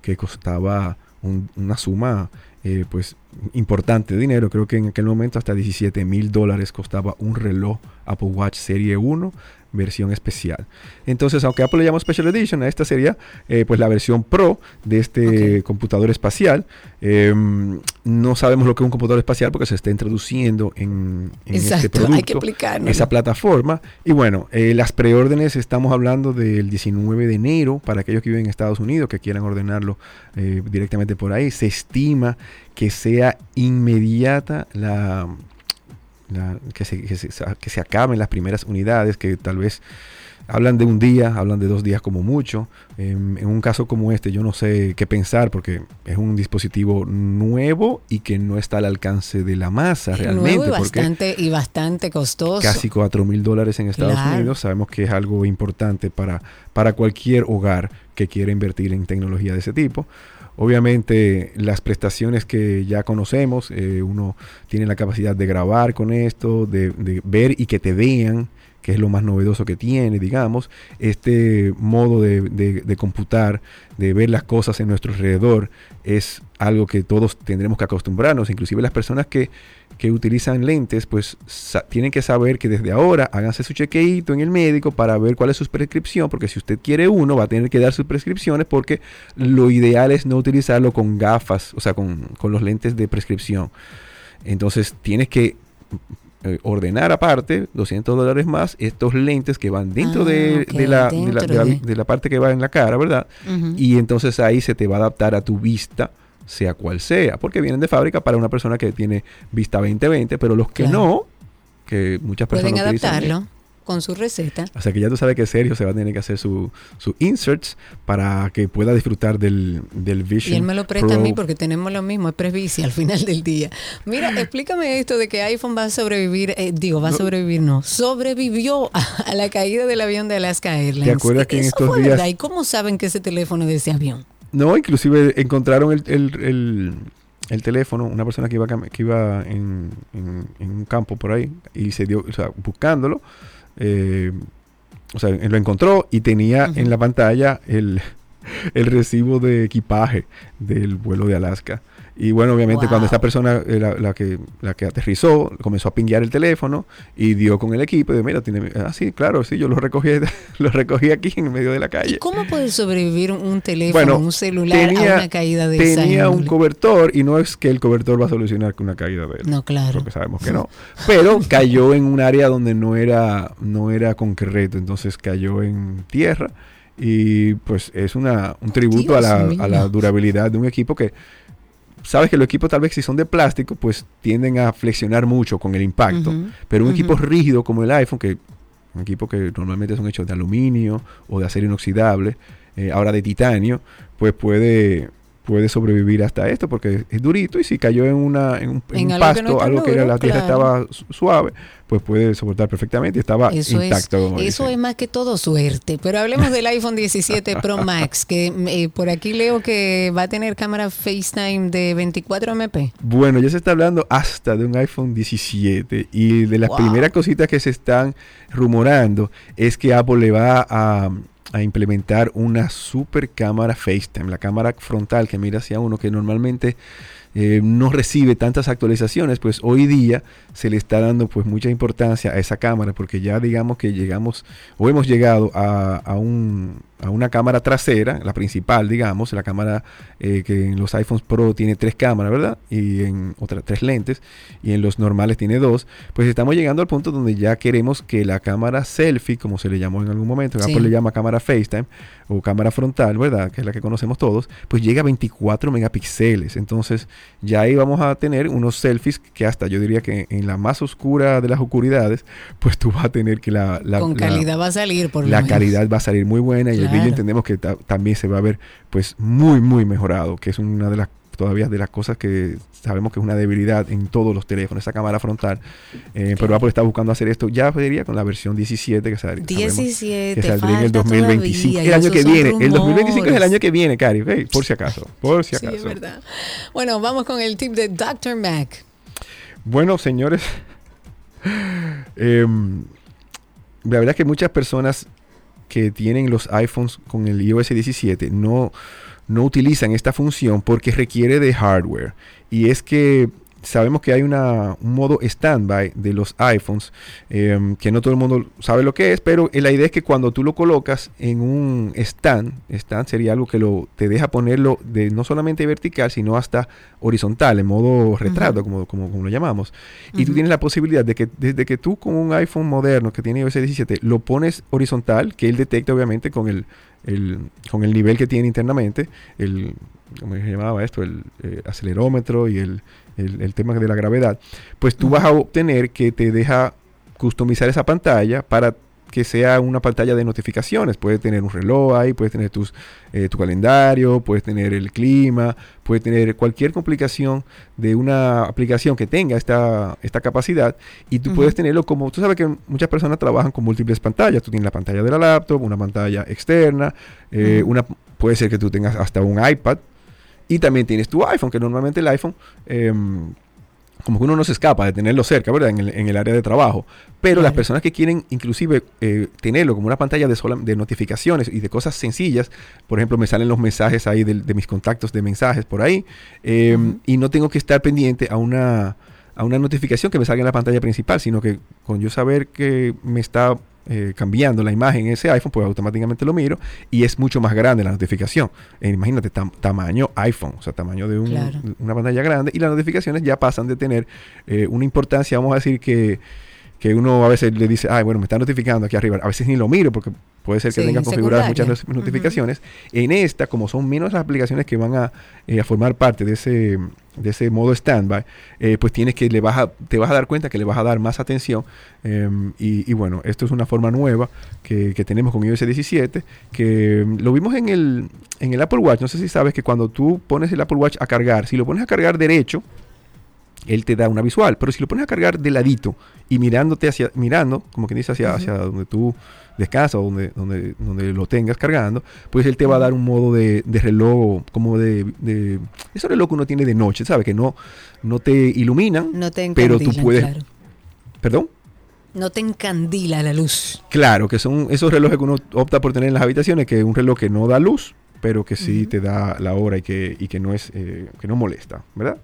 que costaba un- una suma eh, pues importante dinero. Creo que en aquel momento hasta 17 mil dólares costaba un reloj Apple Watch Serie 1 versión especial. Entonces, aunque Apple le llamó Special Edition, a esta sería eh, pues la versión Pro de este computador espacial. Em, no sabemos lo que es un computador espacial porque se está introduciendo en, este producto, esa plataforma. Y bueno, eh, las preórdenes estamos hablando del 19 de enero para aquellos que viven en Estados Unidos que quieran ordenarlo eh, directamente por ahí. Se estima que sea inmediata la que, se, que, se, acaben las primeras unidades, que tal vez hablan de un día, hablan de dos días como mucho. en un caso como este, yo no sé qué pensar porque es un dispositivo nuevo y que no está al alcance de la masa realmente. Nuevo y, bastante, y bastante costoso. Casi 4 mil dólares en Estados Unidos. Sabemos que es algo importante para, para cualquier hogar que quiera invertir en tecnología de ese tipo. Obviamente las prestaciones que ya conocemos, eh, uno tiene la capacidad de grabar con esto, de, ver y que te vean, que es lo más novedoso que tiene, digamos. Este modo de, de, computar, de ver las cosas en nuestro alrededor, es algo que todos tendremos que acostumbrarnos, inclusive las personas que que utilizan lentes, pues tienen que saber que desde ahora háganse su chequeito en el médico para ver cuál es su prescripción, porque si usted quiere uno, va a tener que dar sus prescripciones, porque lo ideal es no utilizarlo con gafas, o sea, con, los lentes de prescripción. Entonces tienes que eh, ordenar aparte 200 dólares más estos lentes que van dentro, de, la, de, la, parte que va en la cara, ¿verdad? Y entonces ahí se te va a adaptar a tu vista sea cual sea, porque vienen de fábrica para una persona que tiene vista 2020, pero los que no, que muchas personas pueden adaptarlo con su receta. O sea que ya tú sabes que Sergio se va a tener que hacer su, su inserts para que pueda disfrutar del, del Vision. Y él me lo presta a mí porque tenemos lo mismo, es presbicia al final del día. Mira, explícame esto de que iPhone va a sobrevivir, eh, digo, va a sobrevivir, no, sobrevivió a, la caída del avión de Alaska Airlines. ¿Te acuerdas que en estos días... ¿Y cómo saben que ese teléfono de ese avión? No, inclusive encontraron el, teléfono, una persona que iba, que iba en, un campo por ahí y se dio, o sea, buscándolo, eh, o sea, lo encontró y tenía en la pantalla el, el recibo de equipaje del vuelo de Alaska. Y bueno, obviamente cuando esta persona, eh, la, que, la que aterrizó, comenzó a pinguear el teléfono y dio con el equipo y dijo, mira, tiene, ah, sí, claro, sí, yo lo recogí, lo recogí aquí en medio de la calle. ¿Y cómo puede sobrevivir un teléfono, un celular a una caída de Tenía un cobertor y no es que el cobertor va a solucionar con una caída de él. No, claro. Porque sabemos que no. Pero cayó en un área donde no era, no era concreto, entonces cayó en tierra y pues es una, un tributo a la, a la durabilidad de un equipo que sabes que los equipos tal vez si son de plástico, pues tienden a flexionar mucho con el impacto. pero un equipo rígido como el iPhone, que un equipo que normalmente son hechos de aluminio o de acero inoxidable, eh, ahora de titanio, pues puede puede sobrevivir hasta esto porque es durito y si cayó en, una, en un, pasto, algo que, la tierra estaba suave, pues puede soportar perfectamente y estaba intacto. eso es más que todo suerte. Pero hablemos del iPhone 17 Pro Max, que eh, por aquí leo que va a tener cámara FaceTime de 24 MP. Bueno, ya se está hablando hasta de un iPhone 17 y de las primeras cositas que se están rumorando es que Apple le va a a implementar una super cámara FaceTime, la cámara frontal que mira hacia uno, que normalmente eh, no recibe tantas actualizaciones, pues hoy día se le está dando pues mucha importancia a esa cámara, porque ya digamos que llegamos o hemos llegado a un a una cámara trasera, la principal, digamos, la cámara eh, que en los iPhones Pro tiene tres cámaras, ¿verdad? Y en otras tres lentes, y en los normales tiene dos, pues estamos llegando al punto donde ya queremos que la cámara selfie, como se le llamó en algún momento, Apple le llama cámara FaceTime o cámara frontal, ¿verdad? Que es la que conocemos todos, pues llega a 24 megapíxeles. Entonces ya ahí vamos a tener unos selfies que hasta yo diría que en la más oscura de las oscuridades, pues tú vas a tener que la... la Con calidad va a salir, por La calidad va a salir muy buena y el entendemos que también se va a ver pues muy muy mejorado, que es una de las todavía de las cosas que sabemos que es una debilidad en todos los teléfonos, esa cámara frontal. Eh, pero Apple está buscando hacer esto ya sería con la versión 17 que, saldría, 17, que saldría en el 2025. el año que viene. El 2025 es el año que viene, Cari. por si acaso. Por si acaso. Sí, es verdad. Bueno, vamos con el tip de Dr. Mac. Bueno, señores. Em, la verdad es que muchas personas que tienen los iPhones con el iOS 17 no, no utilizan esta función porque requiere de hardware. Y es que sabemos que hay una, un modo standby de los iPhones, em, que no todo el mundo sabe lo que es, pero la idea es que cuando tú lo colocas en un stand, stand sería algo que lo, te deja ponerlo de no solamente vertical, sino hasta horizontal, en modo retrato, como, como, lo llamamos. Y tú tienes la posibilidad de que desde que tú con un iPhone moderno que tiene iOS 17 lo pones horizontal, que él detecta obviamente con el, el, con el nivel que tiene internamente, el, ¿cómo se llamaba esto? El eh, acelerómetro y el, el, tema de la gravedad, pues tú vas a obtener que te deja customizar esa pantalla para que sea una pantalla de notificaciones. Puedes tener un reloj ahí, puedes tener tus, eh, tu calendario, puedes tener el clima, puedes tener cualquier complicación de una aplicación que tenga esta, esta capacidad y tú puedes tenerlo como, tú sabes que muchas personas trabajan con múltiples pantallas. Tú tienes la pantalla de la laptop, una pantalla externa, eh, una, puede ser que tú tengas hasta un iPad y también tienes tu iPhone, que normalmente el iPhone, em, como que uno no se escapa de tenerlo cerca, ¿verdad? En el, en el área de trabajo. Pero las personas que quieren inclusive eh, tenerlo como una pantalla de, de notificaciones y de cosas sencillas, por ejemplo, me salen los mensajes ahí de, mis contactos de mensajes por ahí, em, y no tengo que estar pendiente a una, a una notificación que me salga en la pantalla principal, sino que con yo saber que me está eh, cambiando la imagen en ese iPhone, pues automáticamente lo miro y es mucho más grande la notificación. Eh, imagínate, tamaño iPhone, o sea, tamaño de una pantalla grande y las notificaciones ya pasan de tener eh, una importancia, vamos a decir que que uno a veces le dice, ay, bueno, me está notificando aquí arriba. A veces ni lo miro porque puede ser que tenga configuradas muchas notificaciones. En esta, como son menos las aplicaciones que van a, a formar parte de ese, de ese modo standby, eh, pues tienes que le vas a, te vas a dar cuenta que le vas a dar más atención. Em, y, bueno, esto es una forma nueva que, tenemos con iOS 17, que em, lo vimos en el, en el Apple Watch. No sé si sabes que cuando tú pones el Apple Watch a cargar, si lo pones a cargar derecho, él te da una visual. Pero si lo pones a cargar de ladito y mirándote hacia, mirando, como que dice hacia, hacia donde tú descansa o donde, donde, donde lo tengas cargando, pues él te va a dar un modo de, reloj, como de, de, ese reloj que uno tiene de noche, ¿sabes? Que no, no te iluminan, pero tú puedes... ¿Perdón? No te encandila la luz. Claro, que son esos relojes que uno opta por tener en las habitaciones, que es un reloj que no da luz, pero que sí te da la hora y que, y que no es eh, que no molesta, ¿verdad?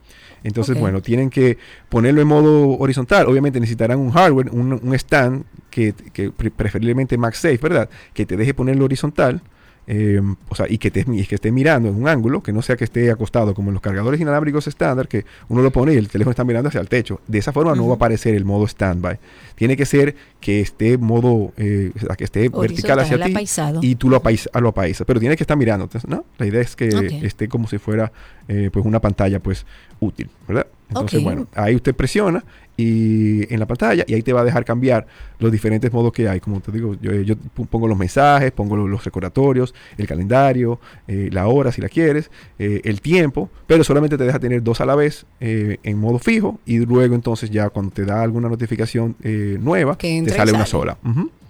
Entonces, bueno, tienen que ponerlo en modo horizontal. Obviamente necesitarán un hardware, un, stand que, que, preferiblemente MagSafe, ¿verdad? Que te deje ponerlo horizontal Em, o sea, y que, te, que esté mirando en un ángulo, que no sea que esté acostado como en los cargadores inalámbricos estándar, que uno lo pone y el teléfono está mirando hacia el techo. De esa forma no va a aparecer el modo standby. Tiene que ser que esté modo, eh, que esté vertical hacia ti y tú lo, apaisas, lo apaisas, pero tiene que estar mirando. ¿no? La idea es que esté como si fuera eh, pues una pantalla pues útil, ¿verdad? Entonces, bueno, ahí usted presiona y en la pantalla y ahí te va a dejar cambiar los diferentes modos que hay. Como te digo, yo, pongo los mensajes, pongo los, recordatorios, el calendario, eh, la hora si la quieres, eh, el tiempo, pero solamente te deja tener dos a la vez eh, en modo fijo y luego entonces ya cuando te da alguna notificación nueva, te sale una sola.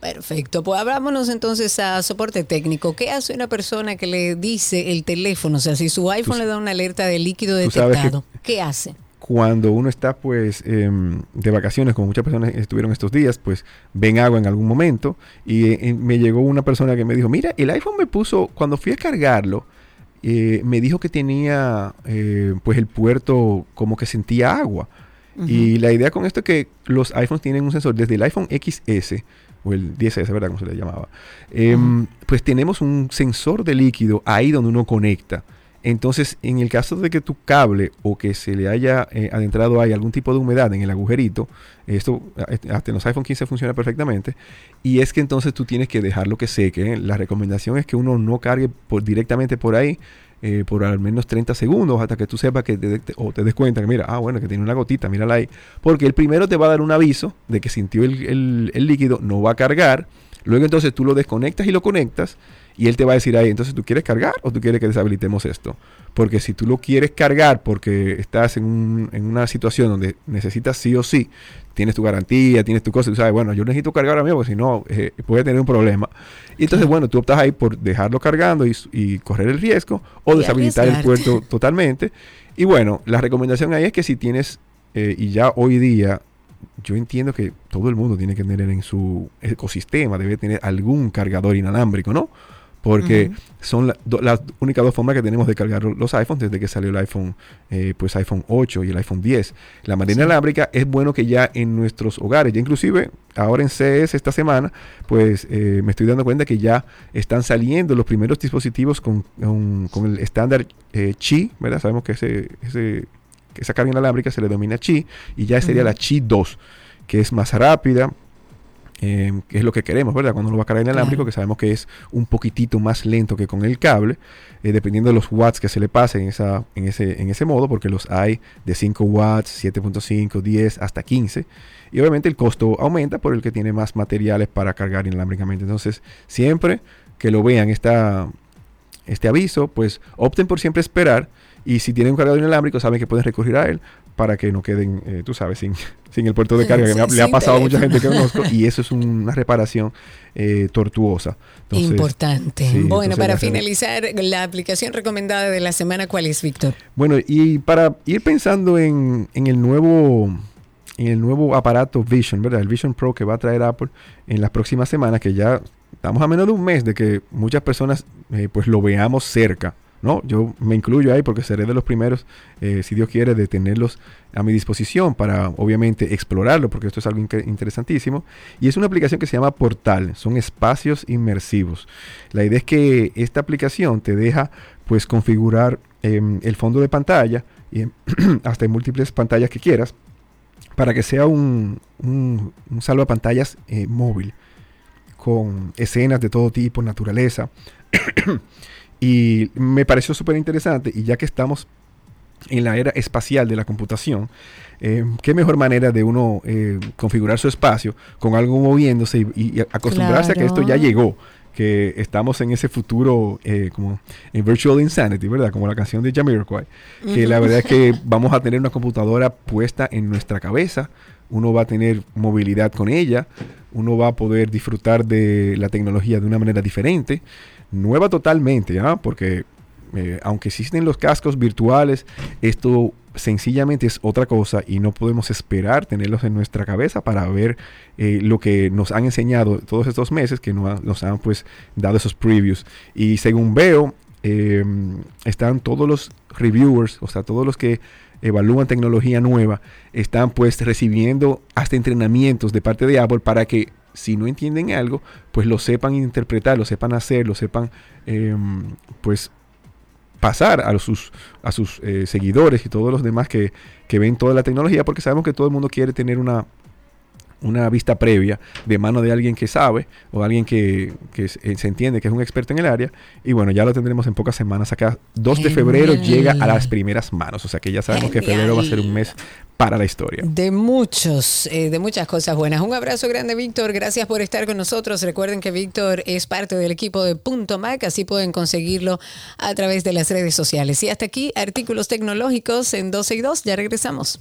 Perfecto, pues abrámonos entonces a soporte técnico. ¿Qué hace una persona que le dice el teléfono? O sea, si su iPhone le da una alerta de líquido detectado, ¿qué hace? Cuando uno está pues em, de vacaciones, como muchas personas estuvieron estos días, pues ven agua en algún momento y eh, me llegó una persona que me dijo, mira, el iPhone me puso, cuando fui a cargarlo, eh, me dijo que tenía eh, pues el puerto como que sentía agua. Y la idea con esto es que los iPhones tienen un sensor desde el iPhone XS o el 10S, ¿verdad? Como se le llamaba. Em, pues tenemos un sensor de líquido ahí donde uno conecta. Entonces, en el caso de que tu cable o que se le haya eh, adentrado ahí algún tipo de humedad en el agujerito, esto hasta en los iPhone 15 funciona perfectamente, y es que entonces tú tienes que dejarlo que seque. ¿eh? La recomendación es que uno no cargue directamente por ahí eh, por al menos 30 segundos hasta que tú sepas que te, o te des cuenta que mira, ah, bueno, que tiene una gotita, mírala ahí. Porque el primero te va a dar un aviso de que sintió el, el líquido, no va a cargar. Luego entonces tú lo desconectas y lo conectas y él te va a decir ahí, entonces tú quieres cargar o tú quieres que deshabilitemos esto. Porque si tú lo quieres cargar porque estás en, un, en una situación donde necesitas sí o sí, tienes tu garantía, tienes tu cosa, y tú sabes, bueno, yo necesito cargar a mí porque si no, eh, puede tener un problema. Y entonces, bueno, tú optas ahí por dejarlo cargando y, correr el riesgo o deshabilitar el puerto totalmente. Y bueno, la recomendación ahí es que si tienes, eh, y ya hoy día yo entiendo que todo el mundo tiene que tener en su ecosistema, debe tener algún cargador inalámbrico, ¿no? Porque son las únicas dos formas que tenemos de cargar los iPhones desde que salió el iPhone, eh, pues iPhone 8 y el iPhone 10. La manera inalámbrica es bueno que ya en nuestros hogares, ya inclusive ahora en CES esta semana, pues eh, me estoy dando cuenta que ya están saliendo los primeros dispositivos con, con, el estándar eh, Qi, ¿verdad? Sabemos que ese, ese, esa carga inalámbrica se le denomina Qi y ya sería la Qi 2, que es más rápida, eh, que es lo que queremos, ¿verdad? Cuando uno va a cargar inalámbrico, que sabemos que es un poquitito más lento que con el cable, eh, dependiendo de los watts que se le pase en, esa, en, ese, en ese modo, porque los hay de 5 watts, 7.5, 10, hasta 15. Y obviamente el costo aumenta por el que tiene más materiales para cargar inalámbricamente. Entonces, siempre que lo vean esta, este aviso, pues opten por siempre esperar. Y si tienen un cargador inalámbrico, saben que pueden recurrir a él para que no queden, eh, tú sabes, sin, sin el puerto de carga, que le ha pasado a mucha gente que conozco, y eso es una reparación eh, tortuosa. Importante. bueno, para finalizar, la aplicación recomendada de la semana, ¿cuál es, Víctor? Bueno, y para ir pensando en, en el nuevo en el nuevo aparato Vision, ¿verdad? El Vision Pro que va a traer Apple en las próximas semanas, que ya estamos a menos de un mes de que muchas personas eh, pues lo veamos cerca. ¿No? Yo me incluyo ahí porque seré de los primeros, eh, si Dios quiere, de tenerlos a mi disposición para, obviamente, explorarlo, porque esto es algo interesantísimo. Y es una aplicación que se llama Portal, son espacios inmersivos. La idea es que esta aplicación te deja, pues, configurar em, el fondo de pantalla hasta en múltiples pantallas que quieras para que sea un, un, un salvapantallas eh, móvil con escenas de todo tipo, naturaleza. Y me pareció súper interesante y ya que estamos en la era espacial de la computación, eh, qué mejor manera de uno eh, configurar su espacio con algo moviéndose y, acostumbrarse a que esto ya llegó, que estamos en ese futuro eh, como en Virtual Insanity, ¿verdad? Como la canción de Jamiroquai, que la verdad es que vamos a tener una computadora puesta en nuestra cabeza, uno va a tener movilidad con ella, uno va a poder disfrutar de la tecnología de una manera diferente nueva totalmente, ¿ah? porque eh, aunque existen los cascos virtuales, esto sencillamente es otra cosa y no podemos esperar tenerlos en nuestra cabeza para ver eh, lo que nos han enseñado todos estos meses que nos han pues dado esos previews. Y según veo, em, están todos los reviewers, o sea, todos los que evalúan tecnología nueva, están pues recibiendo hasta entrenamientos de parte de Apple para que si no entienden algo, pues lo sepan interpretar, lo sepan hacer, lo sepan em, pues pasar a sus, a sus eh, seguidores y todos los demás que, que ven toda la tecnología, porque sabemos que todo el mundo quiere tener una, una vista previa de mano de alguien que sabe o alguien que, que, eh, se entiende que es un experto en el área. Y bueno, ya lo tendremos en pocas semanas. Acá 2 de febrero llega a las primeras manos. O sea que ya sabemos que febrero va a ser un mes para la historia. De muchos, eh, de muchas cosas buenas. Un abrazo grande, Víctor. Gracias por estar con nosotros. Recuerden que Víctor es parte del equipo de Punto Mac, así pueden conseguirlo a través de las redes sociales. Y hasta aquí, artículos tecnológicos en 12 y 2. Ya regresamos.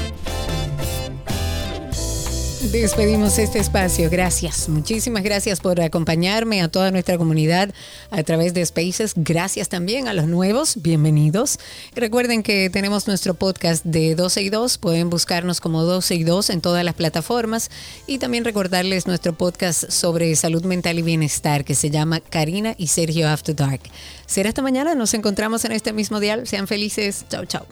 Despedimos este espacio. Gracias. Muchísimas gracias por acompañarme a toda nuestra comunidad a través de Spaces. Gracias también a los nuevos. Bienvenidos. Recuerden que tenemos nuestro podcast de 12 y 2. Pueden buscarnos como 12 y 2 en todas las plataformas. Y también recordarles nuestro podcast sobre salud mental y bienestar que se llama Karina y Sergio After Dark. Será esta mañana. Nos encontramos en este mismo dial. Sean felices. Chao, chao.